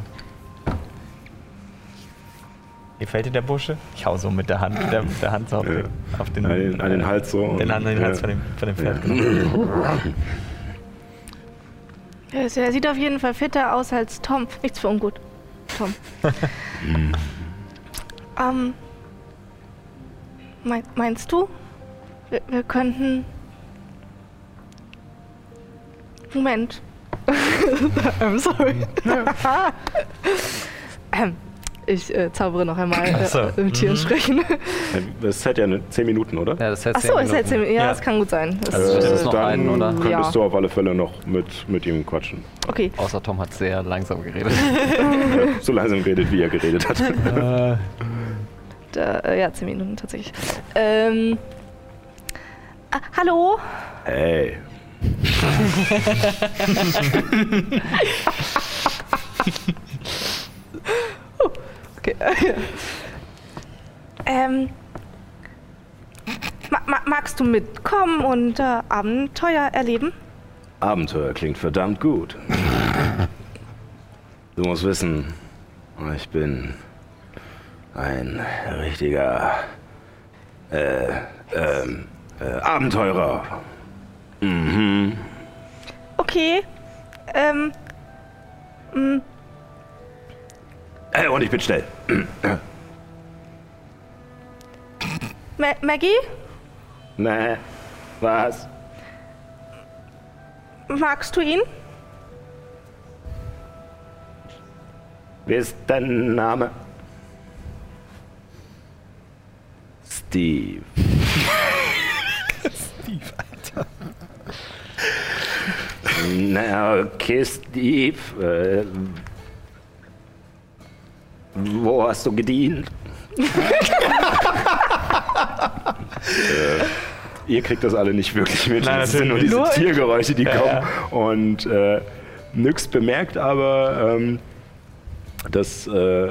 Gefällt dir der Bursche? Ich hau so mit der Hand, mit der, mit der Hand so auf, Ja. den, auf den, An den, an den Hals so. Den Hand an den Ja. Hals von dem, von dem Pferd. Genau. Er ist- Er sieht auf jeden Fall fitter aus als Tom. Nichts für ungut. Tom. ähm, mein, meinst du, wir, wir könnten. Moment. I'm sorry. ähm, ich äh, zaubere noch einmal Ach so. äh, im Tieren sprechen. Das ist halt ja eine 10 Minuten, oder? Ja, das hätte Achso, ist jetzt. Ja, Ja. das kann gut sein. Das, Also, das ist noch dann einen, oder? könntest Ja. du auf alle Fälle noch mit, mit ihm quatschen. okay. Außer Tom hat sehr langsam geredet. So langsam geredet, wie er geredet hat. Da, äh, ja, 10 Minuten tatsächlich. Ähm, ah, hallo? Hey. Okay. ähm, ma ma magst du mitkommen und äh, Abenteuer erleben? Abenteuer klingt verdammt gut. Du musst wissen, ich bin ein richtiger äh, ähm, äh, Abenteurer. Mhm. Okay. Ähm, mh, Äh, und ich bin schnell. Ma Maggie, Nee, was? magst du ihn? Wie ist dein Name? Steve. Steve, Alter. Na, okay, Steve. Äh, wo hast du gedient? Ihr kriegt das alle nicht wirklich mit. Nein, das sind nur diese natürlich Tiergeräusche, die kommen. Und äh, Nyx bemerkt aber, ähm, dass äh,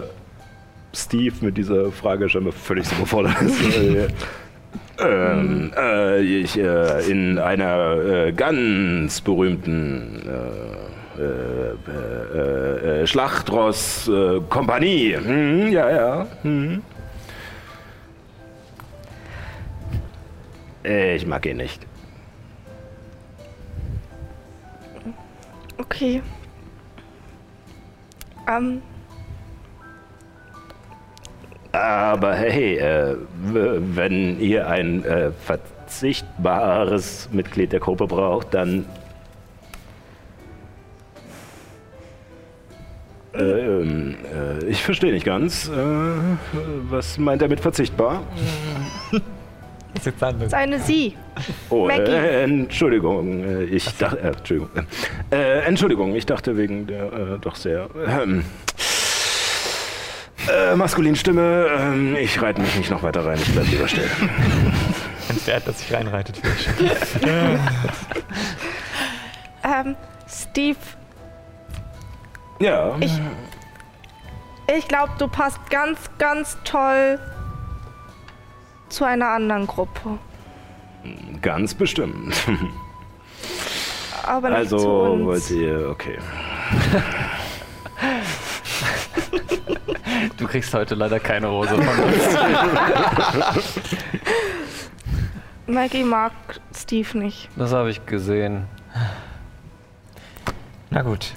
Steve mit dieser Frage scheinbar völlig so überfordert ist. Äh, Ähm, äh, ich, äh, in einer äh, ganz berühmten äh, äh, äh, äh, Schlachtross-Kompanie. Hm, ja, ja. Hm. Ich mag ihn nicht. Okay. Ähm, Aber hey, äh, wenn ihr ein äh, verzichtbares Mitglied der Gruppe braucht, dann äh, ähm, äh, ich verstehe nicht ganz. Äh, was meint er mit verzichtbar? Ist. Seine Sie. Oh, Maggie. äh, Entschuldigung, äh, ich dachte, äh, Entschuldigung, äh, Entschuldigung, ich dachte wegen der äh, doch sehr ähm, äh, maskulinen Stimme, ähm, ich reite mich nicht noch weiter rein, ich bleib lieber still. Ein Pferd, das sich reinreitet, finde ich schon. Ähm, Steve, Ja, Ich- ich glaube, du passt ganz, ganz toll zu einer anderen Gruppe. ganz bestimmt. Aber nicht zu Also uns. wollt ihr, okay. Du kriegst heute leider keine Rose von uns. Maggie mag Steve nicht. Das habe ich gesehen. Na gut.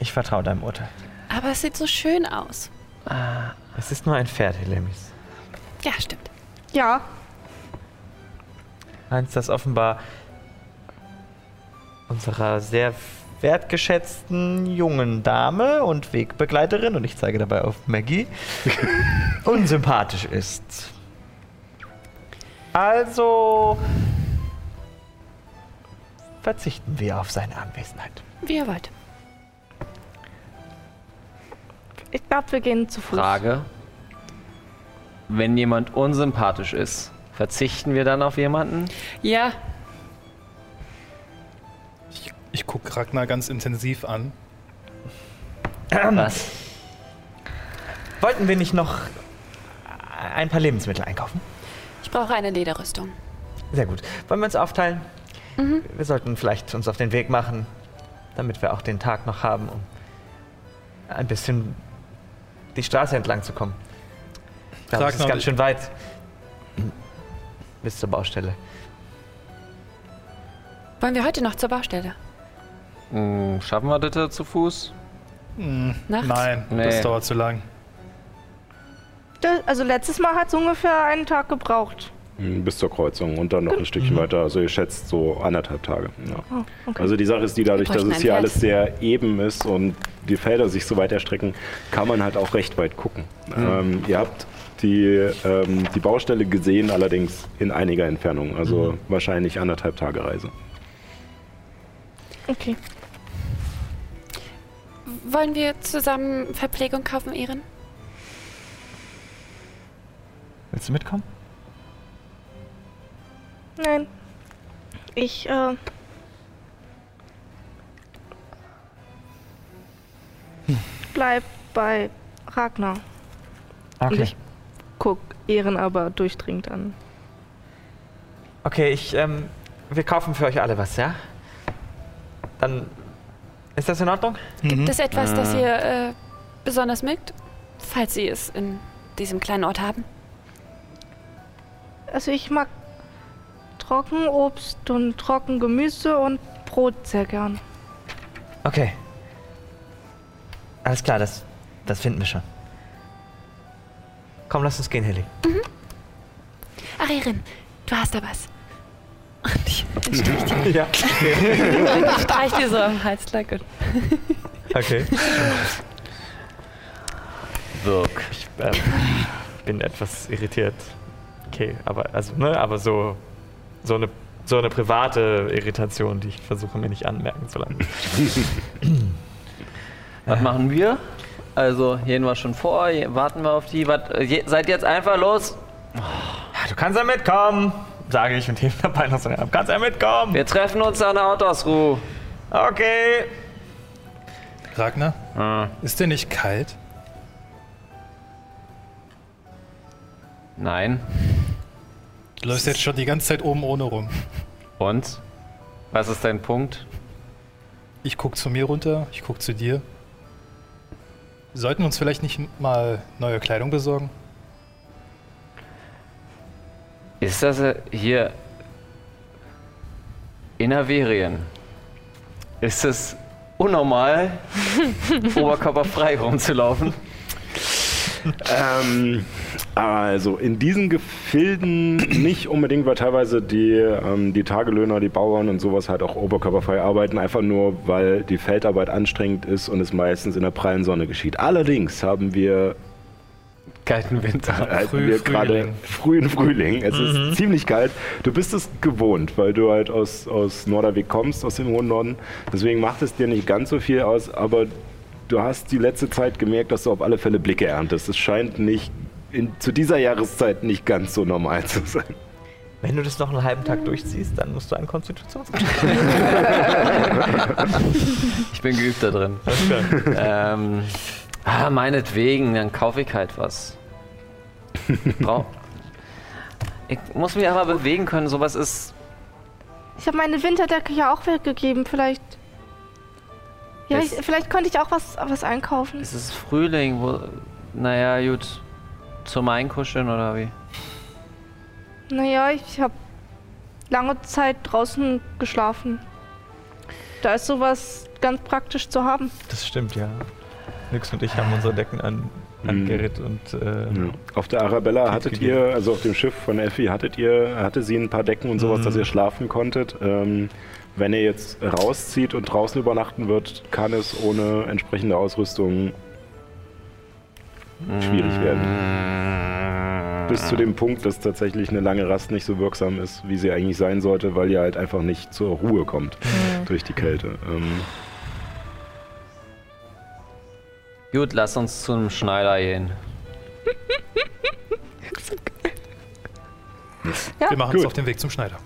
Ich vertraue deinem Urteil. Aber es sieht so schön aus. Es ist nur ein Pferd, Helemis. Ja, stimmt. Ja, Eins, das offenbar unserer sehr wertgeschätzten jungen Dame und Wegbegleiterin, und ich zeige dabei auf Maggie, unsympathisch ist. Also verzichten wir auf seine Anwesenheit. Wie ihr wollt. Ich glaube, wir gehen zu Fuß. Frage. Wenn jemand unsympathisch ist, verzichten wir dann auf jemanden? Ja, Ich, ich gucke Ragnar ganz intensiv an. Was? Wollten wir nicht noch ein paar Lebensmittel einkaufen? Ich brauche eine Lederrüstung. Sehr gut. Wollen wir uns aufteilen? Wir sollten vielleicht uns auf den Weg machen, damit wir auch den Tag noch haben, um ein bisschen die Straße entlang zu kommen. Ich glaube, es ist ganz schön weit bis zur Baustelle. Wollen wir heute noch zur Baustelle? Hm, schaffen wir das zu Fuß? Nachts? Nein, Nee. das dauert zu lang. Das- Also letztes Mal hat es ungefähr einen Tag gebraucht. Bis zur Kreuzung und dann noch ein Stückchen weiter. Also ihr schätzt so anderthalb Tage. Ja. Oh, okay. Also die Sache ist die, dadurch, dass es hier Pferd. alles sehr eben ist und die Felder sich so weit erstrecken, kann man halt auch recht weit gucken. Ähm, ihr habt die, ähm, die Baustelle gesehen, allerdings in einiger Entfernung. Also wahrscheinlich anderthalb Tage Reise. okay. Wollen wir zusammen Verpflegung kaufen, Ehren? Willst du mitkommen? Nein. Ich, äh. Bleib bei Ragnar. Und ich guck Ehren aber durchdringend an. Okay, ich, ähm, wir kaufen für euch alle was, ja? Dann ist das in Ordnung? Gibt es etwas, das ihr äh, besonders mögt? Falls Sie es in diesem kleinen Ort haben. Also ich mag Trockenobst und Trockengemüse und Brot sehr gern. Okay. Alles klar, das, das finden wir schon. Komm, lass uns gehen, Hilly. Ach, Erin, du hast da was. Und ich, ich streich dir, Ja. ich streich dir so am Hals. Na gut. Okay. Wirk. Ich ähm, bin etwas irritiert. Okay, aber also, ne, aber so, so eine so eine private Irritation, die ich versuche mir nicht anmerken zu lassen. Was machen wir? Also, gehen wir schon vor, warten wir auf die. Äh, je, seid jetzt einfach los. Ja, du kannst ja mitkommen, sage ich und hebe dabei noch so Arm. Kannst ja mitkommen. Wir treffen uns an der Autosruhe. Okay. Ragnar, Ah. ist dir nicht kalt? Nein. Du läufst jetzt schon die ganze Zeit oben ohne rum. Und? Was ist dein Punkt? Ich guck zu mir runter, ich guck zu dir. Sollten wir uns vielleicht nicht mal neue Kleidung besorgen? Ist das äh, hier in Averien? Ist es unnormal, oberkörperfrei rumzulaufen? Ähm, also in diesen Gefilden nicht unbedingt, weil teilweise die, ähm, die Tagelöhner, die Bauern und sowas halt auch oberkörperfrei arbeiten, einfach nur, weil die Feldarbeit anstrengend ist und es meistens in der prallen Sonne geschieht. Allerdings haben wir Kalten Winter. halten Früh- wir gerade frühen Frühling. Es ist ziemlich kalt. Du bist es gewohnt, weil du halt aus, aus Norderweg kommst, aus dem hohen Norden. Deswegen macht es dir nicht ganz so viel aus, aber du hast die letzte Zeit gemerkt, dass du auf alle Fälle Blicke erntest. Es scheint nicht in, zu dieser Jahreszeit nicht ganz so normal zu sein. Wenn du das noch einen halben Tag durchziehst, dann musst du einen Konstitutionsgeschmack. Ich bin geübt da drin. ähm, ah, meinetwegen, dann kaufe ich halt was. Brau ich muss mich aber bewegen können, sowas ist. Ich habe meine Winterdecke ja auch weggegeben. Vielleicht. Ja, ich, vielleicht könnte ich auch was, was einkaufen. Es ist Frühling, wo. Naja, gut. Zum Einkuscheln oder wie? Naja, ich habe lange Zeit draußen geschlafen. Da ist sowas ganz praktisch zu haben. Das stimmt, ja. Nix und ich haben unsere Decken an, an Mhm. Gerrit und äh, Ja. Auf der Arabella hattet gegeben. ihr, also auf dem Schiff von Effi, hattet ihr, hatte sie ein paar Decken und sowas, Mhm. dass ihr schlafen konntet. Ähm, wenn ihr jetzt rauszieht und draußen übernachten wird, kann es ohne entsprechende Ausrüstung schwierig werden. Bis zu dem Punkt, dass tatsächlich eine lange Rast nicht so wirksam ist, wie sie eigentlich sein sollte, weil ihr halt einfach nicht zur Ruhe kommt durch die Kälte. Ähm, Gut, lass uns zum Schneider gehen. Wir machen uns gut. auf den Weg zum Schneider.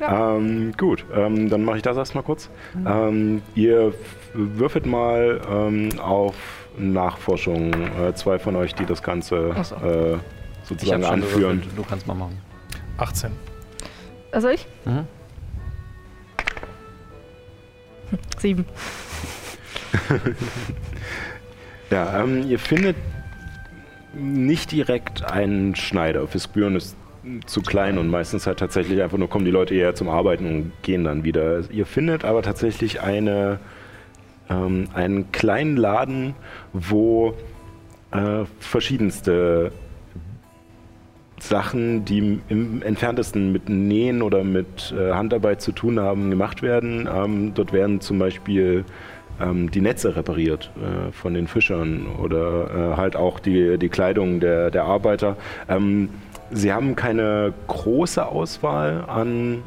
Ähm, gut, ähm, dann mache ich das erstmal kurz. Ähm, ihr würfelt mal ähm, auf Nachforschung. Äh, zwei von euch, die das Ganze so. äh, sozusagen anführen. Du kannst mal machen. 18. Also ich? Mhm. Sieben. Ja, ähm, ihr findet nicht direkt einen Schneider. Fürs Spüren ist zu klein und meistens halt tatsächlich einfach nur kommen die Leute hierher zum Arbeiten und gehen dann wieder. Ihr findet aber tatsächlich eine, ähm, einen kleinen Laden, wo äh, verschiedenste Sachen, die im entferntesten mit Nähen oder mit äh, Handarbeit zu tun haben, gemacht werden. Ähm, dort werden zum Beispiel ähm, die Netze repariert äh, von den Fischern oder äh, halt auch die, die Kleidung der, der Arbeiter. Ähm, sie haben keine große Auswahl an,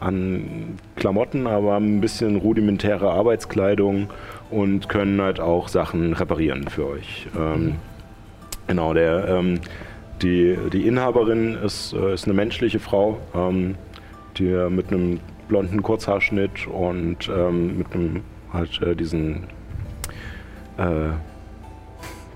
an Klamotten, aber ein bisschen rudimentäre Arbeitskleidung und können halt auch Sachen reparieren für euch. Ähm, Genau, der, ähm, die, die Inhaberin ist, äh, ist eine menschliche Frau, ähm, die äh, mit einem blonden Kurzhaarschnitt und ähm, mit einem halt äh, diesen äh,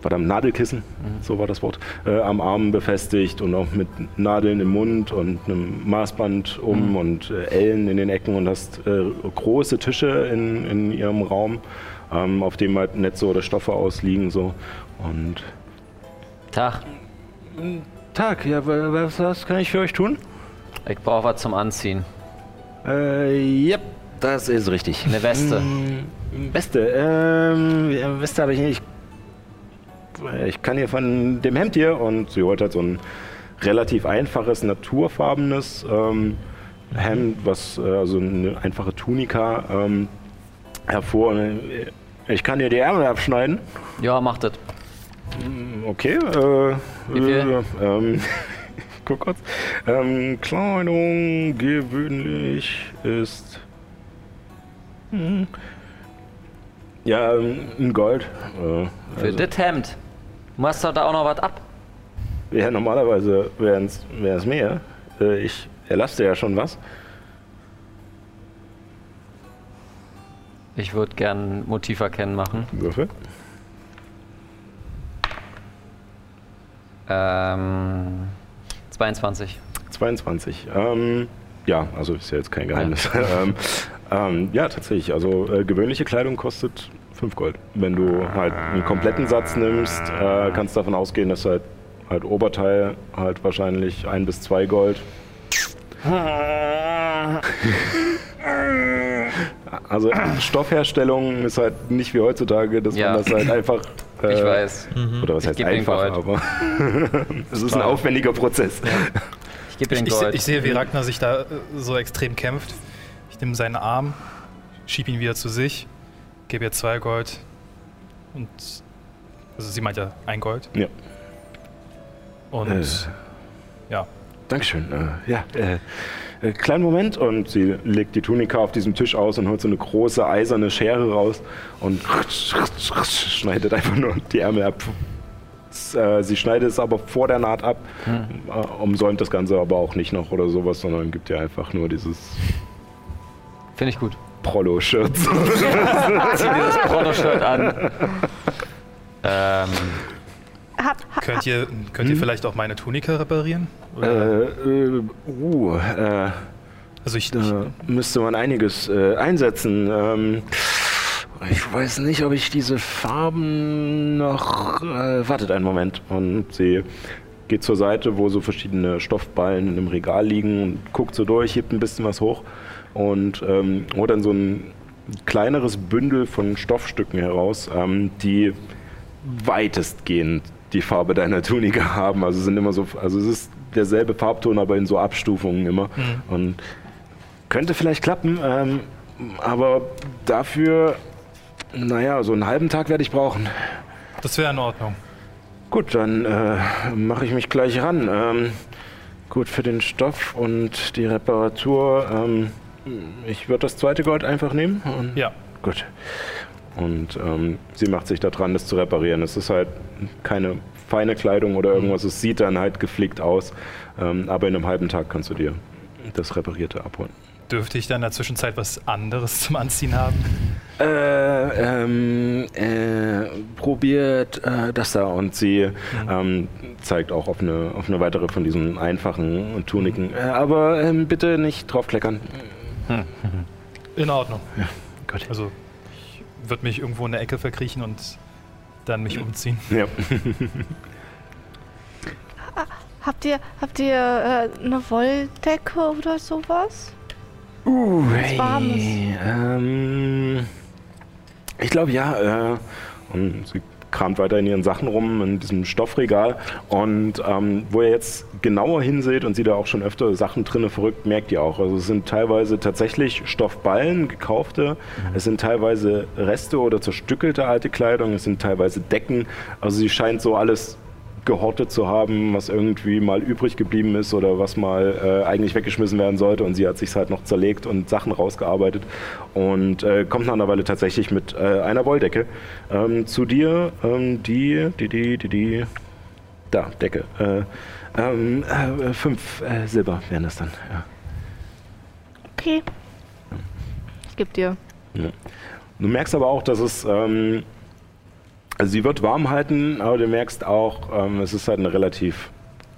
verdammt Nadelkissen, so war das Wort, äh, am Arm befestigt und auch mit Nadeln im Mund und einem Maßband um und äh, Ellen in den Ecken und hast äh, große Tische in, in ihrem Raum, ähm, auf dem halt Netze oder Stoffe ausliegen so und Tag, Tag, ja, wa- was, was kann ich für euch tun? ich brauche was zum Anziehen. Äh, yep, das ist richtig. Eine Weste. Mm, Weste, ähm, Weste habe ich nicht. Ich kann hier von dem Hemd hier und sie holt halt so ein relativ einfaches, naturfarbenes ähm, Hemd, was, äh, also eine einfache Tunika ähm, hervor. Ich kann dir die Ärmel abschneiden. Ja, macht das. Okay, äh, Wie viel? äh, ähm, guck kurz. Ähm, Kleidung gewöhnlich ist. Hm. Ja, ähm, ein Gold. Äh, Für also, das Hemd. Machst du da auch noch was ab? ja, normalerweise wären es mehr. Äh, ich erlasse ja schon was. Ich würde gern Motiv erkennen machen. Würfel. Ähm, 22. 22. Ähm, ja, also ist ja jetzt kein Geheimnis. ähm, ähm, ja, tatsächlich. Also äh, gewöhnliche Kleidung kostet 5 Gold. Wenn du halt einen kompletten Satz nimmst, äh, kannst du davon ausgehen, dass halt, halt Oberteil halt wahrscheinlich 1 bis 2 Gold. Also Stoffherstellung ist halt nicht wie heutzutage, dass Ja. man das halt einfach Äh, Ich weiß. Oder was Ich heißt einfach, aber es ist ein aufwendiger Prozess. Ich gebe Ich, den ich, Gold. ich sehe, wie Ragnar sich da äh, so extrem kämpft. Ich nehme seinen Arm, schieb ihn wieder zu sich, gebe ihr zwei Gold und. Also, sie meint ja ein Gold. Ja. Und. Äh. ja. Dankeschön. Äh, ja, äh, äh, kleinen Moment und sie legt die Tunika auf diesem Tisch aus und holt so eine große eiserne Schere raus und schneidet einfach nur die Ärmel ab. Äh, Sie schneidet es aber vor der Naht ab, äh, umsäumt das Ganze aber auch nicht noch oder sowas, sondern gibt ihr einfach nur dieses Finde ich gut. Prollo-Shirt. Zieh dieses Pornoshirt an. Ähm, Hab, ha, Könnt ihr, könnt Hm? ihr vielleicht auch meine Tunika reparieren? äh, Oder? äh, uh, äh, also, ich. Da müsste man einiges äh, einsetzen. Ähm, ich weiß nicht, ob ich diese Farben noch. Äh, wartet einen Moment. Und sie geht zur Seite, wo so verschiedene Stoffballen in einem Regal liegen und guckt so durch, hebt ein bisschen was hoch und ähm, holt dann so ein kleineres Bündel von Stoffstücken heraus, ähm, die weitestgehend die Farbe deiner Tunika haben. Also sind immer so, also es ist derselbe Farbton, aber in so Abstufungen immer. Und könnte vielleicht klappen, ähm, aber dafür, naja, so einen halben Tag werde ich brauchen. Das wäre in Ordnung. Gut, dann äh, mache ich mich gleich ran. Ähm, gut, für den Stoff und die Reparatur, ähm, ich würde das zweite Gold einfach nehmen. Ja. Gut. Und ähm, sie macht sich da dran, das zu reparieren. Es ist halt keine feine Kleidung oder irgendwas. Es sieht dann halt gepflegt aus. Ähm, aber in einem halben Tag kannst du dir das Reparierte abholen. Dürfte ich dann in der Zwischenzeit was anderes zum Anziehen haben? Äh, ähm, äh, probiert äh, das da und sie ähm, zeigt auch auf eine, auf eine weitere von diesen einfachen Tuniken. Äh, aber ähm, bitte nicht draufkleckern. In Ordnung. Gut. Also, ich würde mich irgendwo in der Ecke verkriechen und dann mich umziehen. Ja. habt ihr, habt ihr äh, eine Wolldecke oder sowas? Uh, Warmes. ähm, ich glaube ja. Äh, und sie kramt weiter in ihren Sachen rum in diesem Stoffregal. Und ähm, wo ihr jetzt genauer hinseht und sie da auch schon öfter Sachen drinne verrückt, merkt ihr auch. Also es sind teilweise tatsächlich Stoffballen, gekaufte. Es sind teilweise Reste oder zerstückelte alte Kleidung. Es sind teilweise Decken. Also sie scheint so alles gehortet zu haben, was irgendwie mal übrig geblieben ist oder was mal äh, eigentlich weggeschmissen werden sollte und sie hat sich halt noch zerlegt und Sachen rausgearbeitet und äh, kommt nach einer Weile tatsächlich mit äh, einer Wolldecke ähm, zu dir, ähm, die, die, die, die, die, da, Decke, äh, ähm, äh, fünf äh, Silber wären das dann, ja. Okay. Ich geb dir. Du merkst aber auch, dass es, ähm, also sie wird warm halten, aber du merkst auch, ähm, es ist halt eine relativ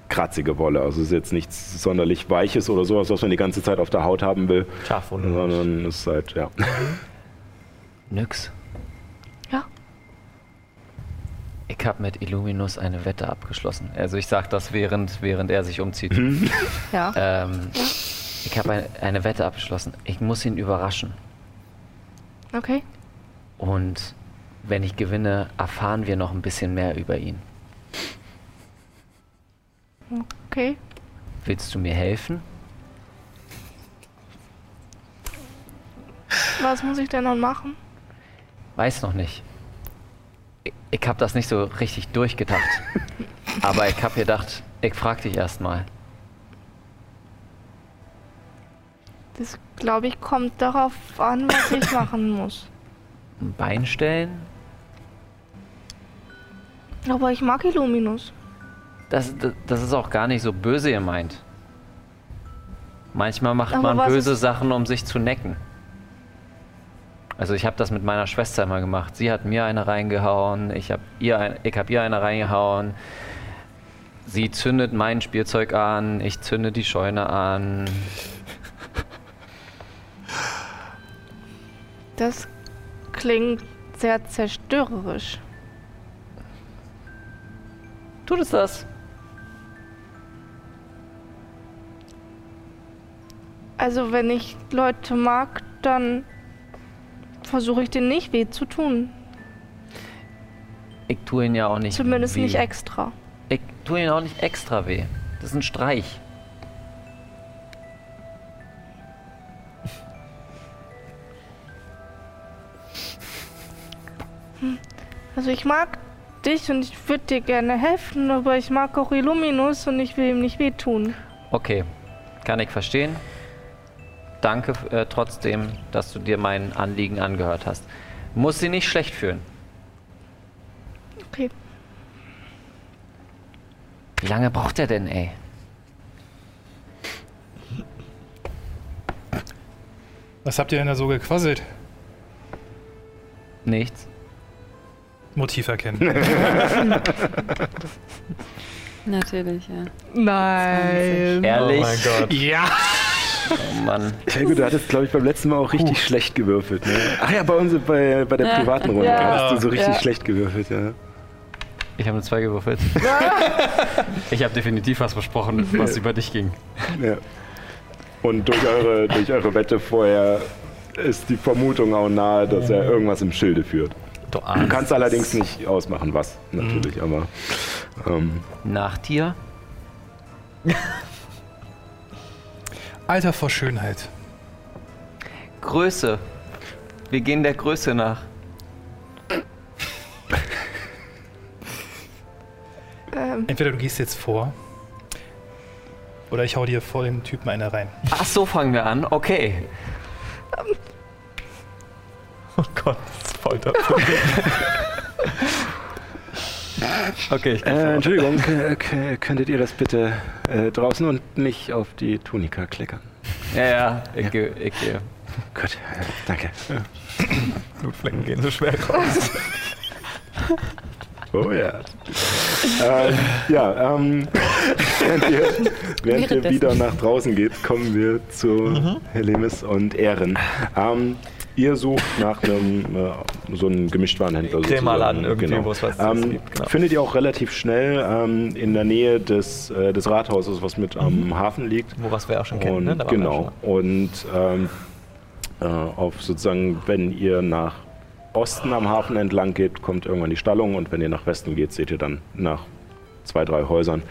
kratzige Wolle. Also es ist jetzt nichts sonderlich Weiches oder sowas, was man die ganze Zeit auf der Haut haben will, Schafwolle. sondern es ist halt, ja. nix. Ja. Ich habe mit Illuminus eine Wette abgeschlossen. Also ich sage das, während, während er sich umzieht. Ja. Ähm, ich habe eine, eine Wette abgeschlossen. Ich muss ihn überraschen. Okay. Und wenn ich gewinne, erfahren wir noch ein bisschen mehr über ihn. Okay. Willst du mir helfen? Was muss ich denn dann machen? Weiß noch nicht. Ich, ich habe das nicht so richtig durchgedacht. Aber ich habe gedacht, ich frag dich erstmal. Das, glaube ich, kommt darauf an, was ich machen muss. Ein Bein stellen? Aber ich mag Illuminus. Das, das, das ist auch gar nicht so böse gemeint. Manchmal macht Aber man böse Sachen, um sich zu necken. Also ich habe das mit meiner Schwester immer gemacht. Sie hat mir eine reingehauen, ich habe ihr, ein, ich hab ihr eine reingehauen. Sie zündet mein Spielzeug an, ich zünde die Scheune an. Das klingt sehr zerstörerisch. Tut es das? Also wenn ich Leute mag, dann versuche ich denen nicht weh zu tun. Ich tue ihn ja auch nicht Zumindest weh. nicht extra. Ich tue ihn auch nicht extra weh. Das ist ein Streich. Also ich mag dich und ich würde dir gerne helfen, aber ich mag auch Illuminus und ich will ihm nicht wehtun. Okay, kann ich verstehen. Danke äh, trotzdem, dass du dir mein Anliegen angehört hast. Muss sie nicht schlecht fühlen. Okay. Wie lange braucht er denn, ey? Was habt ihr denn da so gequasselt? Nichts. Motiv erkennen. Natürlich, ja. Nein. Ehrlich? Oh mein Gott. ja! Oh Mann. Helgo, du hattest, glaube ich, beim letzten Mal auch richtig schlecht gewürfelt. Ne? Ach ja, bei uns bei, bei der Ja. privaten Runde Ja. hast du so richtig Ja. schlecht gewürfelt. Ja. Ich habe eine 2 gewürfelt. ich habe definitiv was versprochen, was über dich ging. Ja. Und durch eure, durch eure Wette vorher ist die Vermutung auch nahe, dass er irgendwas im Schilde führt. Du Du ahnst. kannst allerdings nicht ausmachen, was, natürlich, aber. Ähm, Nachtier? Alter vor Schönheit. Größe. Wir gehen der Größe nach. Ähm, Entweder du gehst jetzt vor, oder ich hau dir vor dem Typen eine rein. Ach, so fangen wir an. Okay. Oh Gott, Folter. Okay, ich äh, Entschuldigung, k- k- könntet ihr das bitte äh, draußen und nicht auf die Tunika kleckern? Ja, ja, ich gehe. Ich gehe. Gut, äh, danke. Blutflecken gehen so schwer raus. Oh ja. äh, ja, ähm, während ihr, während ihr wieder nach draußen geht, kommen wir zu Helemis und Ehren. Ähm, ihr sucht nach einem äh, so einem Gemischtwarenhändler. Krämerladen irgendwie, wo es was ähm, gibt, genau. Findet ihr auch relativ schnell ähm, in der Nähe des, äh, des Rathauses, was mit am Hafen liegt. Wo was wir auch schon kennen, Und, ne? Da genau. Und ähm, äh, auf sozusagen, wenn ihr nach Osten am Hafen entlang geht, kommt irgendwann die Stallung und wenn ihr nach Westen geht, seht ihr dann nach zwei, drei Häusern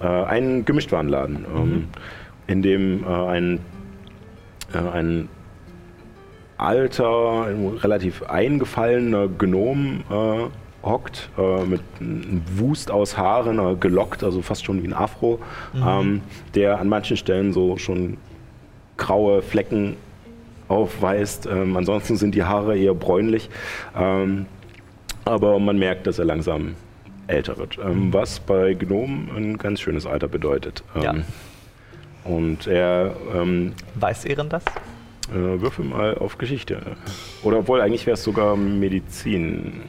äh, einen Gemischtwarenladen, ähm, in dem äh, ein, ein alter, relativ eingefallener Gnom äh, hockt, äh, mit einem Wust aus Haaren, äh, gelockt, also fast schon wie ein Afro, ähm, der an manchen Stellen so schon graue Flecken aufweist. Ähm, ansonsten sind die Haare eher bräunlich, ähm, aber man merkt, dass er langsam älter wird, ähm, was bei Gnomen ein ganz schönes Alter bedeutet. Ähm, Ja. Und er ähm, Weiß Ehren das? Äh, würfel mal auf Geschichte. Oder obwohl, eigentlich wäre es sogar Medizin.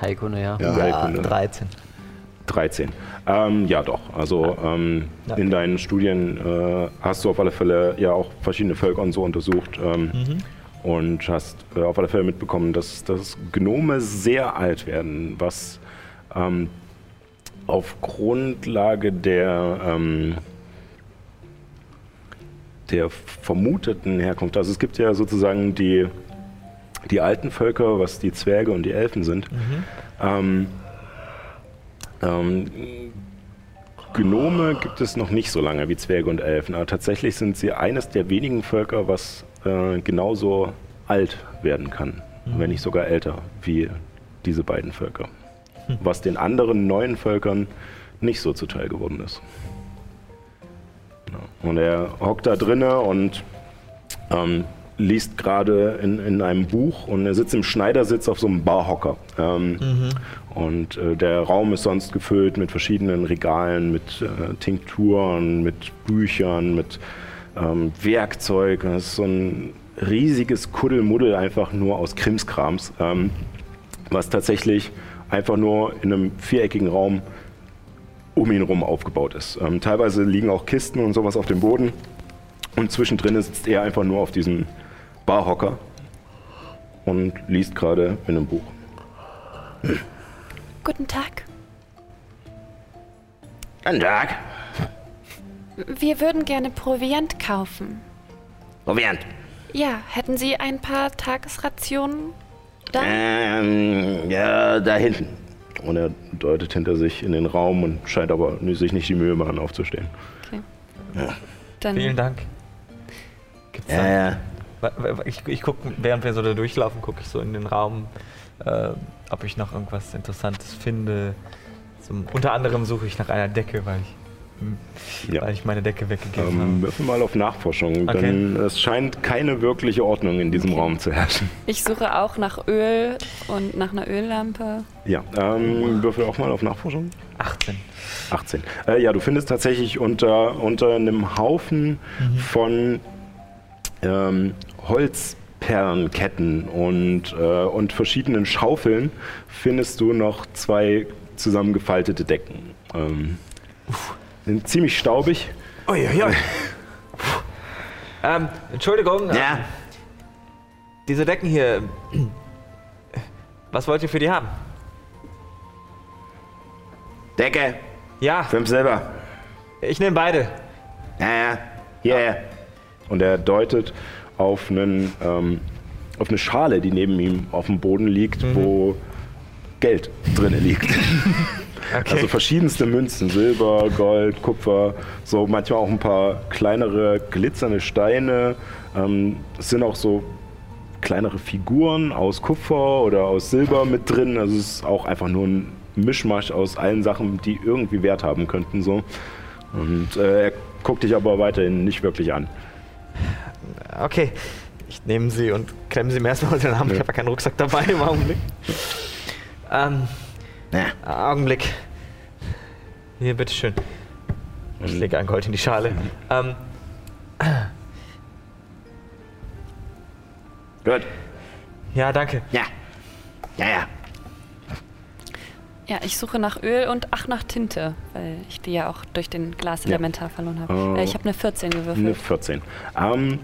Heilkunde, ja. Ja, Heilkunde. 13. 13. Ähm, ja, doch. Also ähm, Ja. in deinen Studien äh, hast du auf alle Fälle ja auch verschiedene Völker und so untersucht ähm, und hast äh, auf alle Fälle mitbekommen, dass, dass Gnome sehr alt werden, was ähm, auf Grundlage der, ähm, der vermuteten Herkunft, also es gibt ja sozusagen die, die alten Völker, was die Zwerge und die Elfen sind. Ähm, ähm, Gnome gibt es noch nicht so lange wie Zwerge und Elfen, aber tatsächlich sind sie eines der wenigen Völker, was äh, genauso alt werden kann, wenn nicht sogar älter wie diese beiden Völker. Was den anderen neuen Völkern nicht so zuteil geworden ist. Ja. Und er hockt da drinne und ähm, liest gerade in, in einem Buch und er sitzt im Schneidersitz auf so einem Barhocker. Ähm, Und äh, der Raum ist sonst gefüllt mit verschiedenen Regalen, mit äh, Tinkturen, mit Büchern, mit ähm, Werkzeug. Das ist so ein riesiges Kuddelmuddel einfach nur aus Krimskrams, ähm, was tatsächlich einfach nur in einem viereckigen Raum um ihn herum aufgebaut ist. Ähm, teilweise liegen auch Kisten und sowas auf dem Boden und zwischendrin sitzt er einfach nur auf diesem Barhocker und liest gerade in einem Buch. Guten Tag. Guten Tag. Wir würden gerne Proviant kaufen. Proviant. Ja, hätten Sie ein paar Tagesrationen da? Ähm, ja, da hinten. Und er deutet hinter sich in den Raum und scheint aber sich nicht die Mühe machen, aufzustehen. Dann Vielen Dank. Gibt's Ja, ja. Ich, ich gucke, während wir so da durchlaufen, gucke ich so in den Raum, äh, ob ich noch irgendwas Interessantes finde. Zum, unter anderem suche ich nach einer Decke, weil ich, Ja. weil ich meine Decke weggegeben Ähm, habe. würfel mal auf Nachforschung, Okay. denn es scheint keine wirkliche Ordnung in diesem Raum zu herrschen. ich suche auch nach Öl und nach einer Öllampe. Ja, ähm, würfel auch mal auf Nachforschung. 18. 18. Äh, ja, du findest tatsächlich unter, unter einem Haufen von ähm, Holzperlenketten und, äh, und verschiedenen Schaufeln findest du noch zwei zusammengefaltete Decken. Ähm, sind ziemlich staubig. Uiuiui. ähm, Entschuldigung. ähm, Ja, Diese Decken hier. Was wollt ihr für die haben? Decke, Ja, fünf Silber. ich nehme beide. Ja, ja. Hierher. Und er deutet auf, einen, ähm, auf eine Schale, die neben ihm auf dem Boden liegt, wo Geld drin liegt. Okay. Also verschiedenste Münzen, Silber, Gold, Kupfer, so manchmal auch ein paar kleinere glitzernde Steine. Ähm, es sind auch so kleinere Figuren aus Kupfer oder aus Silber mit drin. Also es ist auch einfach nur ein Mischmasch aus allen Sachen, die irgendwie Wert haben könnten. So. Und äh, er guckt dich aber weiterhin nicht wirklich an. Okay. Ich nehme sie und klemme sie mir erstmal unter den Arm. Ich habe ja keinen Rucksack dabei im Augenblick. Ähm, Ja. Augenblick. Hier, bitteschön. Ich lege ein Gold in die Schale. Ähm, Gut. ja, danke. Ja. Ja, ja. Ja, ich suche nach Öl und ach nach Tinte, weil ich die ja auch durch den Glaselementar verloren habe. Äh, ich habe eine 14 Eine gewürfelt. 14. Ähm,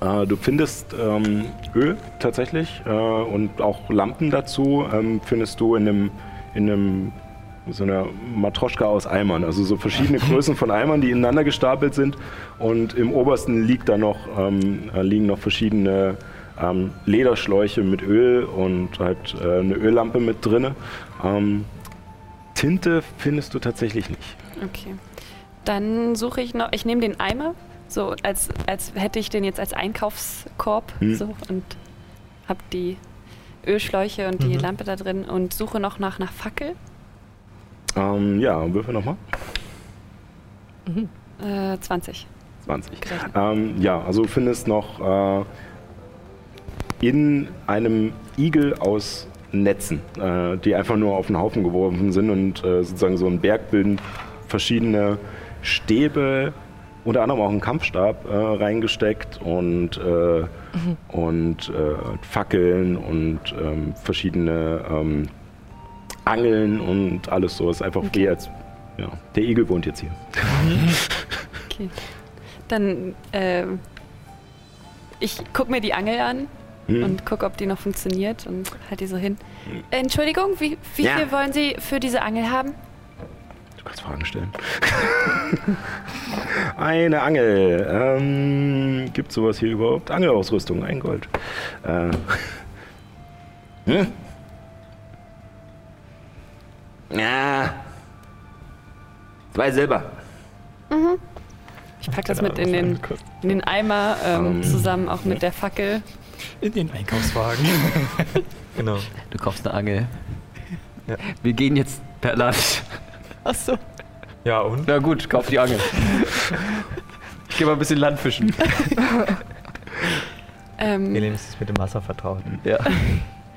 äh, du findest ähm, Öl tatsächlich äh, und auch Lampen dazu ähm, findest du in einem, in einem so einer Matroschka aus Eimern, also so verschiedene Größen von Eimern, die ineinander gestapelt sind und im obersten liegt da noch, ähm, äh, liegen noch verschiedene ähm, Lederschläuche mit Öl und halt äh, eine Öllampe mit drinne. Ähm, Tinte findest du tatsächlich nicht. Okay. Dann suche ich noch, ich nehme den Eimer, so als, als hätte ich den jetzt als Einkaufskorb Hm. so und habe die Ölschläuche und die Mhm. Lampe da drin und suche noch nach einer Fackel. Ähm, ja, würfel nochmal. Äh, 20. 20. gerechnet. Ähm, ja, also du findest noch äh, in einem Igel aus Netzen, äh, die einfach nur auf den Haufen geworfen sind und äh, sozusagen so einen Berg bilden, verschiedene Stäbe, unter anderem auch einen Kampfstab äh, reingesteckt und, äh, und äh, Fackeln und ähm, verschiedene ähm, Angeln und alles so. Es ist einfach wie als ja, der Igel wohnt jetzt hier. Okay. Dann, äh, ich gucke mir die Angel an Hm. und gucke, ob die noch funktioniert und halt die so hin. Äh, Entschuldigung, wie, wie Ja. viel wollen Sie für diese Angel haben? Du kannst Fragen stellen. Eine Angel. Ähm, Gibt sowas hier überhaupt? Angelausrüstung, ein Gold. Äh, Hm? Ja. Zwei Silber. Ich packe das mit in den, in den Eimer ähm, Ähm, zusammen, auch mit der Fackel. In den Einkaufswagen. Genau. Du kaufst eine Angel. Ja. Wir gehen jetzt per Land. Achso. Ja, und? Na gut, kauf die Angel. Ich geh mal ein bisschen Landfischen. Ähm, Elin ist mit dem Wasser vertraut. Ja.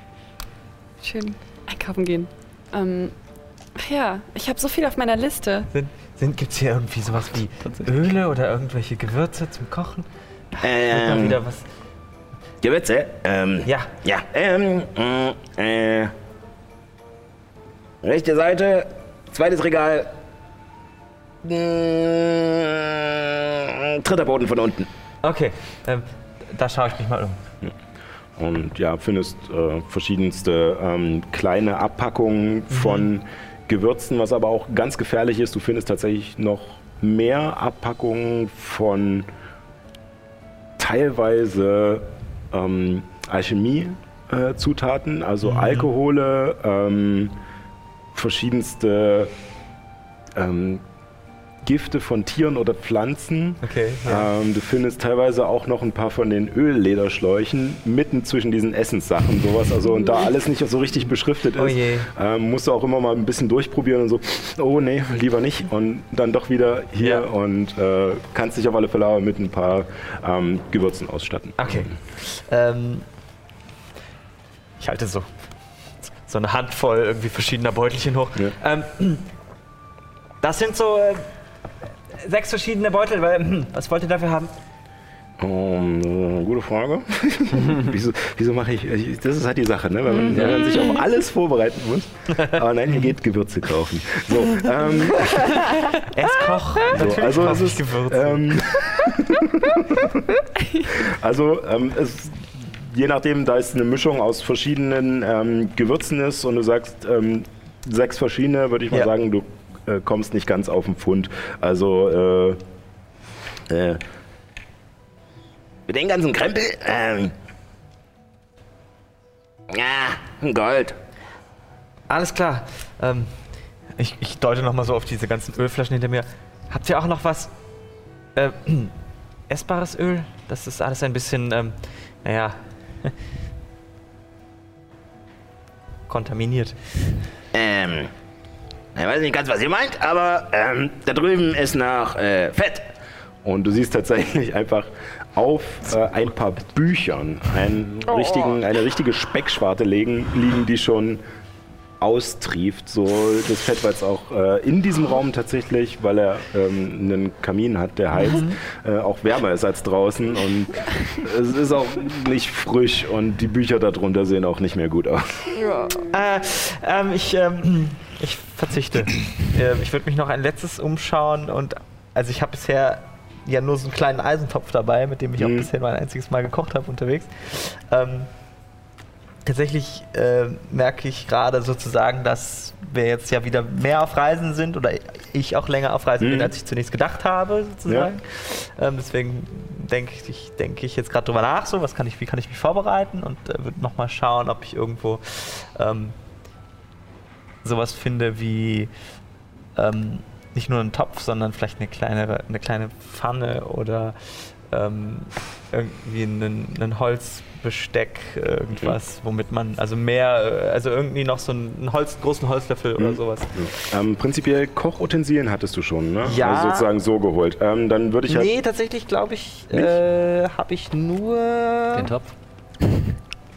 schön einkaufen gehen. Ähm, ach ja, ich habe so viel auf meiner Liste. Sind, sind, Gibt es hier irgendwie sowas wie Öle oder irgendwelche Gewürze zum Kochen? Ähm, wieder was. Gewürze? Ähm, Ja, ja. Ähm, äh, rechte Seite, zweites Regal. Mm, dritter Boden von unten. okay. Ähm, da schaue ich mich mal um. und ja, findest äh, verschiedenste ähm, kleine Abpackungen von Gewürzen, was aber auch ganz gefährlich ist. Du findest tatsächlich noch mehr Abpackungen von teilweise ähm, Alchemie-Zutaten, also Alkohole, ähm, verschiedenste ähm, Gifte von Tieren oder Pflanzen. Okay. Ähm, du findest teilweise auch noch ein paar von den Öllederschläuchen mitten zwischen diesen Essenssachen, sowas. Also und da alles nicht so richtig beschriftet ist, Oh ähm, musst du auch immer mal ein bisschen durchprobieren und so, oh nee, lieber nicht. Und dann doch wieder hier Ja. und äh, kannst dich auf alle Fälle aber mit ein paar ähm, Gewürzen ausstatten. Okay. Ähm, ich halte so, so eine Handvoll irgendwie verschiedener Beutelchen hoch. Ja. Ähm, das sind so äh, sechs verschiedene Beutel. Weil, hm, was wollt ihr dafür haben? Um, äh, gute Frage. wieso wieso mache ich, ich, das ist halt die Sache, ne? wenn, man, wenn man sich auf alles vorbereiten muss. Aber nein, ihr geht Gewürze kaufen. So, ähm, Er ist Koch. so also es ist, Gewürze. ähm, also ähm, es, je nachdem, da es eine Mischung aus verschiedenen ähm, Gewürzen ist und du sagst ähm, sechs verschiedene, würde ich mal Ja. sagen, du äh, kommst nicht ganz auf den Pfund. Also äh, äh, für den ganzen Krempel, ähm, ja, ein Gold. Alles klar. Ähm, ich, ich deute nochmal so auf diese ganzen Ölflaschen hinter mir. Habt ihr auch noch was äh, essbares Öl? Das ist alles ein bisschen, ähm, naja, kontaminiert. Ähm, ich weiß nicht ganz, was ihr meint, aber ähm, da drüben ist noch äh, Fett. Und du siehst tatsächlich einfach auf äh, ein paar Büchern einen richtigen, eine richtige Speckschwarte liegen, liegen, die schon austrieft. So das Fett, weil es auch äh, in diesem Raum tatsächlich, weil er ähm, einen Kamin hat, der heizt, äh, auch wärmer ist als draußen. Und es ist auch nicht frisch und die Bücher darunter sehen auch nicht mehr gut aus. Äh, ähm, ich, ähm, ich verzichte. äh, ich würde mich noch ein letztes umschauen und also ich habe bisher ja nur so einen kleinen Eisentopf dabei, mit dem ich auch Mhm. bisher nur ein einziges Mal gekocht habe unterwegs. Ähm, tatsächlich äh, merke ich gerade sozusagen, dass wir jetzt ja wieder mehr auf Reisen sind oder ich auch länger auf Reisen Mhm. bin, als ich zunächst gedacht habe, sozusagen. Ähm, deswegen denke ich, denke ich jetzt gerade drüber nach, so was kann ich, wie kann ich mich vorbereiten und äh, würde nochmal schauen, ob ich irgendwo ähm, sowas finde wie ähm, nicht nur einen Topf, sondern vielleicht eine kleinere, eine kleine Pfanne oder ähm, irgendwie einen, einen Holzbesteck, äh, irgendwas, womit man, also mehr, äh, also irgendwie noch so einen Holz, großen Holzlöffel oder Mhm. sowas. Ähm, prinzipiell Kochutensilien hattest du schon, ne? Ja. Also sozusagen so geholt. Ähm, dann würde ich halt Nee, tatsächlich glaube ich, äh, habe ich nur. Den Topf.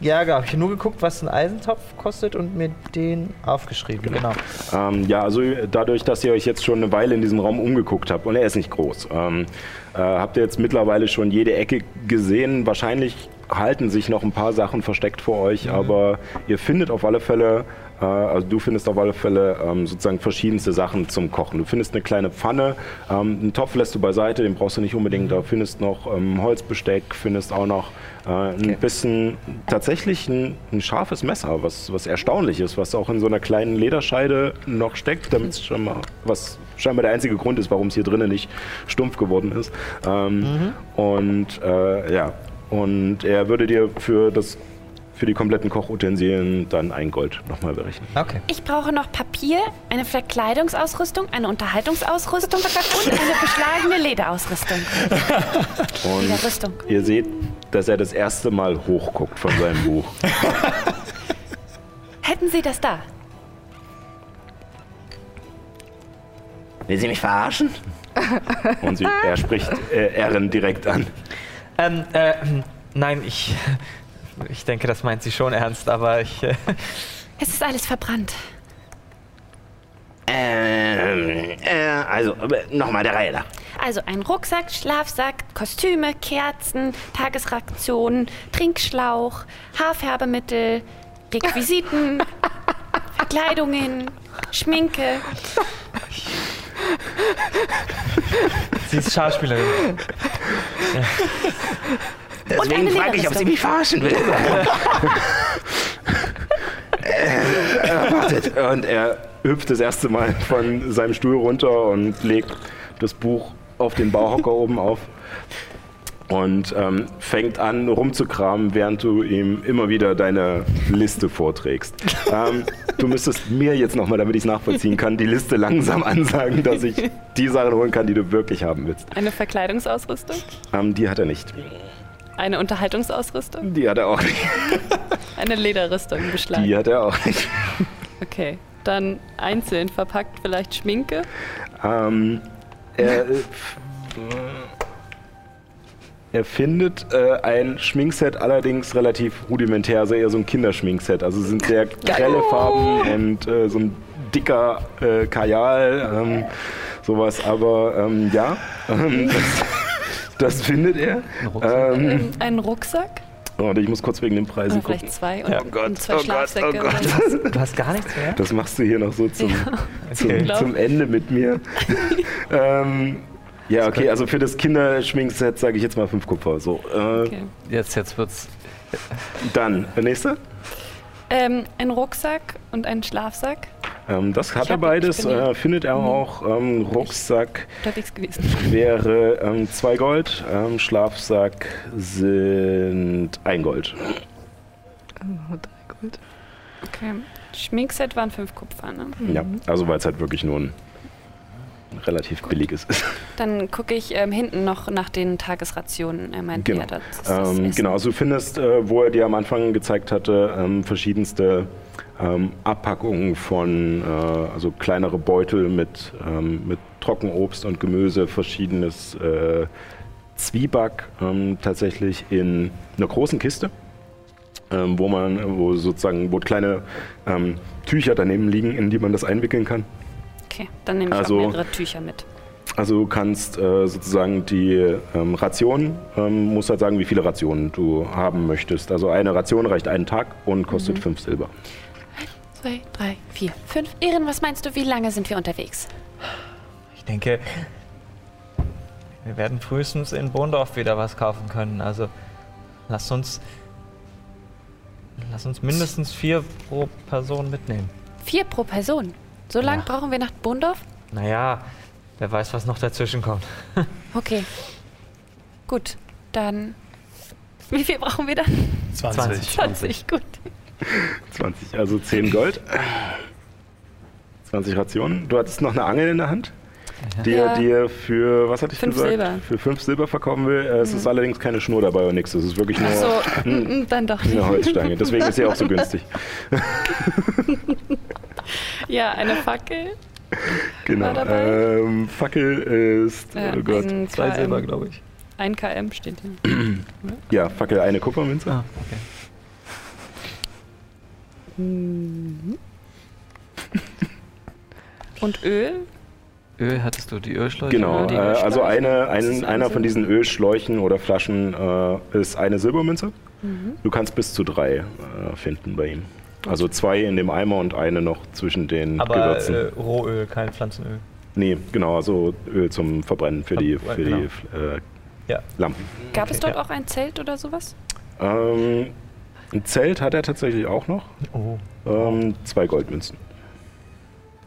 Ja, genau. Ich habe nur geguckt, was ein Eisentopf kostet und mir den aufgeschrieben. Genau. Ähm, ja, also dadurch, dass ihr euch jetzt schon eine Weile in diesem Raum umgeguckt habt, und er ist nicht groß, ähm, äh, habt ihr jetzt mittlerweile schon jede Ecke gesehen. Wahrscheinlich halten sich noch ein paar Sachen versteckt vor euch, aber ihr findet auf alle Fälle, äh, also du findest auf alle Fälle ähm, sozusagen verschiedenste Sachen zum Kochen. Du findest eine kleine Pfanne, ähm, einen Topf lässt du beiseite, den brauchst du nicht unbedingt. Da findest noch ähm, Holzbesteck, findest auch noch äh, ein bisschen tatsächlich ein, ein scharfes Messer, was, was erstaunlich ist, was auch in so einer kleinen Lederscheide noch steckt, damit es schon mal, was scheinbar der einzige Grund ist, warum es hier drinnen nicht stumpf geworden ist. Ähm, Und äh, ja, und er würde dir für das für die kompletten Kochutensilien dann ein Gold nochmal berechnen. Okay. Ich brauche noch Papier, eine Verkleidungsausrüstung, eine Unterhaltungsausrüstung und eine beschlagene Lederausrüstung. Und Lederrüstung. ihr seht, dass er das erste Mal hochguckt von seinem Buch. Hätten Sie das da? Will Sie mich verarschen? Und sie, er spricht äh, Erin direkt an. Ähm, äh, nein, ich. Ich denke, das meint sie schon ernst, aber ich. Äh, Es ist alles verbrannt. Ähm, äh, also, nochmal der Reihe nach. Also ein Rucksack, Schlafsack, Kostüme, Kerzen, Tagesrationen, Trinkschlauch, Haarfärbemittel, Requisiten, Verkleidungen, Schminke. Sie ist Schauspielerin. Deswegen frage ich, ob Sie mich verarschen will. Er wartet. Und er hüpft das erste Mal von seinem Stuhl runter und legt das Buch auf den Bauhocker oben auf. Und ähm, fängt an rumzukramen, während du ihm immer wieder deine Liste vorträgst. ähm, du müsstest mir jetzt nochmal, damit ich es nachvollziehen kann, die Liste langsam ansagen, dass ich die Sachen holen kann, die du wirklich haben willst. Eine Verkleidungsausrüstung? Ähm, die hat er nicht. Eine Unterhaltungsausrüstung? Die hat er auch nicht. Eine Lederrüstung beschlagen. Die hat er auch nicht. Okay. Dann einzeln verpackt vielleicht Schminke. Ähm, er, äh, er findet äh, ein Schminkset allerdings relativ rudimentär, also eher so ein Kinderschminkset. Also es sind sehr grelle Farben und äh, so ein dicker äh, Kajal, ähm, sowas. Aber ähm, ja, ähm, das, das findet er. Ähm, Ähm, einen Rucksack? oh, ich muss kurz wegen den Preisen Oder gucken. vielleicht zwei und, Oh Gott, und zwei oh Gott, Schlafsäcke. oh oder Gott. was. Du hast gar nichts mehr? Das machst du hier noch so zum, zum, Glaub. zum Ende mit mir. ähm, ja, okay, also für das Kinderschminkset sage ich jetzt mal fünf Kupfer. So, äh, Okay. Jetzt, jetzt wird's. Dann, der nächste. Ähm, ein Rucksack und einen Schlafsack Ähm, das hat Ich er beides, äh, findet er auch. Ähm, Rucksack wäre ähm, zwei Gold, ähm, Schlafsack sind ein Gold. Okay. Schminkset waren fünf Kupfer, ne? Ja, also weil es halt wirklich nur ein relativ billiges ist. Dann gucke ich ähm, hinten noch nach den Tagesrationen. Er meinte Genau. ja, das Ähm, genau, also du findest, äh, wo er dir am Anfang gezeigt hatte, ähm, verschiedenste ähm, Abpackungen von, äh, also kleinere Beutel mit, ähm, mit Trockenobst und Gemüse, verschiedenes äh, Zwieback ähm, tatsächlich in einer großen Kiste, wo man, wo sozusagen, wo kleine Tücher daneben liegen, in die man das einwickeln kann. Okay, dann nehme ich Also- auch mehrere Tücher mit. Also du kannst äh, sozusagen die ähm, Ration, ähm, musst halt sagen, wie viele Rationen du haben möchtest. Also eine Ration reicht einen Tag und kostet Mhm. fünf Silber. Zwei, drei, vier, fünf. Ehren, was meinst du, wie lange sind wir unterwegs? Ich denke, wir werden frühestens in Bohndorf wieder was kaufen können. Also lass uns, lass uns mindestens vier pro Person mitnehmen. Vier pro Person. So lange Ja. brauchen wir nach Bundorf? Naja, wer weiß, was noch dazwischen kommt. Okay. Gut, dann. Wie viel brauchen wir dann? 20. 20, gut. 20, also 10 Gold. 20 Rationen. Du hattest noch eine Angel in der Hand, die Ja. er dir für, was hatte ich Fünf gesagt? Silber. Für 5 Silber verkaufen will. Es ist allerdings keine Schnur dabei oder nichts. Es ist wirklich nur Ach so, mm, mm, dann doch eine Holzstange. Deswegen ist sie auch so günstig. Ja, eine Fackel. Genau. War dabei? Ähm, Fackel ist, Ja, oh Gott. ein Zwei KM. Silber, glaube ich. Ein KM steht hier. Ja, Fackel eine Kupfermünze. Ah, okay. Und Öl? Öl, hattest du die Ölschläuche? Genau, Ja, die äh, also Ölschläuche. eine, Das ist ein, ein einer von diesen Ölschläuchen oder Flaschen äh, ist eine Silbermünze. Mhm. Du kannst bis zu drei äh, finden bei ihm. Also zwei in dem Eimer und eine noch zwischen den Aber Gewürzen. äh, Rohöl, kein Pflanzenöl. nee, genau, also Öl zum Verbrennen für die, für genau. die äh, Ja. Lampen. Gab es Okay, dort ja. auch ein Zelt oder sowas? Ähm, ein Zelt hat er tatsächlich auch noch. Oh. Ähm, zwei Goldmünzen.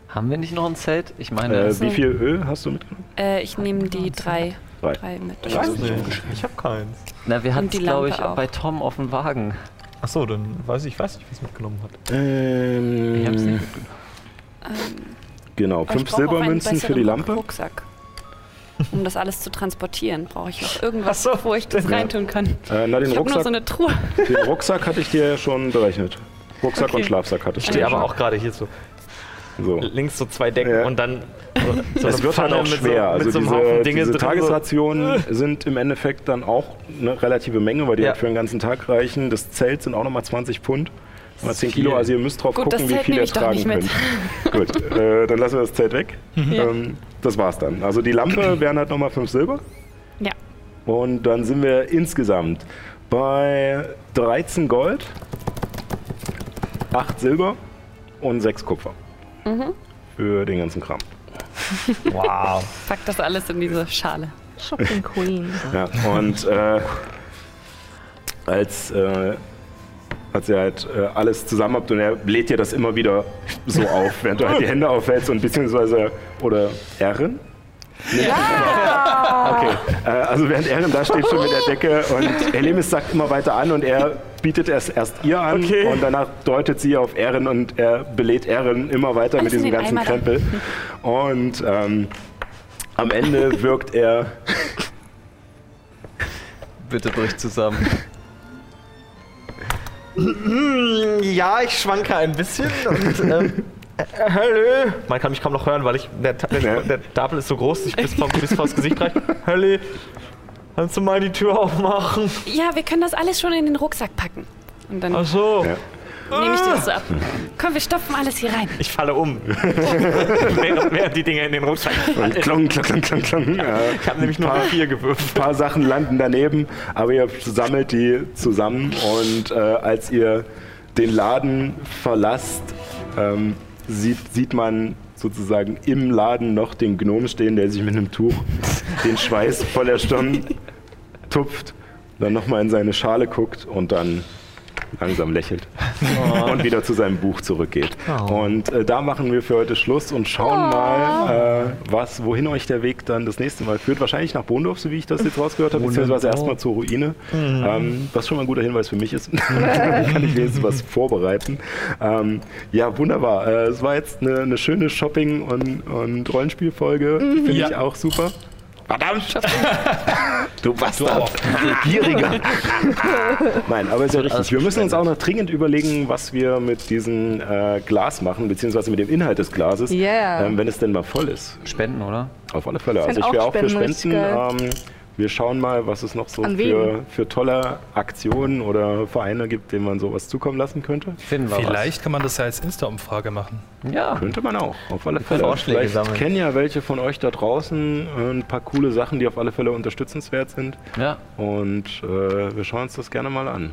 Haben wir nicht noch ein Zelt? Ich meine, Äh, wie viel Öl hast du mitgenommen? Äh, ich nehme die drei, Drei. drei mit. Ich weiß nicht. Ich habe keins. na, wir hatten es, die glaube ich, auch. bei Tom auf dem Wagen. Achso, dann weiß ich, ich weiß nicht, was mitgenommen hat. Ähm, Ich hab's nicht mitgenommen. Ähm, genau, ich fünf Silbermünzen für die Lampe. Rucksack. Um das alles zu transportieren, brauche ich noch irgendwas, so, wo ich das reintun kann. Äh, na, den Ich habe nur Rucksack, so eine Truhe. den Rucksack hatte ich dir ja schon berechnet. Rucksack Okay. und Schlafsack hattest Ich du stehe ja aber schon. auch gerade hier so. So. Links so zwei Decken Ja. und dann so, so es wird halt Pfanne auch mit schwer. So, also mit so einem diese, Haufen Dinge diese so. Tagesrationen sind im Endeffekt dann auch eine relative Menge, weil die Ja. halt für den ganzen Tag reichen. Das Zelt sind auch nochmal 20 Pfund. Mal 10 viel. Kilo, also ihr müsst drauf Gut, gucken, wie viel ihr tragen könnt. Gut, äh, dann lassen wir das Zelt weg. Ja. Ähm, das war's dann. Also die Lampe wären halt nochmal 5 Silber. Ja. Und dann sind wir insgesamt bei 13 Gold, 8 Silber und 6 Kupfer. Mhm. Für den ganzen Kram. Wow. Pack das alles in diese Schale. Shopping Queen. Ja, und äh, als, äh, als ihr halt äh, alles zusammen habt und er lädt dir das immer wieder so auf, während du halt die Hände aufhältst und beziehungsweise, oder Erin, Okay, äh, also während Erin da steht schon mit der Decke und Helemis sagt immer weiter an und er bietet es erst ihr an Okay. und danach deutet sie auf Erin und er belädt Erin immer weiter Alles mit diesem ganzen Eimer dann. Krempel. Und ähm, am Ende wirkt er Bitte brich zusammen. Ja, ich schwanke ein bisschen und. Ähm, äh, hallo! Man kann mich kaum noch hören, weil ich, der, der, Ja. der Stapel ist so groß, dass ich bis, vom, bis vors Gesicht reiche. Hallo! Kannst du mal die Tür aufmachen? Ja, wir können das alles schon in den Rucksack packen. Und dann Ach so. Ja. nehme ich dir das ab. Komm, wir stopfen alles hier rein. Ich falle um. während, während die Dinge in den Rucksack und klong, klong, klong, klong, klong. Äh, Ich habe nämlich nur vier gewürfelt. ein paar Sachen landen daneben, aber ihr sammelt die zusammen und äh, als ihr den Laden verlasst, ähm, sieht, sieht man sozusagen im Laden noch den Gnom stehen, der sich mit einem Tuch den Schweiß vor der Stirn tupft, dann nochmal in seine Schale guckt und dann langsam lächelt und wieder zu seinem Buch zurückgeht. Und äh, da machen wir für heute Schluss und schauen mal, äh, was, wohin euch der Weg dann das nächste Mal führt. Wahrscheinlich nach Bohndorf, so wie ich das jetzt rausgehört habe, beziehungsweise erstmal zur Ruine, ähm, was schon mal ein guter Hinweis für mich ist. Kann ich wenigstens was vorbereiten. Ähm, ja, wunderbar. Äh, es war jetzt eine, eine schöne Shopping- und, und Rollenspielfolge. Finde Ja. ich auch super. Verdammt! Du Bastard! Gieriger! Nein, aber ist ja richtig. Wir müssen uns auch noch dringend überlegen, was wir mit diesem äh, Glas machen, beziehungsweise mit dem Inhalt des Glases, Yeah. ähm, wenn es denn mal voll ist. Spenden, oder? Auf alle Fälle. Also ich wäre auch für Spenden Ähm, wir schauen mal, was es noch so für, für tolle Aktionen oder Vereine gibt, denen man sowas zukommen lassen könnte. Finden wir Vielleicht kann man das ja als Insta-Umfrage machen. was. Ja. Könnte man auch, auf alle Fälle. Vorschläge Vielleicht sammeln. kennen ja welche von euch da draußen äh, ein paar coole Sachen, die auf alle Fälle unterstützenswert sind. Ja. Und äh, wir schauen uns das gerne mal an.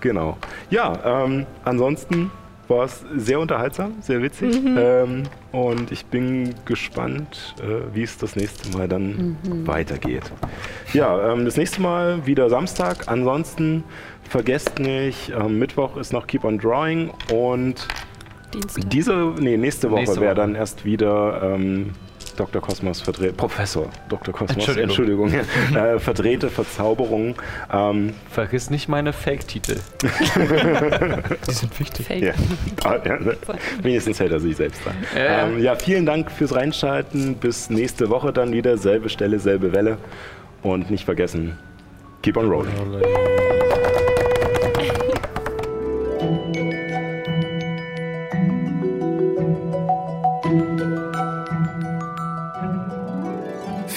Genau. Ja, ähm, ansonsten war es sehr unterhaltsam, sehr witzig. Ähm, und ich bin gespannt, äh, wie es das nächste Mal dann weitergeht. Ja, ähm, das nächste Mal wieder Samstag. Ansonsten vergesst nicht, ähm, Mittwoch ist noch Keep on Drawing und Dienstag. diese, nee, nächste Woche Nächste wäre Woche. dann erst wieder ähm, Dr. Kosmos verdreht, Professor Dr. Kosmos, Entschuldigung. Entschuldigung, äh, verdrehte Verzauberung. Ähm, Vergiss nicht meine Fake-Titel. Die sind wichtig. Fake. ja. Ah, ja? Wenigstens hält er sich selbst dran. Ja, ja. Ähm, ja, vielen Dank fürs Reinschalten. Bis nächste Woche dann wieder. Selbe Stelle, selbe Welle. Und nicht vergessen, keep on rolling.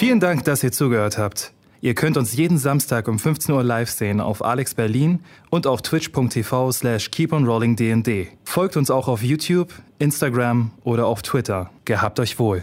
Vielen Dank, dass ihr zugehört habt. Ihr könnt uns jeden Samstag um 15 Uhr live sehen auf Alex Berlin und auf twitch.tv slash keeponrollingdnd. Folgt uns auch auf YouTube, Instagram oder auf Twitter. Gehabt euch wohl.